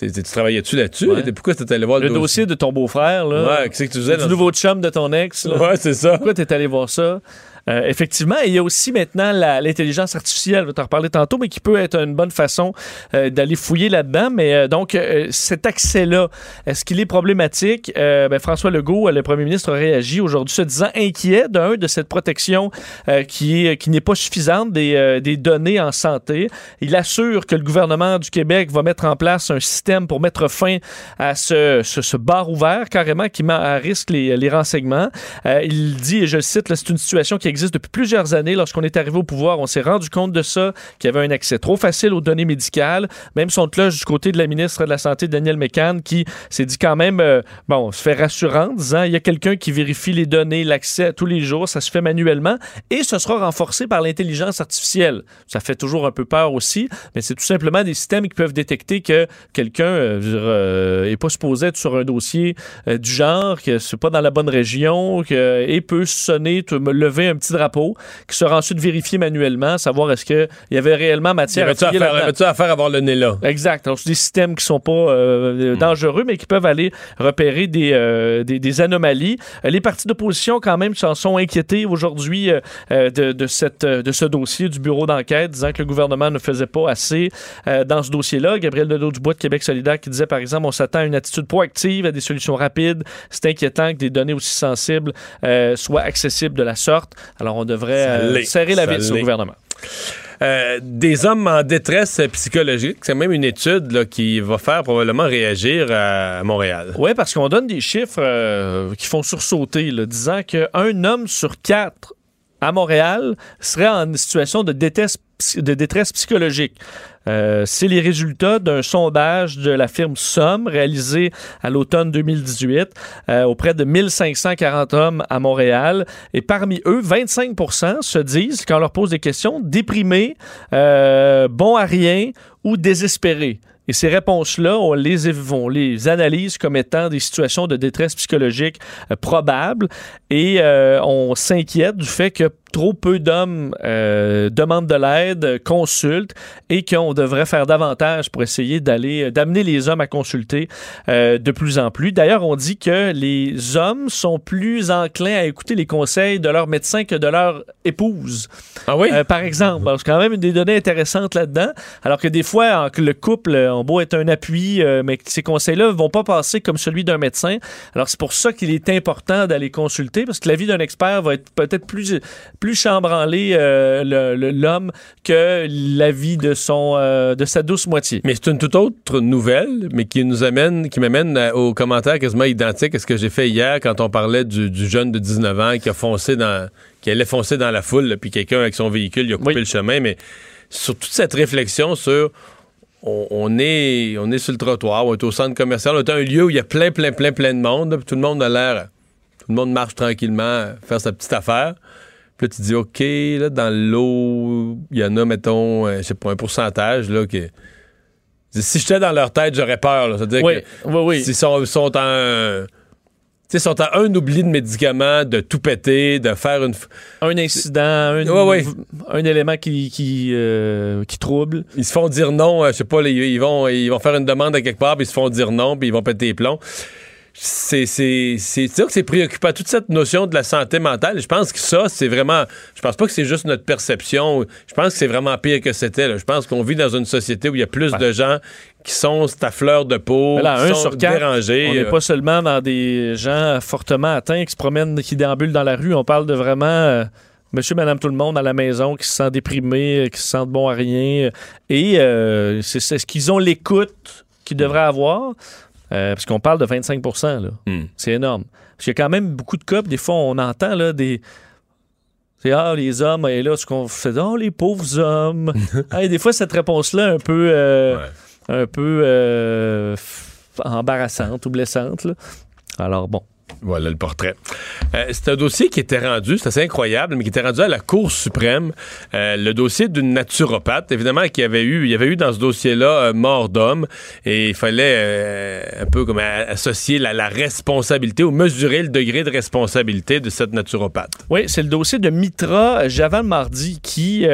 Speaker 1: tu travaillais-tu là-dessus? Pourquoi tu allé voir le,
Speaker 2: Le dossier de ton beau-frère, là.
Speaker 1: Ouais, qu'est-ce que tu faisais
Speaker 2: Du
Speaker 1: dans-
Speaker 2: nouveau chum de ton ex. là.
Speaker 1: Ouais, c'est ça.
Speaker 2: Pourquoi t'es allé voir ça? Euh, effectivement, il y a aussi maintenant l'intelligence artificielle, je vais t'en reparler tantôt, mais qui peut être une bonne façon euh, d'aller fouiller là-dedans. Mais euh, donc, cet accès-là, est-ce qu'il est problématique? Ben, François Legault, le premier ministre, a réagi aujourd'hui se disant inquiet d'un de cette protection qui qui n'est pas suffisante des, données en santé. Il assure que le gouvernement du Québec va mettre en place un système pour mettre fin à ce, ce, bar ouvert carrément qui met à risque les, renseignements. Il dit, et je le cite, c'est une situation qui existe depuis plusieurs années. Lorsqu'on est arrivé au pouvoir, on s'est rendu compte de ça, qu'il y avait un accès trop facile aux données médicales. Même son cloche du côté de la ministre de la Santé, Danielle McCann, qui s'est dit quand même, euh, bon, se fait rassurant, en disant, il y a quelqu'un qui vérifie les données, l'accès tous les jours, ça se fait manuellement, et ce sera renforcé par l'intelligence artificielle. Ça fait toujours un peu peur aussi, mais c'est tout simplement des systèmes qui peuvent détecter que quelqu'un euh, euh, est pas supposé être sur un dossier euh, du genre, que c'est pas dans la bonne région, que, et peut sonner, te- me lever un petit drapeau, qui sera ensuite vérifié manuellement, savoir est-ce qu'il y avait réellement matière à fouiller
Speaker 1: affaire à avoir le nez là?
Speaker 2: Exact. Alors, c'est des systèmes qui sont pas euh, dangereux, mais qui peuvent aller repérer des, euh, des, des anomalies. Euh, les partis d'opposition, quand même, s'en sont inquiétés aujourd'hui euh, euh, de, de, cette, euh, de ce dossier du bureau d'enquête, disant que le gouvernement ne faisait pas assez euh, dans ce dossier-là. Gabriel Nadeau-Dubois de Québec solidaire qui disait, par exemple, on s'attend à une attitude proactive, à des solutions rapides. C'est inquiétant que des données aussi sensibles euh, soient accessibles de la sorte. Alors, on devrait euh, serrer la vis au gouvernement.
Speaker 1: Euh, des hommes en détresse psychologique, c'est même une étude là, qui va faire probablement réagir à, à Montréal.
Speaker 2: Oui, parce qu'on donne des chiffres euh, qui font sursauter, là, disant qu'un homme sur quatre à Montréal serait en situation de détresse, de détresse psychologique. Euh, c'est les résultats d'un sondage de la firme Somme réalisé à l'automne 2018 euh, auprès de 1540 hommes à Montréal. Et parmi eux, 25% se disent, quand on leur pose des questions, déprimés, euh, bons à rien ou désespérés. Et ces réponses-là, on les, analyse comme étant des situations de détresse psychologique euh, probables et on s'inquiète du fait que trop peu d'hommes euh, demandent de l'aide, consultent et qu'on devrait faire davantage pour essayer d'aller euh, d'amener les hommes à consulter euh, de plus en plus. D'ailleurs, on dit que les hommes sont plus enclins à écouter les conseils de leur médecin que de leur épouse.
Speaker 1: Ah oui?
Speaker 2: par exemple, c'est quand même une des données intéressantes là-dedans. Alors que des fois, en- le couple, on beau être un appui, mais ces conseils-là vont pas passer comme celui d'un médecin. Alors c'est pour ça qu'il est important d'aller consulter, parce que l'avis d'un expert va être peut-être plus, plus chambranlé euh, l'homme que l'avis de son euh, de sa douce moitié.
Speaker 1: Mais c'est une toute autre nouvelle, mais qui nous amène, qui m'amène à- au commentaire quasiment identique à ce que j'ai fait hier quand on parlait du, du jeune de 19 ans qui a foncé dans, qui allait foncer dans la foule, là, puis quelqu'un avec son véhicule, il a coupé le chemin, mais sur toute cette réflexion sur on, on est, on est sur le trottoir, on est au centre commercial, on est à un lieu où il y a plein, plein, plein, plein de monde, puis tout le monde a l'air, tout le monde marche tranquillement, faire sa petite affaire. Puis là, tu dis, OK, là, dans l'eau, il y en a, mettons, euh, je sais pas, un pourcentage, là, qui. Si j'étais dans leur tête, j'aurais peur. là. C'est-à-dire
Speaker 2: Oui,
Speaker 1: que
Speaker 2: oui, oui.
Speaker 1: s'ils sont, sont en. Sont à un oubli de médicaments, de tout péter, de faire une.
Speaker 2: Un incident, un,
Speaker 1: Ouais, ouais.
Speaker 2: un élément qui, qui, euh, qui trouble.
Speaker 1: Ils se font dire non, euh, je sais pas, ils, ils vont, ils vont faire une demande à quelque part, puis ils se font dire non, puis ils vont péter les plombs. C'est sûr que c'est préoccupant. Toute cette notion de la santé mentale, je pense que ça, c'est vraiment. Je pense pas que c'est juste notre perception. Je pense que c'est vraiment pire que c'était. Je pense qu'on vit dans une société où il y a plus de gens qui sont à fleur de peau,
Speaker 2: Mais là,
Speaker 1: qui
Speaker 2: un
Speaker 1: sont
Speaker 2: sur quatre,
Speaker 1: dérangés.
Speaker 2: on n'est
Speaker 1: euh,
Speaker 2: pas seulement dans des gens fortement atteints qui se promènent, qui déambulent dans la rue. On parle de vraiment euh, monsieur, madame, tout le monde à la maison qui se sent déprimé, euh, qui se sentent bon à rien. Et euh, c'est c'est ce qu'ils ont l'écoute qu'ils devraient avoir. Euh, parce qu'on parle de 25% là.
Speaker 1: Hmm.
Speaker 2: C'est énorme. Parce qu'il y a quand même beaucoup de cas, des fois, on entend là, des. C'est ah, les hommes, et là, ce qu'on fait, oh, les pauvres hommes. Et des fois, cette réponse-là, un peu, euh, un peu euh, embarrassante ou blessante. là. Alors, bon.
Speaker 1: Voilà le portrait. Euh, c'est un dossier qui était rendu, c'est assez incroyable, mais qui était rendu à la Cour suprême. Euh, le dossier d'une naturopathe, évidemment, qui avait eu, il y avait eu dans ce dossier-là euh, mort d'homme, et il fallait un peu comme associer la, responsabilité ou mesurer le degré de responsabilité de cette naturopathe.
Speaker 2: Oui, c'est le dossier de Mitra Javal Mardi qui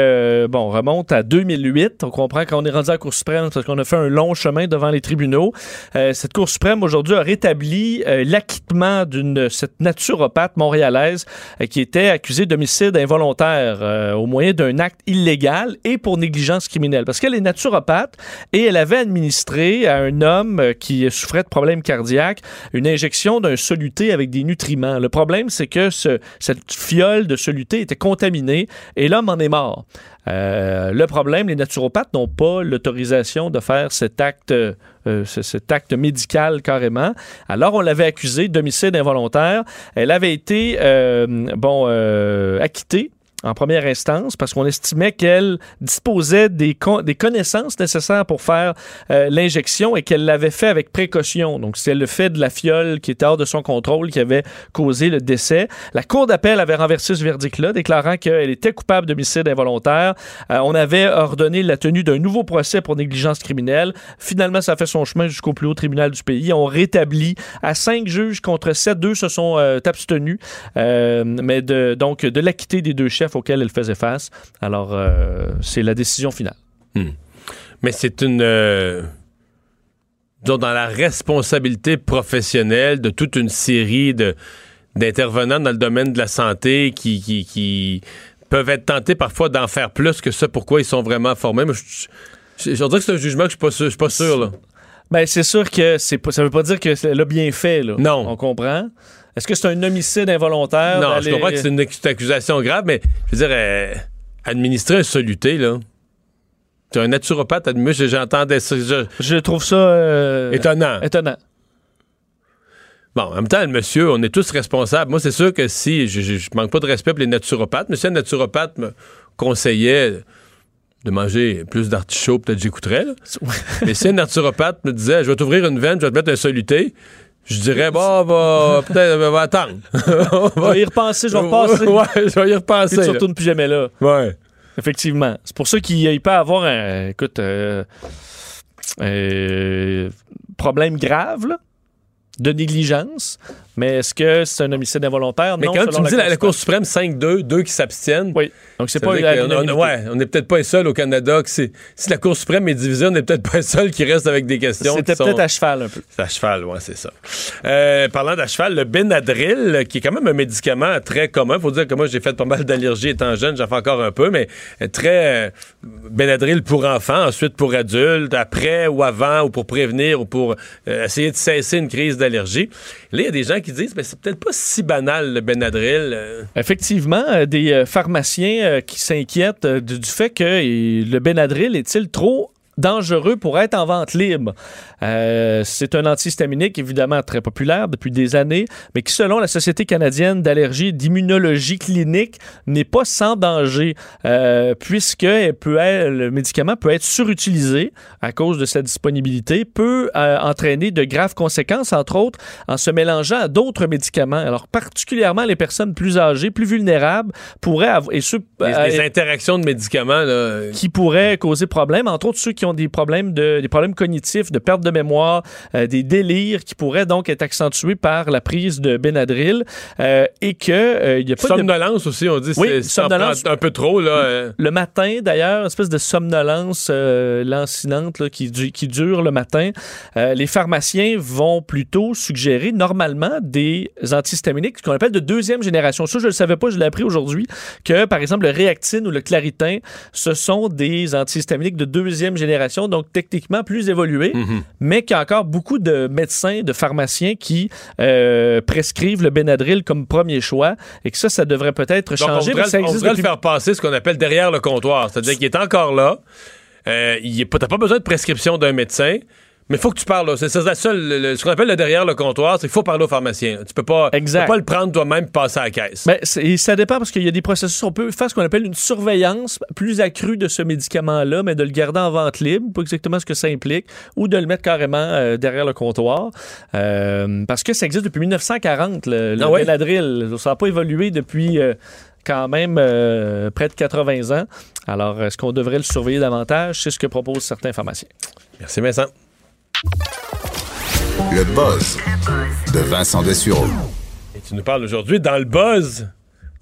Speaker 2: bon, remonte à 2008. On comprend qu'on est rendu à la Cour suprême parce qu'on a fait un long chemin devant les tribunaux. Cette Cour suprême aujourd'hui a rétabli l'acquittement d'une cette naturopathe montréalaise euh, qui était accusée d'homicide involontaire euh, au moyen d'un acte illégal et pour négligence criminelle. Parce qu'elle est naturopathe et elle avait administré à un homme euh, qui souffrait de problèmes cardiaques une injection d'un soluté avec des nutriments. Le problème, c'est que ce- cette fiole de soluté était contaminée et l'homme en est mort. Euh, le problème, les naturopathes n'ont pas l'autorisation de faire cet acte, euh, ce- cet acte médical carrément. Alors, on l'avait accusée d'homicide involontaire. Elle avait été, euh, bon, acquittée en première instance parce qu'on estimait qu'elle disposait des, con- des connaissances nécessaires pour faire euh, l'injection et qu'elle l'avait fait avec précaution. Donc, c'est le fait de la fiole qui était hors de son contrôle qui avait causé le décès. La Cour d'appel avait renversé ce verdict-là, déclarant qu'elle était coupable d'homicide involontaire. Euh, on avait ordonné la tenue d'un nouveau procès pour négligence criminelle. Finalement, ça a fait son chemin jusqu'au plus haut tribunal du pays. On rétablit à cinq juges contre sept. Deux se sont euh, abstenus, euh, mais de, donc de l'acquitter des deux chefs auxquels elle faisait face. Alors, euh, c'est la décision finale.
Speaker 1: Mais c'est une. euh, disons, dans la responsabilité professionnelle de toute une série de d'intervenants dans le domaine de la santé qui, qui, qui peuvent être tentés parfois d'en faire plus que ça, pourquoi ils sont vraiment formés. Je, je, je dirais que c'est un jugement que je suis pas sûr, je suis pas sûr là.
Speaker 2: Ben, c'est sûr que c'est ça veut pas dire que c'est- elle a bien fait, là.
Speaker 1: Non.
Speaker 2: On comprend. Est-ce que c'est un homicide involontaire?
Speaker 1: Non, je comprends que c'est une ac- accusation grave, mais je veux dire, euh, administrer un soluté, là. Tu un naturopathe, j'ai- j'entendais ça. Je,
Speaker 2: je trouve ça euh,
Speaker 1: étonnant.
Speaker 2: Étonnant.
Speaker 1: Bon, en même temps, le monsieur, on est tous responsables. Moi, c'est sûr que si, je, je- manque pas de respect pour les naturopathes, mais si un naturopathe me conseillait de manger plus d'artichauts, peut-être j'écouterais. là. mais si un naturopathe me disait, je vais t'ouvrir une veine, je vais te mettre un soluté, je dirais, bon, va, peut-être, va attendre.
Speaker 2: Je vais y repenser, je vais repasser.
Speaker 1: Ouais, je vais y repenser.
Speaker 2: Puis tu
Speaker 1: là.
Speaker 2: retournes plus jamais là.
Speaker 1: Ouais.
Speaker 2: Effectivement. C'est pour ça qu'il il peut avoir un. Écoute, euh, Euh, problème grave, là, de négligence. Mais est-ce que c'est un homicide involontaire?
Speaker 1: Mais
Speaker 2: non,
Speaker 1: quand tu me dis la, la
Speaker 2: Cour
Speaker 1: suprême 5-2, deux qui s'abstiennent.
Speaker 2: Oui. Donc c'est pas
Speaker 1: on-. Ouais, on n'est peut-être pas les seuls au Canada. Que si la Cour suprême est divisée, on n'est peut-être pas les seuls qui restent avec des questions.
Speaker 2: C'était
Speaker 1: sont-
Speaker 2: peut-être à cheval un peu.
Speaker 1: C'est à cheval, ouais, c'est ça. Euh, parlant d'à cheval, le Benadryl, qui est quand même un médicament très commun. Faut dire que moi, j'ai fait pas mal d'allergies étant jeune, j'en fais encore un peu, mais euh, très euh, Benadryl pour enfants, ensuite pour adultes, après ou avant, ou pour prévenir, ou pour euh, essayer de cesser une crise d'allergie. Là, il y a des gens qui disent, mais c'est peut-être pas si banal, le Benadryl. euh.
Speaker 2: Effectivement, euh, des euh, pharmaciens qui s'inquiètent du, fait que le Benadryl est-il trop dangereux pour être en vente libre. Euh, c'est un antihistaminique évidemment très populaire depuis des années, mais qui selon la Société canadienne d'allergie et d'immunologie clinique n'est pas sans danger euh, puisque elle peut être- le médicament peut être surutilisé à cause de sa disponibilité, peut euh, entraîner de graves conséquences entre autres en se mélangeant à d'autres médicaments. Alors particulièrement les personnes plus âgées, plus vulnérables pourraient avoir et ceux
Speaker 1: Des, des interactions de médicaments, là,
Speaker 2: qui pourraient causer problème, entre autres ceux qui ont des problèmes de des problèmes cognitifs, de perte de mémoire, euh, des délires qui pourraient donc être accentués par la prise de Benadryl euh, et que euh, il y a pas de
Speaker 1: somnolence aussi, on dit,
Speaker 2: Oui, somnolence.
Speaker 1: un peu trop, là.
Speaker 2: le matin, d'ailleurs, une espèce de somnolence lancinante là, qui, du- qui dure le matin. Les pharmaciens vont plutôt suggérer normalement des antihistaminiques, ce qu'on appelle de deuxième génération. Ça, je ne le savais pas, je l'ai appris aujourd'hui, que par exemple le Réactine ou le Claritin, ce sont des antihistaminiques de deuxième génération, donc techniquement plus évolués,
Speaker 1: Mhm.
Speaker 2: mais qu'il y a encore beaucoup de médecins, de pharmaciens qui euh, prescrivent le Benadryl comme premier choix et que ça, ça devrait peut-être
Speaker 1: Donc, on
Speaker 2: changer.
Speaker 1: voudrait,
Speaker 2: mais
Speaker 1: on voudrait
Speaker 2: depuis
Speaker 1: le faire passer ce qu'on appelle derrière le comptoir. C'est-à-dire qu'il est encore là. Euh, t'as pas besoin de prescription d'un médecin. Mais il faut que tu parles. là. C'est ce qu'on appelle le derrière le comptoir, c'est qu'il faut parler au pharmacien. Tu peux pas, tu peux pas le prendre toi-même et passer à la caisse.
Speaker 2: Et ça dépend parce qu'il y a des processus. On peut faire ce qu'on appelle une surveillance plus accrue de ce médicament-là, mais de le garder en vente libre, pas exactement ce que ça implique, ou de le mettre carrément euh, derrière le comptoir. Euh, parce que ça existe depuis 1940, le, le
Speaker 1: Ah ouais?
Speaker 2: Benadryl. Ça n'a pas évolué depuis euh, quand même près de 80 ans. Alors, est-ce qu'on devrait le surveiller davantage? C'est ce que proposent certains pharmaciens.
Speaker 1: Merci, Vincent.
Speaker 8: Le buzz de Vincent Dessureau.
Speaker 1: Et tu nous parles aujourd'hui dans le buzz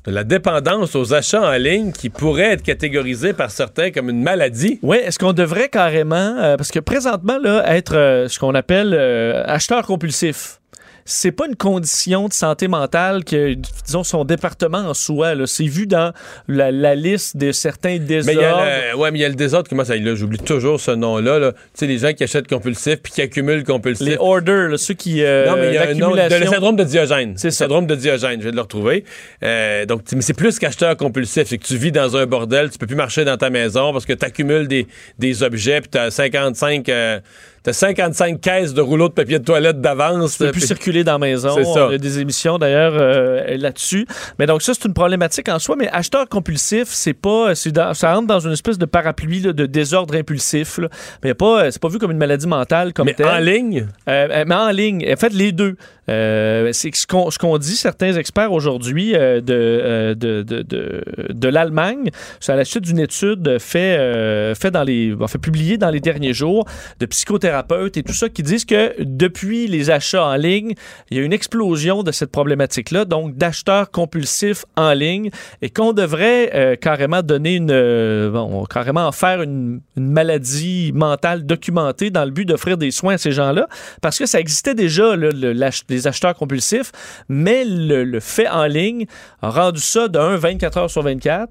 Speaker 1: de la dépendance aux achats en ligne qui pourrait être catégorisée par certains comme une maladie.
Speaker 2: Oui, est-ce qu'on devrait carrément, euh, parce que présentement, là, être euh, ce qu'on appelle euh, acheteur compulsif, c'est pas une condition de santé mentale que, disons, son département en soi. C'est vu dans la, la liste de certains
Speaker 1: Mais
Speaker 2: désordres.
Speaker 1: a le, ouais, mais il y a le désordre, comment ça, là, j'oublie toujours ce nom-là. là. Tu sais, les gens qui achètent compulsif puis qui accumulent compulsif.
Speaker 2: Les orders, là, ceux qui. euh,
Speaker 1: non, mais il y a un nom, de-
Speaker 2: l'accumulation.
Speaker 1: le syndrome de Diogène.
Speaker 2: C'est
Speaker 1: le syndrome de Diogène, je vais le retrouver. Euh, donc, mais c'est plus qu'acheteur compulsif. C'est que tu vis dans un bordel, tu peux plus marcher dans ta maison parce que tu accumules des, des objets puis tu as 55... euh, T'as 55 caisses de rouleaux de papier de toilette d'avance.
Speaker 2: Tu peux plus
Speaker 1: puis-
Speaker 2: circuler dans la maison.
Speaker 1: C'est ça.
Speaker 2: On a des émissions d'ailleurs euh, là-dessus. Mais donc ça, c'est une problématique en soi. Mais acheteur compulsif, c'est pas, dans- ça rentre dans une espèce de parapluie là, de désordre impulsif. là. Mais pas, c'est pas vu comme une maladie mentale comme
Speaker 1: Mais
Speaker 2: telle.
Speaker 1: en ligne?
Speaker 2: Euh, euh, mais en ligne. En fait, les deux. Euh, c'est ce qu'on ce dit certains experts aujourd'hui euh, de, euh, de, de, de, de l'Allemagne, c'est à la suite d'une étude fait, euh, fait, dans les, publiée dans les derniers jours de et tout ça qui disent que depuis les achats en ligne, il y a une explosion de cette problématique-là, donc d'acheteurs compulsifs en ligne et qu'on devrait euh, carrément donner une, euh, carrément en faire une, maladie mentale documentée dans le but d'offrir des soins à ces gens-là parce que ça existait déjà, les acheteurs compulsifs, mais le, le fait en ligne a rendu ça d'un 24 heures sur 24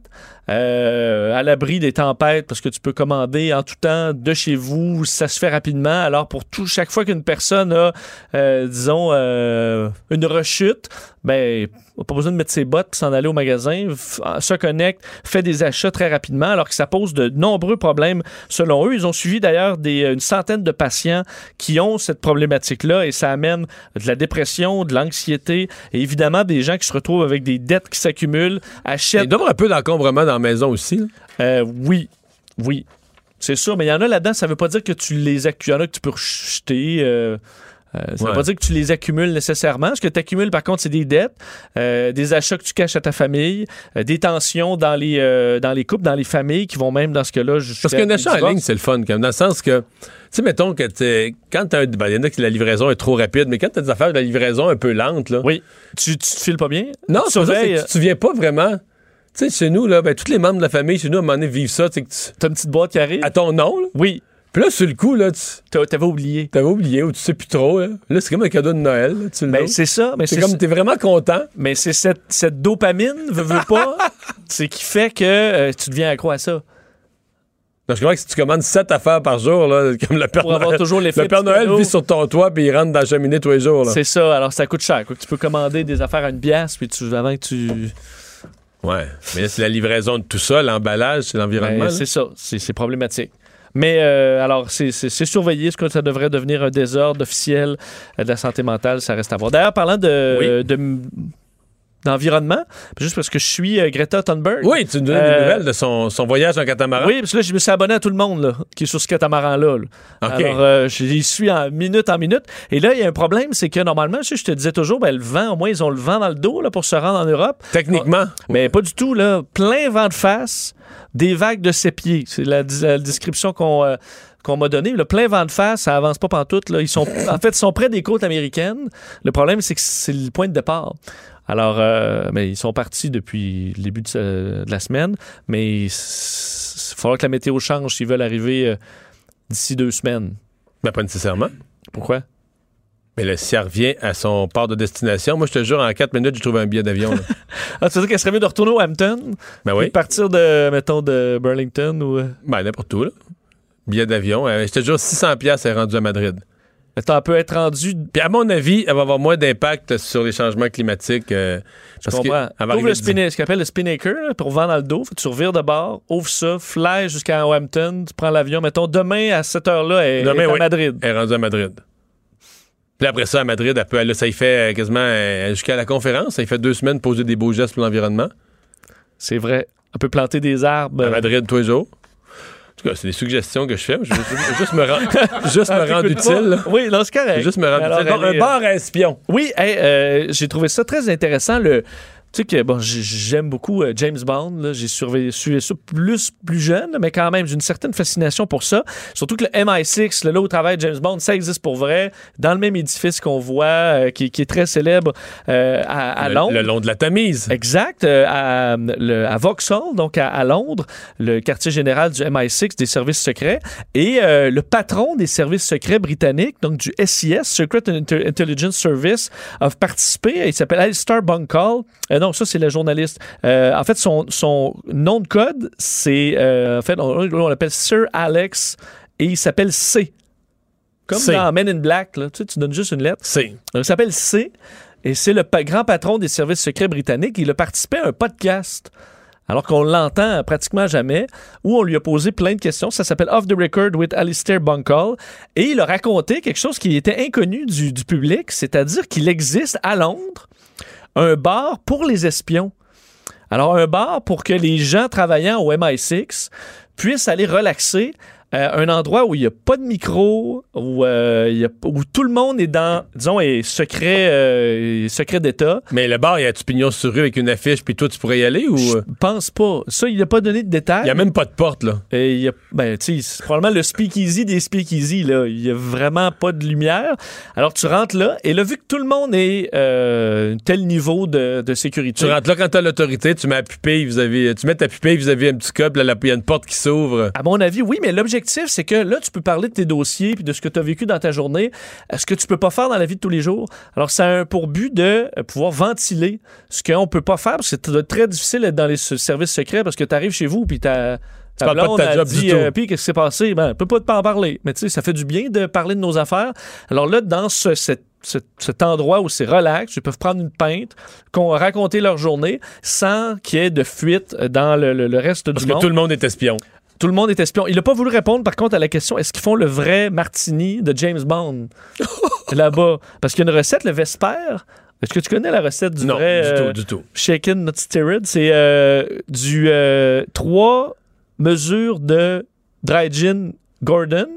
Speaker 2: euh, à l'abri des tempêtes parce que tu peux commander en tout temps de chez vous, ça se fait rapidement. Alors pour tout, chaque fois qu'une personne a, euh, disons, euh, une rechute, ben pas besoin de mettre ses bottes s'en aller au magasin, f- se connecte, fait des achats très rapidement, alors que ça pose de nombreux problèmes selon eux. Ils ont suivi d'ailleurs des, une centaine de patients qui ont cette problématique-là et ça amène de la dépression, de l'anxiété et évidemment des gens qui se retrouvent avec des dettes qui s'accumulent, achètent.
Speaker 1: Il y un peu d'encombrement dans la maison aussi.
Speaker 2: Euh, oui, oui. C'est sûr, mais il y en a là-dedans, ça veut pas dire que tu les accumules. Il y en a que tu peux rejeter. euh, Euh, ça ne
Speaker 1: Ouais.
Speaker 2: veut pas dire que tu les accumules nécessairement. Ce que tu accumules, par contre, c'est des dettes, euh, des achats que tu caches à ta famille, euh, des tensions dans les, euh, dans les couples, dans les familles qui vont même dans ce cas-là
Speaker 1: Parce qu'un achat en ligne, c'est le fun, quand même, dans le sens que, tu sais, mettons que t'es- quand t'as un. ben, il y en a qui la livraison est trop rapide, mais quand t'as des affaires de la livraison un peu lente, là.
Speaker 2: Oui. Tu, tu te files pas bien?
Speaker 1: Non,
Speaker 2: Tu surveilles,
Speaker 1: que tu te souviens pas vraiment. Tu sais, chez nous, là, ben, tous les membres de la famille, chez nous, à un moment donné, vivent ça. Tu que tu-
Speaker 2: T'as une petite boîte qui arrive?
Speaker 1: à ton nom, là.
Speaker 2: Oui.
Speaker 1: Puis là, sur le coup, là, tu.
Speaker 2: T'a- T'avais oublié.
Speaker 1: T'avais oublié ou tu sais plus trop, là. Là, c'est comme un cadeau de Noël, là, tu
Speaker 2: Ben, c'est ça. Mais
Speaker 1: C'est comme, t'es vraiment content.
Speaker 2: Mais c'est cette, cette dopamine, veux, veux pas, c'est qui fait que euh, tu deviens accro à ça.
Speaker 1: Je crois que si tu commandes 7 affaires par jour, là, comme le Père
Speaker 2: Pour avoir
Speaker 1: Noël,
Speaker 2: toujours l'effet
Speaker 1: le Père Noël vit sur ton toit puis il rentre dans la cheminée tous les jours.
Speaker 2: C'est ça. Alors, ça coûte cher. quoi. Tu peux commander des affaires à une pièce, puis tu, avant que tu.
Speaker 1: Ouais. Mais là, c'est la livraison de tout ça, l'emballage, c'est l'environnement.
Speaker 2: Ben, c'est ça. C'est c'est problématique. Mais euh, alors, c'est surveillé. Est-ce que ça devrait devenir un désordre officiel euh, de la santé mentale? Ça reste à voir. D'ailleurs, parlant de.
Speaker 1: Oui.
Speaker 2: de- d'environnement, juste parce que je suis euh, Greta Thunberg.
Speaker 1: Oui, tu nous donnes
Speaker 2: Euh,
Speaker 1: des nouvelles de son, son voyage en catamaran.
Speaker 2: Oui, parce que là, je me suis abonné à tout le monde là, qui est sur ce catamaran-là. là. Alors, euh, je les suis en minute en minute. Et là, il y a un problème, c'est que normalement, je, je te disais toujours, ben, le vent, au moins, ils ont le vent dans le dos là, pour se rendre en Europe.
Speaker 1: Techniquement.
Speaker 2: Mais pas du tout, là. Plein vent de face, des vagues de ses pieds. C'est la, la description qu'on. euh, qu'on m'a donné, le plein vent de face, ça avance pas pantoute. Là. Ils sont, en fait, ils sont près des côtes américaines. Le problème, c'est que c'est le point de départ. Alors, euh, mais ils sont partis depuis le début de, la semaine, mais il falloir que la météo change s'ils veulent arriver euh, d'ici deux semaines.
Speaker 1: Mais pas nécessairement.
Speaker 2: Pourquoi?
Speaker 1: Mais là, si elle revient à son port de destination, moi, je te jure, en 4 minutes, j'ai trouvé un billet d'avion.
Speaker 2: Ah, tu veux dire qu'elle serait mieux de retourner au Hampton?
Speaker 1: ben oui.
Speaker 2: de partir de, mettons, de Burlington ou... euh,
Speaker 1: Ben, n'importe où, là. Billet d'avion. Je te jure, 600 pièces est rendu à Madrid.
Speaker 2: Elle peut être rendue...
Speaker 1: Puis à mon avis, elle va avoir moins d'impact sur les changements climatiques. euh,
Speaker 2: Je
Speaker 1: parce que
Speaker 2: comprends. Ouvre le spinnaker, ce qu'on appelle le spinnaker, pour vent dans le dos. Faut que tu revires de bord, ouvre ça, fly jusqu'à Hampton, tu prends l'avion. Mettons, demain, à cette heure-là, elle,
Speaker 1: Demain,
Speaker 2: est à
Speaker 1: oui.
Speaker 2: Madrid.
Speaker 1: Elle est rendue à Madrid. Puis après ça, à Madrid, elle peut ça y fait euh, quasiment euh, jusqu'à la conférence. Ça y fait deux semaines poser des beaux gestes pour l'environnement.
Speaker 2: C'est vrai. Elle peut planter des arbres.
Speaker 1: À Madrid tous les jours. En tout cas, c'est des suggestions que je fais. Je veux je juste me, rendre- juste me
Speaker 2: Ah,
Speaker 1: rendre
Speaker 2: t'écoutes
Speaker 1: utile.
Speaker 2: Oui, là, c'est correct.
Speaker 1: Juste me rendre
Speaker 2: Alors,
Speaker 1: utile. Un bar à espion.
Speaker 2: Oui, hey, euh, j'ai trouvé ça très intéressant. Le, tu sais que bon, j'aime beaucoup euh, James Bond. J'ai surveillé, suivi ça plus plus jeune, mais quand même j'ai une certaine fascination pour ça. Surtout que le MI6, le là où travaille James Bond, ça existe pour vrai, dans le même édifice qu'on voit, euh, qui, qui est très célèbre euh, à, à
Speaker 1: Le-
Speaker 2: Londres.
Speaker 1: Le long de la Tamise.
Speaker 2: Exact, euh, à, le- à Vauxhall, donc à, à Londres, le quartier général du MI6, des services secrets, et le patron des services secrets britanniques, donc du SIS, Secret Intelligence Service, a participé. Il s'appelle Alistair Bunkall. Euh, non, ça, c'est le journaliste. Euh, en fait, son, son nom de code, c'est, euh, en fait, on, on l'appelle Sir Alex, et il s'appelle C. Comme
Speaker 1: C.
Speaker 2: dans Men in Black, là, tu, sais, tu donnes juste une lettre.
Speaker 1: C.
Speaker 2: Donc, il s'appelle C. Et c'est le pa- grand patron des services secrets britanniques. Il a participé à un podcast. Alors qu'on l'entend pratiquement jamais, où on lui a posé plein de questions. Ça s'appelle Off the Record with Alistair Bunkall. Et il a raconté quelque chose qui était inconnu du, du public, c'est-à-dire qu'il existe à Londres un bar pour les espions. Alors, un bar pour que les gens travaillant au MI6 puissent aller relaxer. Euh, un endroit où il n'y a pas de micro, où, euh, il y a- où tout le monde est dans, disons, est secret, euh, secret d'État.
Speaker 1: Mais le bar, il y a-tu pignon sur rue avec une affiche, puis toi, tu pourrais y aller ou?
Speaker 2: Je pense pas. Ça, il n'a pas donné de détails.
Speaker 1: Il n'y a même pas de porte, là.
Speaker 2: Et y a, ben, tu sais, probablement le speakeasy des speakeasy, là. Il y a vraiment pas de lumière. Alors, tu rentres là, et là, vu que tout le monde est euh, tel niveau de, de sécurité.
Speaker 1: Tu rentres là quand t'as l'autorité, tu mets la pupille, vous avez, tu mets ta pupille, vous avez un petit cop, là, il y a une porte qui s'ouvre.
Speaker 2: À mon avis, oui, mais l'objectif, c'est que là, tu peux parler de tes dossiers puis de ce que tu as vécu dans ta journée, euh, ce que tu peux pas faire dans la vie de tous les jours. Alors, ça a pour but de euh, pouvoir ventiler ce qu'on peut pas faire, parce que c'est très difficile d'être dans les services secrets parce que tu arrives chez vous puis ta ta
Speaker 1: parles pas de
Speaker 2: blonde
Speaker 1: ta job
Speaker 2: dit,
Speaker 1: du tout.
Speaker 2: euh, puis qu'est-ce qui s'est passé? Ben, on peut pas pas en parler. Mais tu sais, ça fait du bien de parler de nos affaires. Alors là, dans ce, cet, cet- cet endroit où c'est relax, ils peuvent prendre une pinte, qu'on raconter leur journée sans qu'il y ait de fuite dans le, le- le reste
Speaker 1: Parce
Speaker 2: du
Speaker 1: que
Speaker 2: monde.
Speaker 1: tout le monde est espion.
Speaker 2: Tout le monde est espion. Il n'a pas voulu répondre, par contre, à la question est-ce qu'ils font le vrai martini de James Bond? Là-bas Parce qu'il y a une recette, le Vesper. Est-ce que tu connais la recette du
Speaker 1: Non,
Speaker 2: vrai
Speaker 1: du
Speaker 2: euh,
Speaker 1: tout, du tout.
Speaker 2: shaken not stirred? C'est euh, du euh, trois mesures de dry gin Gordon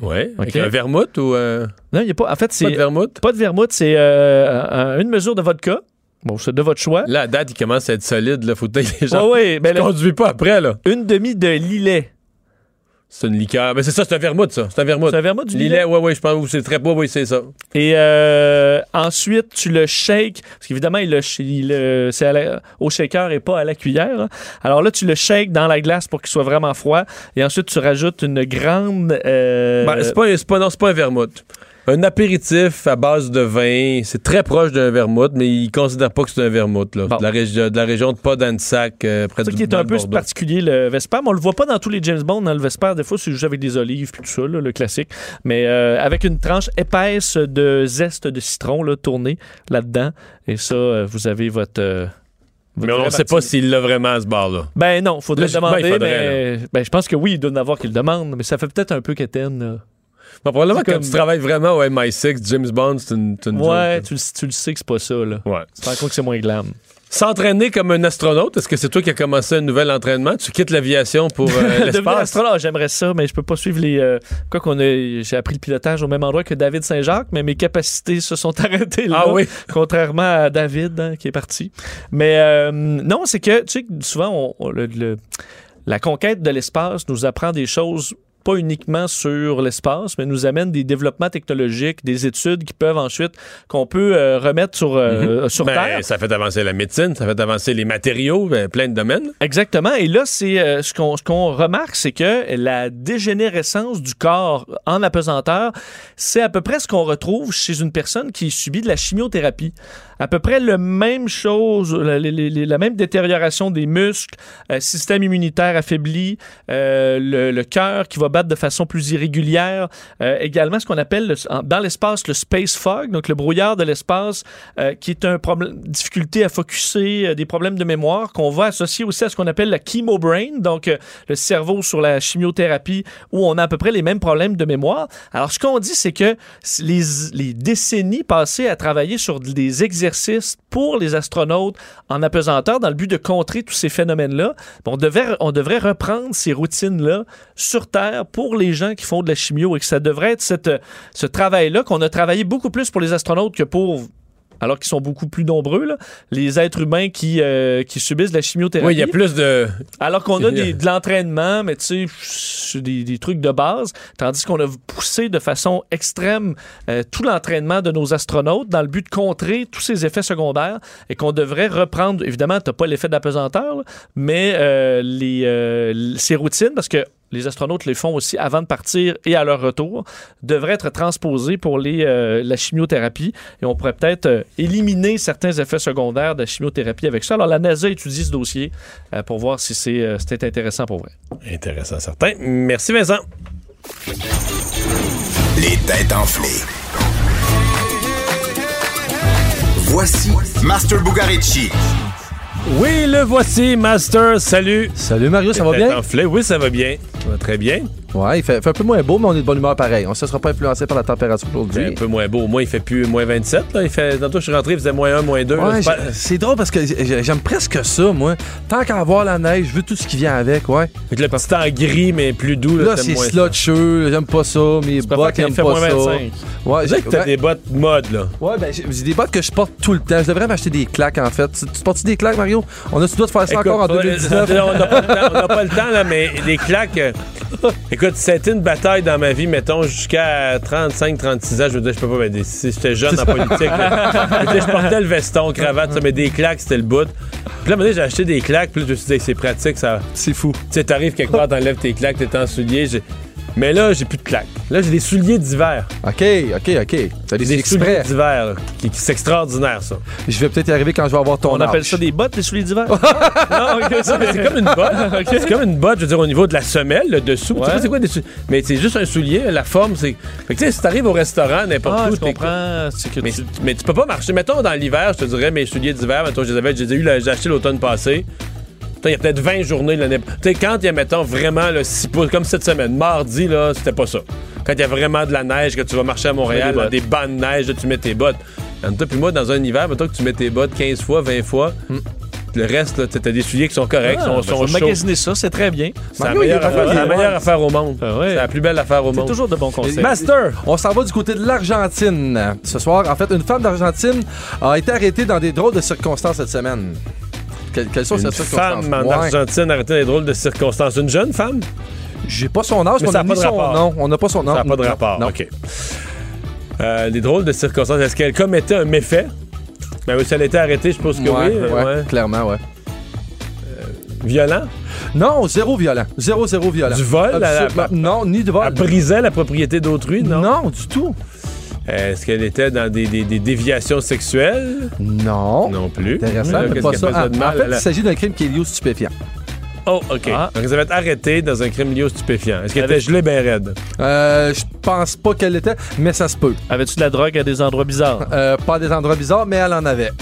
Speaker 1: Ouais. Avec
Speaker 2: OK.
Speaker 1: un vermouth ou. euh,
Speaker 2: Non, il n'y a pas. En fait, c'est.
Speaker 1: Pas de vermouth?
Speaker 2: Pas de vermouth, c'est euh, un- une mesure de vodka. Bon, c'est de votre choix.
Speaker 1: Là, à date, il commence à être solide. Là, faut que les gens.
Speaker 2: Ouais, ouais, ben
Speaker 1: tu
Speaker 2: là-
Speaker 1: conduis pas après, là.
Speaker 2: Une demi de lilet.
Speaker 1: C'est une liqueur. Mais c'est ça, c'est un vermouth, ça. C'est un vermouth.
Speaker 2: C'est un vermouth du
Speaker 1: Lillet,
Speaker 2: lillet?
Speaker 1: ouais, ouais, je pense que c'est très beau, oui, c'est ça.
Speaker 2: Et euh, ensuite, tu le shakes. Parce qu'évidemment, il le, il le- c'est la- au shaker et pas à la cuillère. Alors là, tu le shakes dans la glace pour qu'il soit vraiment froid. Et ensuite, tu rajoutes une grande. euh,
Speaker 1: Ben, c'est pas, c'est pas, non, c'est pas un vermouth. Un apéritif à base de vin, c'est très proche d'un vermouth, mais il considère pas que c'est un vermouth. Là. De, la régi- de la région de Podansac, euh, près
Speaker 2: C'est
Speaker 1: du
Speaker 2: ça qui est un peu particulier, le Vesper. Mais on le voit pas dans tous les James Bond. Dans le Vesper, des fois, c'est juste avec des olives puis tout ça, là, le classique. Mais euh, avec une tranche épaisse de zeste de citron là, tournée là-dedans. Et ça, euh, vous avez votre. euh, votre
Speaker 1: Mais on ne sait pas s'il l'a vraiment à ce bar-là.
Speaker 2: Ben non, faudrait le demander.
Speaker 1: ben, faudrait,
Speaker 2: mais ben, je pense que oui, il doit en avoir qui le demandent, mais ça fait peut-être un peu qu'Étienne.
Speaker 1: Bon, probablement
Speaker 2: C'est
Speaker 1: quand
Speaker 2: comme-
Speaker 1: tu travailles vraiment au MI6, James Bond, c'est une, une
Speaker 2: Ouais,
Speaker 1: joke,
Speaker 2: tu, le- tu le sais que c'est pas ça. Là.
Speaker 1: Ouais.
Speaker 2: Tu te rends compte que c'est moins glam.
Speaker 1: S'entraîner comme un astronaute, est-ce que c'est toi qui as commencé un nouvel entraînement? Tu quittes l'aviation pour euh, l'espace?
Speaker 2: astronaute, j'aimerais ça, mais je peux pas suivre les. euh, quoi qu'on a, j'ai appris le pilotage au même endroit que David Saint-Jacques, mais mes capacités se sont arrêtées là.
Speaker 1: Ah oui?
Speaker 2: Contrairement à David hein, qui est parti. Mais euh, non, c'est que tu sais, que souvent on- on- le- le- la conquête de l'espace nous apprend des choses pas uniquement sur l'espace, mais nous amène des développements technologiques, des études qui peuvent ensuite, qu'on peut euh, remettre sur, euh, sur
Speaker 1: Ben,
Speaker 2: Terre.
Speaker 1: Ça fait avancer la médecine, ça fait avancer les matériaux, ben, plein de domaines.
Speaker 2: Exactement. Et là, c'est euh, ce qu'on ce qu'on remarque, c'est que la dégénérescence du corps en apesanteur, c'est à peu près ce qu'on retrouve chez une personne qui subit de la chimiothérapie. À peu près la même chose, la, la- la- la même détérioration des muscles, euh, système immunitaire affaibli, euh, le, le cœur qui va battre de façon plus irrégulière, euh, également ce qu'on appelle dans l'espace le space fog, donc le brouillard de l'espace, euh, qui est un problème, difficulté à focuser, euh, des problèmes de mémoire qu'on va associer aussi à ce qu'on appelle la chemo brain, donc le cerveau sur la chimiothérapie, où on a à peu près les mêmes problèmes de mémoire. Alors ce qu'on dit, c'est que les, décennies passées à travailler sur des exercices pour les astronautes en apesanteur dans le but de contrer tous ces phénomènes-là, on on devrait reprendre ces routines-là sur Terre pour les gens qui font de la chimio et que ça devrait être cette, ce travail-là qu'on a travaillé beaucoup plus pour les astronautes que pour alors qu'ils sont beaucoup plus nombreux, là, les êtres humains qui, euh, qui subissent de la chimiothérapie.
Speaker 1: Oui, il y a plus de.
Speaker 2: Alors qu'on a des- de l'entraînement, mais tu sais, des, des trucs de base, tandis qu'on a poussé de façon extrême euh, tout l'entraînement de nos astronautes dans le but de contrer tous ces effets secondaires et qu'on devrait reprendre, évidemment, tu n'as pas l'effet d'apesanteur, là, mais euh, les, ces routines, parce que les astronautes les font aussi avant de partir et à leur retour, devraient être transposées pour les, euh, la chimiothérapie. Et on pourrait peut-être euh, éliminer certains effets secondaires de la chimiothérapie avec ça. Alors, la NASA étudie ce dossier euh, pour voir si c'est euh, c'était intéressant pour vrai.
Speaker 1: Intéressant, certain. Merci, Vincent.
Speaker 8: Les têtes enflées. Voici Master Bugarici.
Speaker 1: Oui, le voici, Master. Salut.
Speaker 20: Salut Mario, ça va bien?
Speaker 1: Oui, ça va bien. Ça va très bien.
Speaker 20: Ouais, il fait, fait un peu moins beau, mais on est de bonne humeur pareil. On ne se sera pas influencé par la température aujourd'hui.
Speaker 1: un peu moins beau. Au moins, il fait plus moins 27. Là. Il fait... Tantôt, je suis rentré, il faisait moins 1, moins 2.
Speaker 20: Ouais, j'ai- c'est drôle parce que j'ai- j'aime presque ça, moi. Tant qu'à avoir la neige, je veux tout ce qui vient avec, ouais.
Speaker 1: Avec le petit temps gris, mais plus doux.
Speaker 20: Là,
Speaker 1: Là,
Speaker 20: c'est slotcheux, j'aime pas ça. Mes bottes, j'aime
Speaker 1: fait
Speaker 20: pas
Speaker 1: moins
Speaker 20: ça.
Speaker 1: 25.
Speaker 20: Ouais,
Speaker 1: dirait que t'as
Speaker 20: ouais.
Speaker 1: des bottes mode, là.
Speaker 20: Ouais, ben j'ai j'ai des bottes que je porte tout le temps. Je devrais m'acheter des claques, en fait. Tu, tu portes des claques, Mario? On a-tu doit de faire ça
Speaker 1: Écoute,
Speaker 20: encore en
Speaker 1: faudrait-
Speaker 20: 2019?
Speaker 1: on n'a pas, le temps- on n'a pas le temps, là, mais les claques. euh, écoute, c'était une bataille dans ma vie, mettons, jusqu'à 35-36 ans. Je veux dire, je peux pas. Mais des- si j'étais jeune en politique, là, je, portais le veston, cravate, ça, mais des claques, c'était le bout. Puis là, donné, j'ai acheté des claques, puis là, je me suis dit, c'est pratique, ça.
Speaker 20: C'est fou.
Speaker 1: Tu sais, t'arrives quelque part, t'enlèves tes claques, t'es en souliers. J'ai- Mais là, j'ai plus de claques. Là, j'ai des souliers d'hiver.
Speaker 20: OK, OK, OK. T'as des,
Speaker 1: Des souliers d'hiver, là, qui, qui- c'est extraordinaire, ça.
Speaker 20: Je vais peut-être y arriver quand je vais avoir ton
Speaker 2: On appelle ça des bottes, les souliers d'hiver? non, ok, ça,
Speaker 1: mais c'est comme une botte. C'est comme une botte, je veux dire, au niveau de la semelle, le dessous. Tu sais c'est quoi des sou- Mais c'est juste un soulier, la forme, c'est. Fait que tu sais, si t'arrives au restaurant, n'importe
Speaker 2: Ah,
Speaker 1: où,
Speaker 2: je
Speaker 1: t'es-
Speaker 2: comprends. Que
Speaker 1: Mais,
Speaker 2: tu-
Speaker 1: mais tu peux pas marcher. Mettons dans l'hiver, je te dirais, mes souliers d'hiver, mettons, je les avais, je les ai eu, j'ai acheté l'automne passé. Il y a peut-être 20 journées l'année. Tu sais, quand il y a, mettons, vraiment le 6 pouces, comme cette semaine, mardi, là, c'était pas ça. Quand il y a vraiment de la neige, que tu vas marcher à Montréal,
Speaker 2: des
Speaker 1: dans
Speaker 2: bottes.
Speaker 1: des bancs de neige, là, tu mets tes bottes. Toi puis moi, dans un hiver, mettons que tu mets tes bottes 15 fois, 20 fois, Le reste, là, t'as des souliers qui sont corrects,
Speaker 2: Ah,
Speaker 1: sont,
Speaker 2: ben,
Speaker 1: sont
Speaker 2: magasiner ça, c'est très bien.
Speaker 1: C'est la meilleure, affaire, c'est la meilleure affaire au monde. C'est la plus belle affaire au
Speaker 2: C'est
Speaker 1: monde.
Speaker 2: toujours de bons conseils.
Speaker 20: Master! On s'en va du côté de l'Argentine. Ce soir, en fait, une femme d'Argentine a été arrêtée dans des drôles de circonstances cette semaine. Que- quelles sont
Speaker 1: Une
Speaker 20: ces circonstances?
Speaker 1: femme en
Speaker 20: Ouais.
Speaker 1: Argentine arrêtée dans des drôles de circonstances. Une jeune femme?
Speaker 20: J'ai pas son âge,
Speaker 1: Mais
Speaker 20: on
Speaker 1: n'a
Speaker 20: a
Speaker 1: pas de
Speaker 20: son
Speaker 1: rapport.
Speaker 20: nom. On n'a pas son nom.
Speaker 1: Ça n'a pas de rapport.
Speaker 20: non.
Speaker 1: OK. Euh, des drôles de circonstances. Est-ce qu'elle commettait un méfait? Ben oui, si elle a été arrêtée, je suppose que
Speaker 20: Ouais,
Speaker 1: oui.
Speaker 20: ouais,
Speaker 1: ouais.
Speaker 20: clairement, ouais.
Speaker 1: Violent?
Speaker 20: Non, zéro violent. Zéro, zéro violent.
Speaker 1: Du vol? Elle a-
Speaker 20: Absolument. Non, ni de vol.
Speaker 1: Elle brisait la propriété d'autrui, non?
Speaker 20: Non, du tout.
Speaker 1: Est-ce qu'elle était dans des, des- des déviations sexuelles?
Speaker 20: Non.
Speaker 1: Non plus.
Speaker 20: Intéressant, mais pas ça.
Speaker 1: faisait
Speaker 20: En,
Speaker 1: de
Speaker 20: en
Speaker 1: mal?
Speaker 20: fait, il s'agit d'un crime qui est lié au stupéfiant.
Speaker 1: Oh, OK.
Speaker 20: Ah.
Speaker 1: Donc, elle avait été arrêtée dans un crime lié au stupéfiant. Est-ce qu'elle était gelée bien raide?
Speaker 20: Euh, je pense pas qu'elle l'était, mais ça se peut.
Speaker 2: Avais-tu de la drogue à des endroits bizarres?
Speaker 20: Euh, pas des endroits bizarres, mais elle en avait.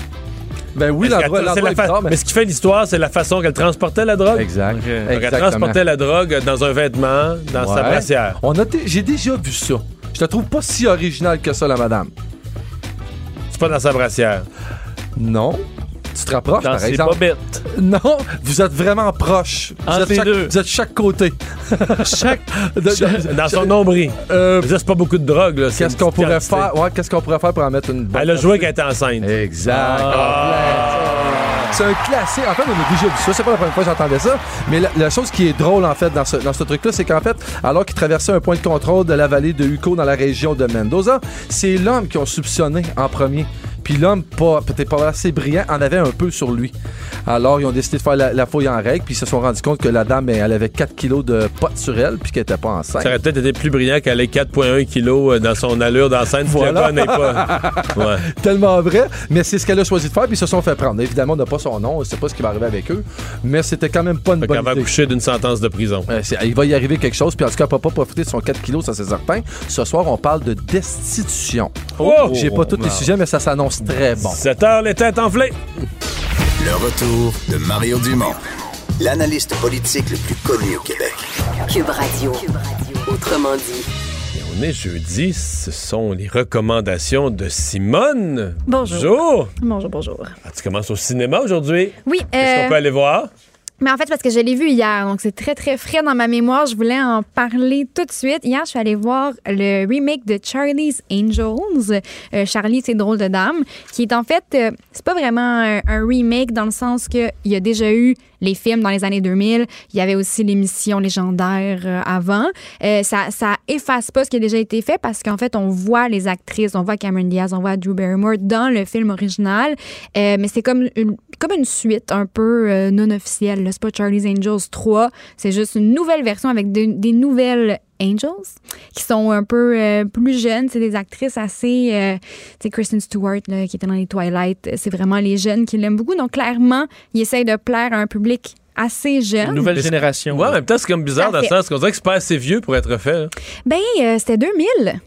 Speaker 20: Ben oui, l'endroit
Speaker 1: la fa-
Speaker 20: bizarre,
Speaker 1: mais...
Speaker 20: mais...
Speaker 1: ce qui fait l'histoire, c'est la façon qu'elle transportait la drogue?
Speaker 20: Exact.
Speaker 1: Donc, elle transportait la drogue dans un vêtement, dans sa brassière.
Speaker 20: On a t- J'ai déjà vu ça. Je te trouve pas si original que ça, la madame.
Speaker 1: C'est pas dans sa brassière.
Speaker 20: Non. Tu te rapproches,
Speaker 2: Dans
Speaker 20: par exemple.
Speaker 2: bobettes.
Speaker 20: Non, vous êtes vraiment proches. Vous
Speaker 2: Entre
Speaker 20: êtes
Speaker 2: les
Speaker 20: chaque,
Speaker 2: deux.
Speaker 20: Vous êtes chaque côté.
Speaker 2: Chaque.
Speaker 20: De- de-
Speaker 1: Dans son nombril.
Speaker 20: Euh,
Speaker 1: Ça, c'est pas beaucoup de drogue, là. c'est
Speaker 20: Qu'est-ce
Speaker 1: une
Speaker 20: qu'on
Speaker 1: petite
Speaker 20: pourrait
Speaker 1: quantité.
Speaker 20: faire? Ouais, qu'est-ce qu'on pourrait faire pour en mettre une bonne
Speaker 1: Elle a joué qu'elle était enceinte.
Speaker 20: Exact.
Speaker 1: Ah.
Speaker 20: C'est un classique. En fait, on a déjà vu ça. C'est pas la première fois que j'entendais ça. Mais la, chose qui est drôle, en fait, dans ce, dans ce truc-là, c'est qu'en fait, alors qu'il traversait un point de contrôle de la vallée de Uco dans la région de Mendoza, c'est l'homme qui ont soupçonné en premier. Puis l'homme, pas, peut-être pas assez brillant, en avait un peu sur lui. Alors, ils ont décidé de faire la, la fouille en règle, puis ils se sont rendus compte que la dame, elle avait 4 kilos de pot sur elle, puis qu'elle était pas enceinte.
Speaker 1: Ça aurait peut-être été plus brillant qu'elle ait 4,1 kilos dans son allure d'enceinte.
Speaker 20: Voilà.
Speaker 1: Voilà. pas. Ouais.
Speaker 20: Tellement vrai, mais c'est ce qu'elle a choisi de faire, puis ils se sont fait prendre. Évidemment, on n'a pas son nom, on sait pas ce qui va arriver avec eux, mais c'était quand même pas une
Speaker 1: Fait
Speaker 20: bonne
Speaker 1: qu'elle va
Speaker 20: idée.
Speaker 1: accoucher d'une sentence de prison.
Speaker 20: Euh, il va y arriver quelque chose, puis en tout cas, elle peut pas profiter de son 4 kilos, ça c'est certain. Ce soir, on parle de destitution.
Speaker 1: Oh!
Speaker 20: J'ai pas tous les sujets, mais ça s'annonce très bon.
Speaker 1: 7 heures, les têtes enflées.
Speaker 8: Le retour de Mario Dumont, l'analyste politique le plus connu au Québec.
Speaker 9: Cube Radio. Autrement dit.
Speaker 1: Et on est jeudi, ce sont les recommandations de Simone.
Speaker 21: Bonjour.
Speaker 1: Bonjour.
Speaker 21: Bonjour, bonjour.
Speaker 1: Ah, tu commences au cinéma aujourd'hui?
Speaker 21: Oui,
Speaker 1: Est-ce
Speaker 21: euh,
Speaker 1: qu'on peut aller voir?
Speaker 21: Mais en fait, parce que je l'ai vu hier, donc c'est très, très frais dans ma mémoire. Je voulais en parler tout de suite. Hier, je suis allée voir le remake de Charlie's Angels. Euh, Charlie, c'est drôle de dame, qui est en fait, euh, c'est pas vraiment un, un remake dans le sens qu'il y a déjà eu les films dans les années 2000. Il y avait aussi l'émission légendaire euh, avant. Euh, ça, efface pas ce qui a déjà été fait parce qu'en fait, on voit les actrices, on voit Cameron Diaz, on voit Drew Barrymore dans le film original. Euh, mais c'est comme une, comme une suite un peu non officielle. C'est pas Charlie's Angels 3, c'est juste une nouvelle version avec de- des nouvelles Angels qui sont un peu euh, plus jeunes. C'est des actrices assez. Euh, tu sais, Kristen Stewart là, qui était dans les Twilight. C'est vraiment les jeunes qui l'aiment beaucoup. Donc, clairement, ils essayent de plaire à un public assez jeune.
Speaker 2: Nouvelle génération.
Speaker 1: Ouais, en même temps, c'est comme bizarre dans le sens qu'on dirait que c'est pas assez vieux pour être fait. là.
Speaker 21: Ben, euh, c'était 2000.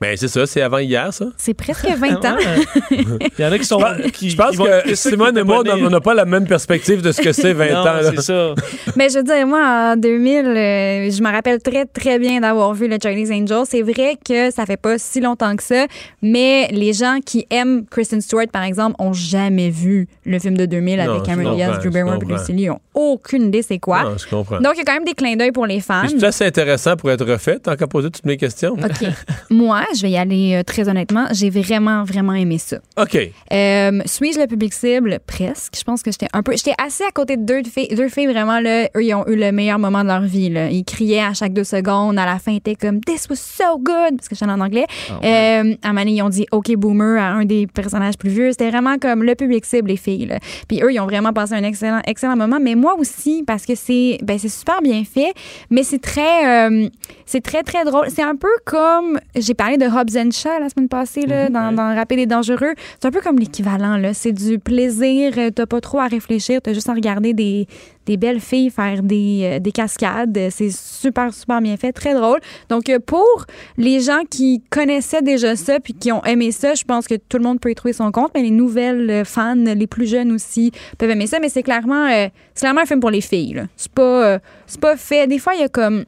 Speaker 1: Ben, c'est ça, c'est avant hier, ça.
Speaker 21: C'est presque 20 ans.
Speaker 2: Il y en a qui sont. qui-
Speaker 1: Je pense que Simone et moi, on n'a- pas la même perspective de ce que c'est 20
Speaker 2: Non,
Speaker 1: ans.
Speaker 2: c'est ça.
Speaker 21: Mais je veux dire, moi, en 2000, euh, je me rappelle très, très bien d'avoir vu le Chinese Angel. C'est vrai que ça fait pas si longtemps que ça, mais les gens qui aiment Kristen Stewart, par exemple, ont jamais vu le film de 2000
Speaker 1: Non,
Speaker 21: avec Cameron Diaz, Drew Barrymore et. Lucy Liu. Ils ont aucune idée c'est quoi.
Speaker 1: Non, je comprends.
Speaker 21: Donc, il y a quand même des clins d'œil pour les fans.
Speaker 1: C'est assez intéressant pour être refait, tant qu'à poser toutes mes questions.
Speaker 21: OK. Moi, je vais y aller euh, très honnêtement. J'ai vraiment, vraiment aimé ça.
Speaker 1: OK.
Speaker 21: Euh, Suis-je le public cible? Presque. Je pense que j'étais un peu. J'étais assez à côté de deux filles. Deux filles vraiment, là, eux, ils ont eu le meilleur moment de leur vie. Là. Ils criaient à chaque deux secondes. À la fin, ils étaient comme This was so good! Parce que j'étais en anglais. Euh, à un moment donné, ils ont dit OK Boomer à un des personnages plus vieux. C'était vraiment comme le public cible, les filles. Là. Puis eux, ils ont vraiment passé un excellent, excellent moment. Mais moi aussi, parce que c'est ben, c'est super bien fait. Mais c'est très, euh, c'est très, très drôle. C'est un peu comme. J'ai parlé de Hobbs and Shaw la semaine passée, là, dans, dans Rapide et Dangereux. C'est un peu comme l'équivalent. là. C'est du plaisir. euh, T'as pas trop à réfléchir. T'as juste à regarder des, des belles filles faire des, euh, des cascades. C'est super, super bien fait. Très drôle. Donc, euh, pour les gens qui connaissaient déjà ça puis qui ont aimé ça, je pense que tout le monde peut y trouver son compte. Mais les nouvelles fans, les plus jeunes aussi, peuvent aimer ça. Mais c'est clairement, euh, c'est clairement un film pour les filles. C'est pas, euh, pas fait. Des fois, il y a comme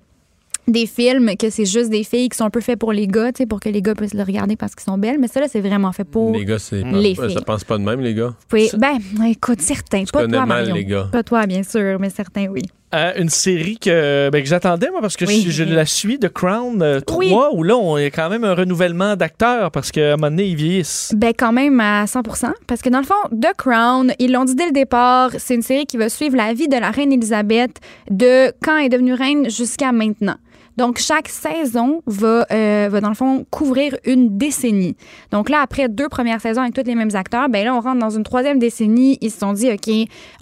Speaker 21: des films que c'est juste des filles qui sont un peu faits pour les gars, tu sais, pour que les gars puissent le regarder parce qu'ils sont belles. Mais ça, là, c'est vraiment fait pour
Speaker 1: Les gars, c'est
Speaker 21: les
Speaker 1: pas-
Speaker 21: filles.
Speaker 1: ça pense pas de même, les gars.
Speaker 21: Oui, ben, écoute, certains. Pas
Speaker 1: connais
Speaker 21: toi,
Speaker 1: mal
Speaker 21: Marion.
Speaker 1: les gars.
Speaker 21: Pas toi, bien sûr, mais certains, oui.
Speaker 2: Euh, une série que, ben, que j'attendais, moi, parce que
Speaker 21: Oui.
Speaker 2: je, je la suis, The Crown euh, 3,
Speaker 21: Oui.
Speaker 2: où là, on y a quand même un renouvellement d'acteurs parce qu'à un moment donné, ils vieillissent.
Speaker 21: Ben quand même à 100 parce que dans le fond, The Crown, ils l'ont dit dès le départ, c'est une série qui va suivre la vie de la reine Elisabeth de quand elle est devenue reine jusqu'à maintenant. Donc, chaque saison va, euh, va, dans le fond, couvrir une décennie. Donc là, après deux premières saisons avec tous les mêmes acteurs, ben là, on rentre dans une troisième décennie. Ils se sont dit, OK,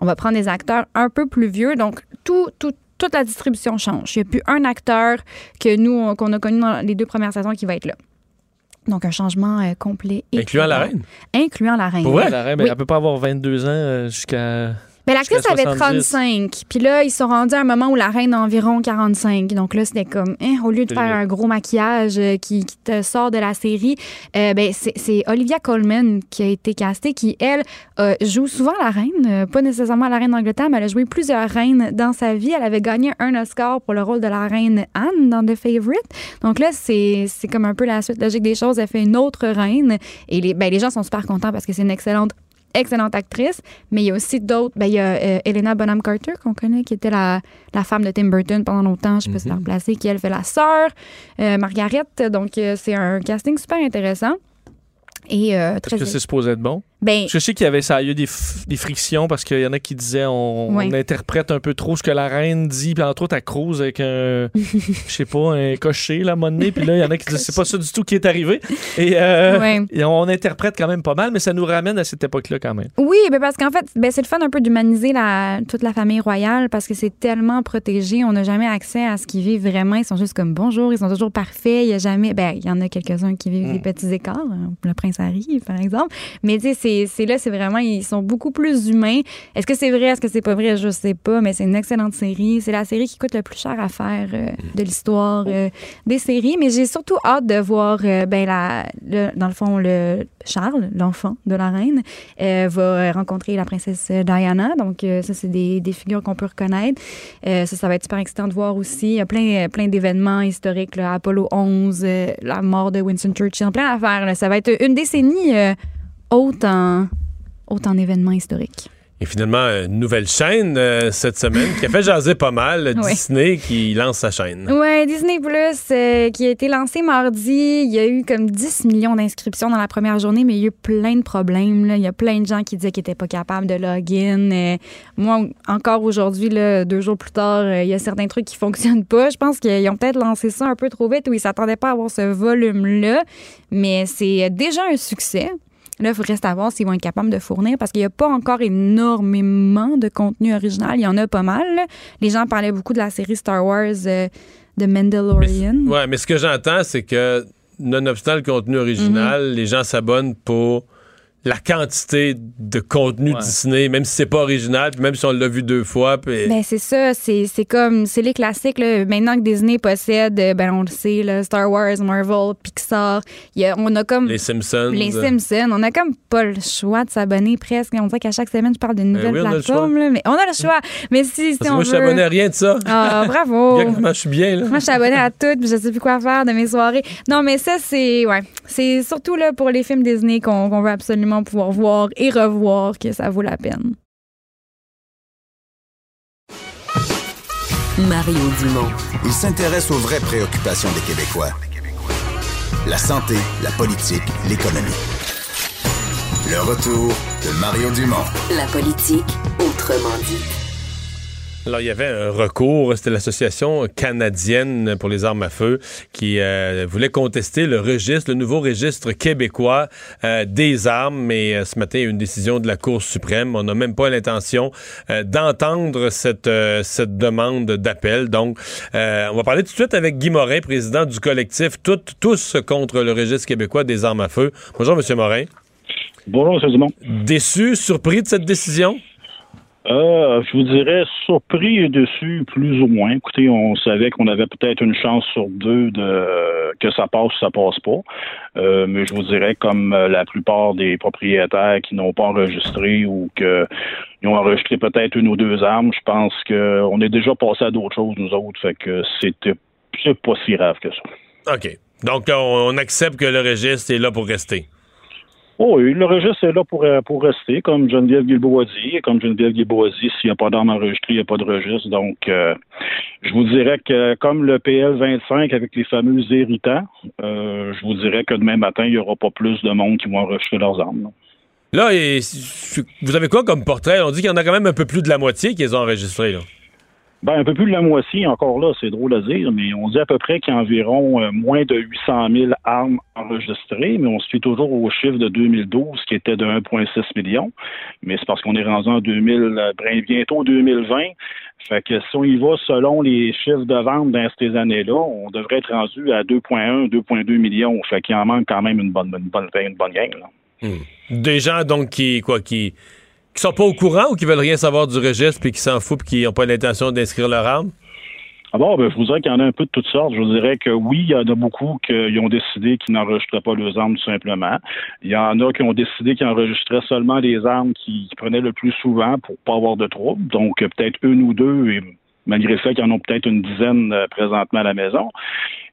Speaker 21: on va prendre des acteurs un peu plus vieux. Donc, tout, tout, toute la distribution change. Il n'y a plus un acteur que nous, on- qu'on a connu dans les deux premières saisons qui va être là. Donc, un changement euh, complet. et
Speaker 1: Incluant la reine?
Speaker 21: Incluant la reine.
Speaker 2: La reine, ben,
Speaker 21: Oui.
Speaker 2: elle peut pas avoir 22 ans euh, jusqu'à.
Speaker 21: Mais l'actrice
Speaker 2: jusqu'à
Speaker 21: avait
Speaker 2: 70.
Speaker 21: 35. Puis là, ils sont rendus à un moment où la reine a environ 45. Donc là, c'était comme, hein, au lieu de faire un gros maquillage euh, qui, qui te sort de la série, euh, ben, c'est Olivia Colman qui a été castée, qui, elle, euh, joue souvent la reine. Pas nécessairement la reine d'Angleterre, mais elle a joué plusieurs reines dans sa vie. Elle avait gagné un Oscar pour le rôle de la reine Anne dans The Favorite. Donc là, c'est c'est comme un peu la suite logique des choses. Elle fait une autre reine. Et les, ben, les gens sont super contents parce que c'est une excellente excellente actrice, mais il y a aussi d'autres. Ben, il y a euh, Helena Bonham Carter, qu'on connaît, qui était la, la femme de Tim Burton pendant longtemps. Je pas si
Speaker 2: Mhm.
Speaker 21: la replacer, qui elle fait la sœur, euh, Margaret. Donc, euh, c'est un casting super intéressant. Et euh, très.
Speaker 2: Est-ce que c'est supposé être bon?
Speaker 21: Ben,
Speaker 2: Je sais qu'il y avait ça, il y a eu des, des frictions parce qu'il y en a qui disaient on,
Speaker 21: Ouais.
Speaker 2: on interprète un peu trop ce que la reine dit, puis entre autres, elle crouse avec un, je sais pas, un cocher, là, à un moment donné, puis là, il y en a qui disent c'est pas ça du tout qui est arrivé. Et, euh,
Speaker 21: Ouais.
Speaker 2: et on interprète quand même pas mal, mais ça nous ramène à cette époque-là quand même.
Speaker 21: Oui, ben parce qu'en fait, ben c'est le fun un peu d'humaniser la, toute la famille royale parce que c'est tellement protégé. On n'a jamais accès à ce qu'ils vivent vraiment. Ils sont juste comme bonjour, ils sont toujours parfaits. Il y a jamais. Ben, il y en a quelques-uns qui vivent des petits écarts. hein, Le prince Harry, par exemple. Mais tu sais, c'est- c'est là, c'est vraiment. Ils sont beaucoup plus humains. Est-ce que c'est vrai? Est-ce que c'est pas vrai? Je sais pas, mais c'est une excellente série. C'est la série qui coûte le plus cher à faire euh, de l'histoire euh, des séries. Mais j'ai surtout hâte de voir, euh, ben, la, le- dans le fond, le Charles, l'enfant de la reine, euh, va rencontrer la princesse Diana. Donc, euh, ça, c'est des, des figures qu'on peut reconnaître. Euh, ça, ça va être super excitant de voir aussi. Il y a plein, plein d'événements historiques, là, Apollo 11, euh, la mort de Winston Churchill, plein d'affaires. Ça va être une décennie euh, haute en, haute en événements historiques.
Speaker 1: Et finalement, une nouvelle chaîne euh, cette semaine qui a fait jaser pas mal. Disney qui lance sa chaîne.
Speaker 21: Ouais, Disney Plus, euh, qui a été lancé mardi, il y a eu comme 10 millions d'inscriptions dans la première journée, mais il y a eu plein de problèmes. là. Il y a plein de gens qui disaient qu'ils n'étaient pas capables de login. Euh, moi, encore aujourd'hui, deux jours plus tard, il y a certains trucs qui fonctionnent pas. Je pense qu'ils ont peut-être lancé ça un peu trop vite ou ils s'attendaient pas à avoir ce volume-là, mais c'est déjà un succès. Là, il faudrait savoir s'ils vont être capables de fournir parce qu'il n'y a pas encore énormément de contenu original. Il y en a pas mal. là. Les gens parlaient beaucoup de la série Star Wars euh, de Mandalorian.
Speaker 1: Ouais, mais ce que j'entends, c'est que nonobstant le contenu original,
Speaker 21: Mhm.
Speaker 1: les gens s'abonnent pour la quantité de contenu Disney, même si c'est pas original, puis même si on l'a vu deux fois. Puis...
Speaker 21: Ben c'est ça, c'est c'est comme c'est les classiques là. Maintenant que Disney possède, euh, ben on le sait là, Star Wars, Marvel, Pixar, il y a- on a comme
Speaker 1: les Simpsons.
Speaker 21: les Simpsons, on a comme pas le choix de s'abonner presque. On dirait qu'à chaque semaine je parle d'une
Speaker 1: Ben
Speaker 21: nouvelle
Speaker 1: oui, on a le
Speaker 21: plateforme là, mais on a le choix. Mais si, si
Speaker 1: Parce
Speaker 21: on
Speaker 1: moi, je suis
Speaker 21: veut-
Speaker 1: abonné à rien de ça.
Speaker 21: Ah bravo.
Speaker 1: Comment je suis bien, là.
Speaker 21: Moi, je suis abonnée à tout, puis je sais plus quoi faire de mes soirées. Non, mais ça, c'est ouais, c'est surtout là pour les films Disney qu'on qu'on veut absolument pouvoir voir et revoir que ça vaut la peine.
Speaker 8: Mario Dumont. Il s'intéresse aux vraies préoccupations des Québécois. La santé, la politique, l'économie. Le retour de Mario Dumont.
Speaker 9: La politique, autrement dit.
Speaker 1: Alors, il y avait un recours, c'était l'Association canadienne pour les armes à feu qui euh, voulait contester le registre, le nouveau registre québécois euh, des armes. Mais euh, ce matin, il y a eu une décision de la Cour suprême. On n'a même pas l'intention d'entendre cette, cette demande d'appel. Donc, on va parler tout de suite avec Guy Morin, président du collectif Toutes, Tous contre le registre québécois des armes à feu. Bonjour, M. Morin.
Speaker 22: Bonjour, M. Dumont.
Speaker 1: Déçu, surpris de cette décision?
Speaker 22: Euh, je vous dirais surpris et dessus, plus ou moins. Écoutez, on savait qu'on avait peut-être une chance sur deux de que ça passe ou ça passe pas. Euh, mais je vous dirais, comme euh, la plupart des propriétaires qui n'ont pas enregistré ou que ils ont enregistré peut-être une ou deux armes, je pense qu'on est déjà passé à d'autres choses, nous autres. Fait que c'était pas si grave que ça.
Speaker 1: OK. Donc, on, on accepte que le registre est là pour rester.
Speaker 22: Oh oui, le registre est là pour, euh, pour rester, comme Geneviève Guilbeault a dit. Et Comme Geneviève Guilbeault a dit, s'il n'y a pas d'armes enregistrées, il n'y a pas de registre. Donc, euh, je vous dirais que comme le PL 25 avec les fameux irritants, euh, je vous dirais que demain matin, il n'y aura pas plus de monde qui vont enregistrer leurs armes. là.
Speaker 1: Et- vous avez quoi comme portrait? On dit qu'il y en a quand même un peu plus de la moitié qui les ont enregistrés.
Speaker 22: Ben, un peu plus de la moitié, encore là, c'est drôle à dire, mais on dit à peu près qu'il y a environ euh, moins de 800 000 armes enregistrées, mais on se fie toujours au chiffre de 2012 qui était de 1,6 million. Mais c'est parce qu'on est rendu en 2000, euh, ben, bientôt 2020. Fait que si on y va selon les chiffres de vente dans ces années-là, on devrait être rendu à 2,1, 2,2 millions. Fait qu'il en manque quand même une bonne, une bonne, une bonne gang, là.
Speaker 1: Des gens, donc, qui, quoi, qui, qui sont pas au courant ou qui veulent rien savoir du registre puis qui s'en foutent puis qui n'ont pas l'intention d'inscrire leur arme?
Speaker 22: Ah bon, ben, je vous dirais qu'il y en a un peu de toutes sortes. Je vous dirais que oui, il y en a beaucoup qui ont décidé qu'ils n'enregistraient pas leurs armes tout simplement. Il y en a qui ont décidé qu'ils enregistraient seulement les armes qu'ils prenaient le plus souvent pour pas avoir de troubles. Donc, peut-être une ou deux, et malgré le fait qu'il y en a peut-être une dizaine euh, présentement à la maison.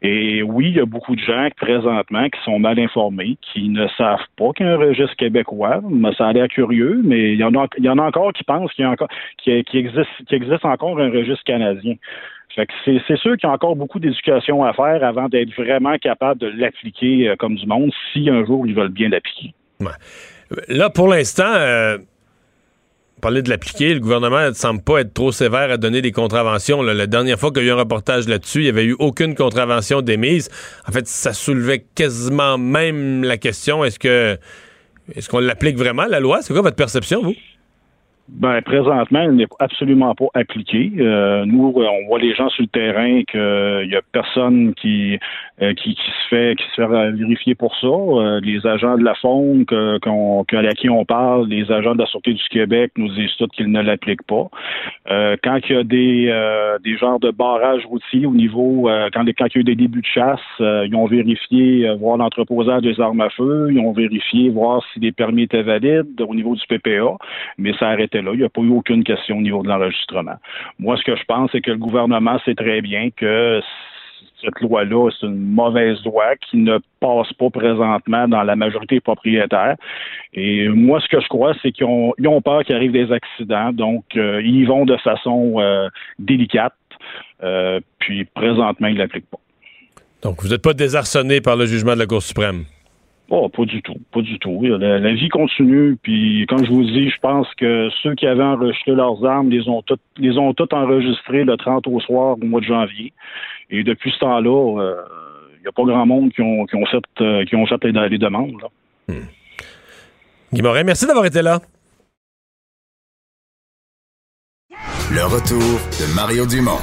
Speaker 22: Et oui, il y a beaucoup de gens présentement qui sont mal informés, qui ne savent pas qu'il y a un registre québécois. Ça a l'air curieux, mais il y en a, encore qui pensent qu'il existe encore un registre canadien. Fait que c'est, c'est sûr qu'il y a encore beaucoup d'éducation à faire avant d'être vraiment capable de l'appliquer euh, comme du monde, si un jour ils veulent bien l'appliquer.
Speaker 1: Là, pour l'instant, euh, parler de l'appliquer, le gouvernement ne semble pas être trop sévère à donner des contraventions. La dernière fois qu'il y a eu un reportage là-dessus, il n'y avait eu aucune contravention d'émise. En fait, ça soulevait quasiment même la question est-ce que est-ce qu'on l'applique vraiment, la loi? C'est quoi votre perception, vous?
Speaker 22: Ben, présentement, elle n'est absolument pas appliquée. Euh, nous, on voit les gens sur le terrain qu'il y a personne qui, euh, qui, qui se fait qui se fait euh, vérifier pour ça. Euh, les agents de la faune que, à qui on parle, les agents de la Sûreté du Québec nous disent qu'ils ne l'appliquent pas. Euh, quand il y a des, euh, des genres de barrages routiers au niveau, quand, quand il y a eu des débuts de chasse, ils ont vérifié, voir l'entreposage des armes à feu, ils ont vérifié, voir si les permis étaient valides au niveau du PPA, mais ça arrêtait là. Il n'y a pas eu aucune question au niveau de l'enregistrement. Moi, ce que je pense, c'est que le gouvernement sait très bien que cette loi-là, c'est une mauvaise loi qui ne passe pas présentement dans la majorité propriétaire. Et moi, ce que je crois, c'est qu'ils ont, peur qu'il arrive des accidents, donc euh, ils vont de façon euh, délicate. Euh, puis présentement, ils ne l'appliquent pas.
Speaker 1: Donc, vous n'êtes pas désarçonné par le jugement de la Cour suprême?
Speaker 22: Oh, pas du tout, pas du tout. La, la vie continue, puis comme je vous dis, je pense que ceux qui avaient enregistré leurs armes les ont toutes, les ont toutes enregistrées le 30 au soir au mois de janvier. Et depuis ce temps-là, euh, il n'y a pas grand monde qui ont, qui ont fait, euh, qui ont fait les, les demandes. là.
Speaker 1: Guy Morin, merci d'avoir été là.
Speaker 8: Le retour de Mario Dumont.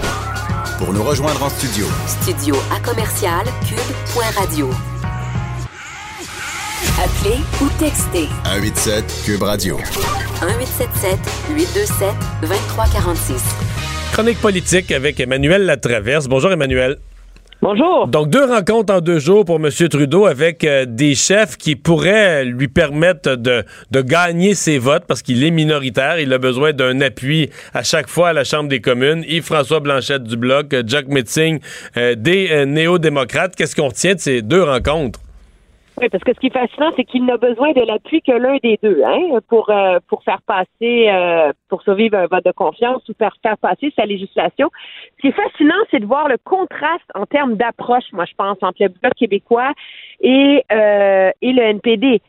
Speaker 8: Pour nous rejoindre en studio,
Speaker 9: Studio à commercial cube.radio. Appelez ou textez
Speaker 8: 187 Cube Radio.
Speaker 9: 1877 827 2346.
Speaker 1: Chronique politique avec Emmanuel Latraverse. Bonjour, Emmanuel.
Speaker 12: Bonjour.
Speaker 1: Donc, deux rencontres en deux jours pour M. Trudeau avec euh, des chefs qui pourraient lui permettre de, de gagner ses votes parce qu'il est minoritaire. Il a besoin d'un appui à chaque fois à la Chambre des communes. Yves-François Blanchette du Bloc, euh, Jack Metzing euh, des euh, néo-démocrates. Qu'est-ce qu'on retient de ces deux rencontres?
Speaker 12: Oui, parce que ce qui est fascinant, c'est qu'il n'a besoin de l'appui que l'un des deux, hein, pour euh, pour faire passer, euh, pour survivre un vote de confiance ou faire faire passer sa législation. Ce qui est fascinant, c'est de voir le contraste en termes d'approche, moi je pense, entre le bloc québécois et euh, et le NPD.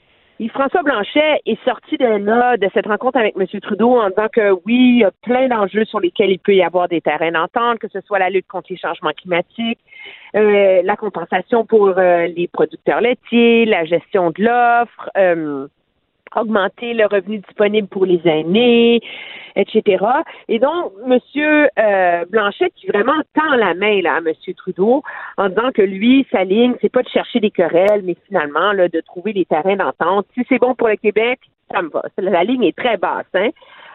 Speaker 12: François Blanchet est sorti de là, de cette rencontre avec M. Trudeau, en disant que oui, il y a plein d'enjeux sur lesquels il peut y avoir des terrains d'entente, que ce soit la lutte contre les changements climatiques, euh, la compensation pour euh, les producteurs laitiers, la gestion de l'offre, euh, augmenter le revenu disponible pour les aînés, etc. Et donc, Monsieur euh, Blanchet qui vraiment tend la main là, à Monsieur Trudeau en disant que lui, sa ligne, c'est pas de chercher des querelles, mais finalement là, de trouver des terrains d'entente. Si c'est bon pour le Québec, ça me va. La ligne est très basse. Hein?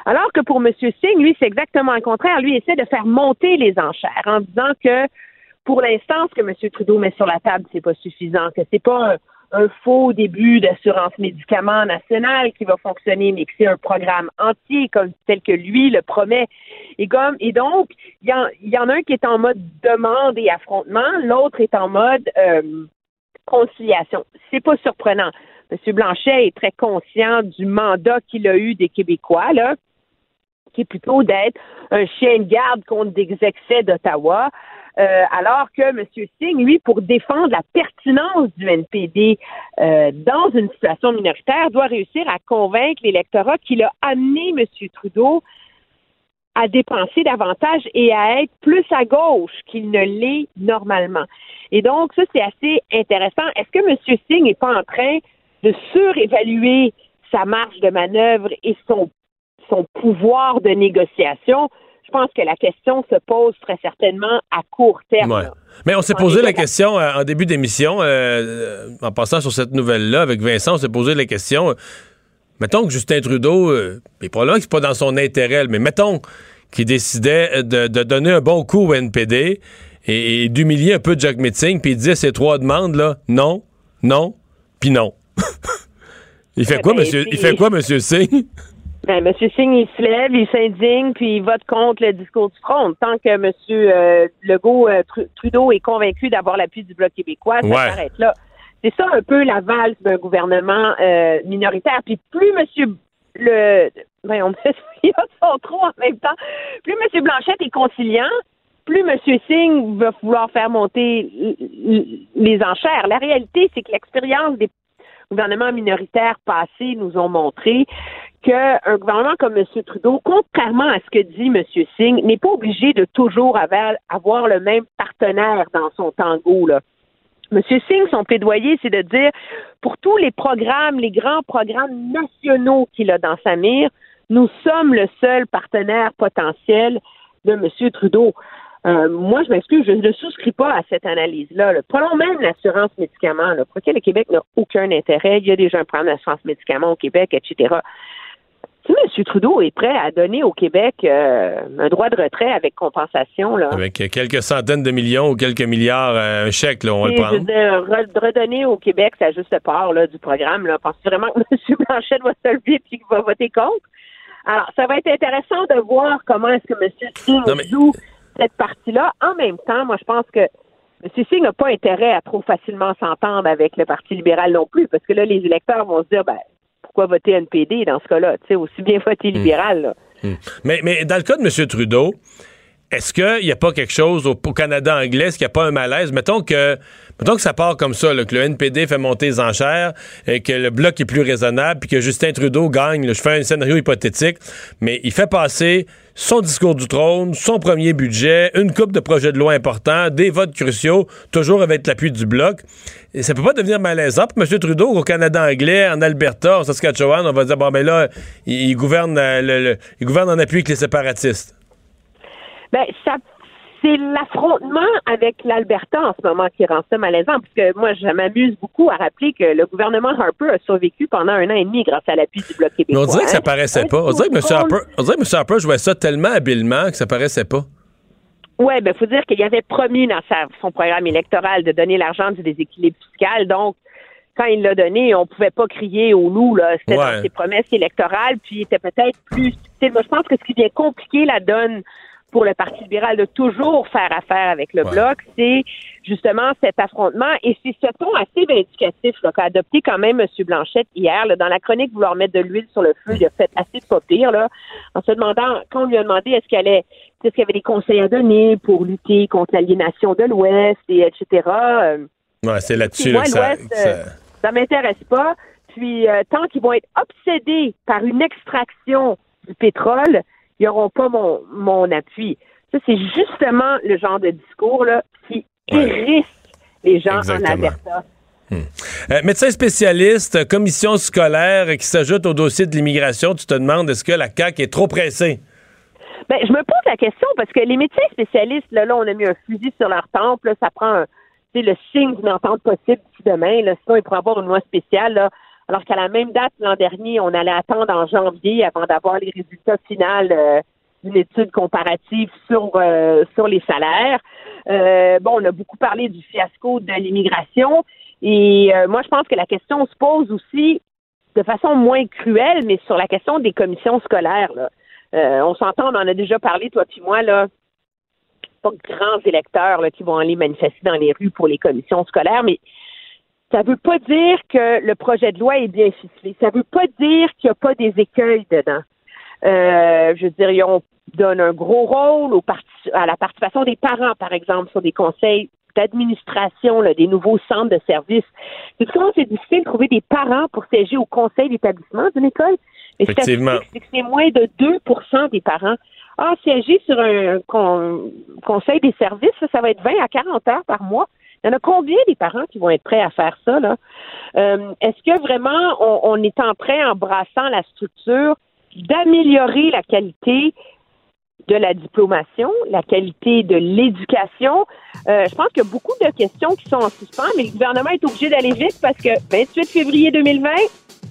Speaker 12: Alors que pour Monsieur Singh, lui, c'est exactement le contraire. Lui essaie de faire monter les enchères en disant que pour l'instant, ce que M. Trudeau met sur la table, c'est pas suffisant, que c'est pas un, faux début d'assurance médicaments nationale qui va fonctionner, mais que c'est un programme entier comme tel que lui le promet. Et donc, il y, en, y en a un qui est en mode demande et affrontement, l'autre est en mode euh, conciliation. C'est pas surprenant. M. Blanchet est très conscient du mandat qu'il a eu des Québécois, là, qui est plutôt d'être un chien de garde contre des excès d'Ottawa. Euh, alors que M. Singh, lui, pour défendre la pertinence du NPD euh, dans une situation minoritaire, doit réussir à convaincre l'électorat qu'il a amené M. Trudeau à dépenser davantage et à être plus à gauche qu'il ne l'est normalement. Et donc, ça, c'est assez intéressant. Est-ce que M. Singh n'est pas en train de surévaluer sa marge de manœuvre et son, son pouvoir de négociation? Je pense que la question se pose très certainement à court terme.
Speaker 1: Ouais. Mais on s'est posé la question euh, en début d'émission, euh, en passant sur cette nouvelle-là avec Vincent, on s'est posé la question. euh, mettons que Justin Trudeau, euh, et probablement que c'est pas dans son intérêt, mais mettons qu'il décidait de, de donner un bon coup au NPD et, et d'humilier un peu Jack Metzing, puis il disait ces trois demandes là, non, non, puis non. il fait
Speaker 12: Eh
Speaker 1: quoi,
Speaker 12: ben,
Speaker 1: monsieur? Il fait quoi, monsieur Singh?
Speaker 12: Ben, M. Singh, il se lève, il s'indigne, puis il vote contre le discours du front. Tant que M. Euh, Legault, euh, Tru- Trudeau est convaincu d'avoir l'appui du Bloc québécois, ça
Speaker 23: Ouais.
Speaker 12: s'arrête là. C'est ça un peu la valse d'un gouvernement euh, minoritaire. Puis plus M. le ben, on il y a son trop en même temps. Plus M. Blanchette est conciliant, plus M. Singh va vouloir faire monter les enchères. La réalité, c'est que l'expérience des gouvernements minoritaires passés nous ont montré qu'un gouvernement comme M. Trudeau, contrairement à ce que dit M. Singh, n'est pas obligé de toujours avoir, le même partenaire dans son tango. Là. M. Singh, son plaidoyer, c'est de dire, pour tous les programmes, les grands programmes nationaux qu'il a dans sa mire, nous sommes le seul partenaire potentiel de M. Trudeau. Euh, moi, je m'excuse, je ne souscris pas à cette analyse-là. là. Prenons même l'assurance médicaments, là, pour laquelle le Québec n'a aucun intérêt? Il y a déjà un programme d'assurance médicaments au Québec, etc. Si M. Trudeau est prêt à donner au Québec euh, un droit de retrait avec compensation, là,
Speaker 1: Avec quelques centaines de millions ou quelques milliards, euh, un chèque, là, on va le
Speaker 12: je
Speaker 1: prendre.
Speaker 12: veux dire, re- redonner au Québec sa juste part là, du programme. Là. Penses-tu vraiment que M. Blanchette va se lever et qu'il va voter contre? Alors, ça va être intéressant de voir comment est-ce que M. Singh joue cette partie-là. En même temps, moi, je pense que M. Singh n'a pas intérêt à trop facilement s'entendre avec le Parti libéral non plus, parce que là, les électeurs vont se dire, ben, pourquoi voter NPD dans ce cas-là? Tu sais, aussi bien voter libéral. là.
Speaker 1: Hmm. Mais, mais dans le cas de M. Trudeau, est-ce qu'il n'y a pas quelque chose au, Canada anglais, est-ce qu'il n'y a pas un malaise? Mettons que, mettons que ça part comme ça, que le NPD fait monter les enchères, et que le bloc est plus raisonnable, puis que Justin Trudeau gagne. là, je fais un scénario hypothétique, mais il fait passer son discours du trône, son premier budget, une coupe de projets de loi importants, des votes cruciaux, toujours avec l'appui du bloc. Et ça peut pas devenir malaisant pour M. Trudeau au Canada anglais, en Alberta, en Saskatchewan, on va dire, bon, ben là, il, il gouverne, euh, le- le- il gouverne en appui avec les séparatistes.
Speaker 12: Ben, ça, c'est l'affrontement avec l'Alberta en ce moment qui rend ça malaisant, parce que moi, je m'amuse beaucoup à rappeler que le gouvernement Harper a survécu pendant un an et demi grâce à l'appui du Bloc
Speaker 1: Mais
Speaker 12: québécois.
Speaker 1: on dirait que ça
Speaker 12: hein?
Speaker 1: paraissait
Speaker 12: Un
Speaker 1: pas. On dirait que M. Harper, on dirait que M. Harper jouait ça tellement habilement que ça paraissait pas.
Speaker 12: Oui, ben faut dire qu'il avait promis dans sa- son programme électoral de donner l'argent du déséquilibre fiscal. Donc, quand il l'a donné, on pouvait pas crier au loup. là. C'était
Speaker 23: Ouais.
Speaker 12: dans ses promesses électorales. Puis, il était peut-être plus subtil. Moi, je pense que ce qui vient compliquer la donne pour le Parti libéral de toujours faire affaire avec le Bloc, c'est justement cet affrontement. Et c'est ce ton assez vindicatif qu'a adopté quand même M. Blanchette hier. là. dans la chronique, vouloir mettre de l'huile sur le feu, il a fait assez de pas pire, là, en se demandant, quand on lui a demandé est-ce allait est-ce qu'il y avait des conseils à donner pour lutter contre l'aliénation de l'Ouest, et etc. Euh,
Speaker 1: Ouais, c'est là-dessus là, ça-
Speaker 12: euh, ça m'intéresse pas. Puis euh, tant qu'ils vont être obsédés par une extraction du pétrole, ils n'auront pas mon, mon appui. Ça, c'est justement le genre de discours là, qui hérisse les gens
Speaker 1: Exactement.
Speaker 12: en Alberta.
Speaker 1: Euh, médecin spécialiste, commission scolaire qui s'ajoute au dossier de l'immigration, tu te demandes est-ce que la CAQ est trop pressée?
Speaker 12: Ben, je me pose la question parce que les médecins spécialistes, là, là on a mis un fusil sur leur temple. là, ça prend un- le signe d'une entente possible d'ici demain. Là, sinon, il pourrait avoir une loi spéciale. Là, alors qu'à la même date l'an dernier, on allait attendre en janvier avant d'avoir les résultats finaux euh, d'une étude comparative sur, euh, sur les salaires. Euh, bon, on a beaucoup parlé du fiasco de l'immigration. Et euh, moi, je pense que la question se pose aussi de façon moins cruelle, mais sur la question des commissions scolaires. Là. Euh, on s'entend, on en a déjà parlé, toi puis moi, là. Pas de grands électeurs là, qui vont aller manifester dans les rues pour les commissions scolaires, mais ça veut pas dire que le projet de loi est bien ficelé. Ça veut pas dire qu'il n'y a pas des écueils dedans. Euh, je veux dire, ont donne un gros rôle au parti- à la participation des parents, par exemple, sur des conseils d'administration des nouveaux centres de services. C'est comment c'est difficile de trouver des parents pour siéger au conseil d'établissement d'une école.
Speaker 1: Effectivement.
Speaker 12: c'est moins de 2% des parents. Ah, siéger sur un con- conseil des services, ça, ça va être 20 à 40 heures par mois. Il y en a combien des parents qui vont être prêts à faire ça, là? Euh, Est-ce que vraiment on, on est en train, en brassant la structure, d'améliorer la qualité de la diplomation, la qualité de l'éducation? Euh, je pense qu'il y a beaucoup de questions qui sont en suspens, mais le gouvernement est obligé d'aller vite parce que 28 février 2020,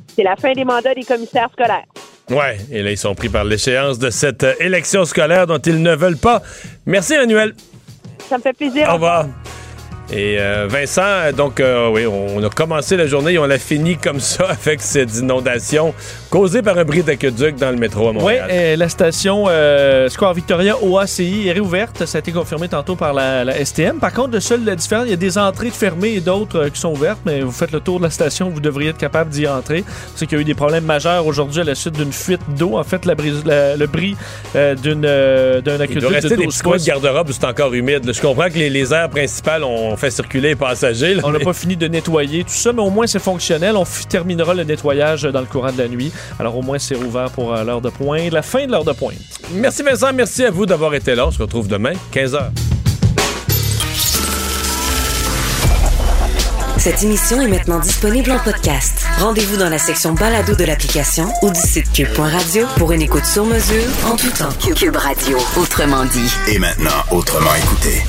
Speaker 12: c'est la fin des mandats des commissaires scolaires.
Speaker 1: Ouais, et là, ils sont pris par l'échéance de cette euh, élection scolaire dont ils ne veulent pas. Merci, Emmanuel.
Speaker 12: Ça me fait plaisir.
Speaker 1: Au revoir. Et euh, Vincent, donc, euh, oui, on a commencé la journée et on l'a fini comme ça avec cette inondation causée par un bris d'aqueduc dans le métro à
Speaker 2: Oui,
Speaker 1: Montréal.
Speaker 2: la station euh, Square Victoria OACI est réouverte. Ça a été confirmé tantôt par la, la STM. Par contre, le seul la différence, il y a des entrées fermées et d'autres euh, qui sont ouvertes, mais vous faites le tour de la station, vous devriez être capable d'y entrer. C'est qu'il y a eu des problèmes majeurs aujourd'hui à la suite d'une fuite d'eau. En fait, la brise- la- le bris euh, d'une, d'un
Speaker 1: Il
Speaker 2: aqueduc
Speaker 1: doit rester
Speaker 2: de
Speaker 1: des
Speaker 2: 12
Speaker 1: petits coins de garde-robe c'est encore humide. Je comprends que les, les aires principales ont fait circuler les passagers. là,
Speaker 2: On n'a
Speaker 1: mais-
Speaker 2: pas fini de nettoyer tout ça, mais au moins c'est fonctionnel. On terminera le nettoyage dans le courant de la nuit. Alors au moins c'est rouvert pour euh, l'heure de pointe, la fin de l'heure de pointe.
Speaker 1: Merci Vincent, merci à vous d'avoir été là. On se retrouve demain, 15h.
Speaker 9: Cette émission est maintenant disponible en podcast. Rendez-vous dans la section balado de l'application ou du site cube.radio pour une écoute sur mesure en tout temps. Cube Radio, autrement dit.
Speaker 8: Et maintenant, autrement écouté.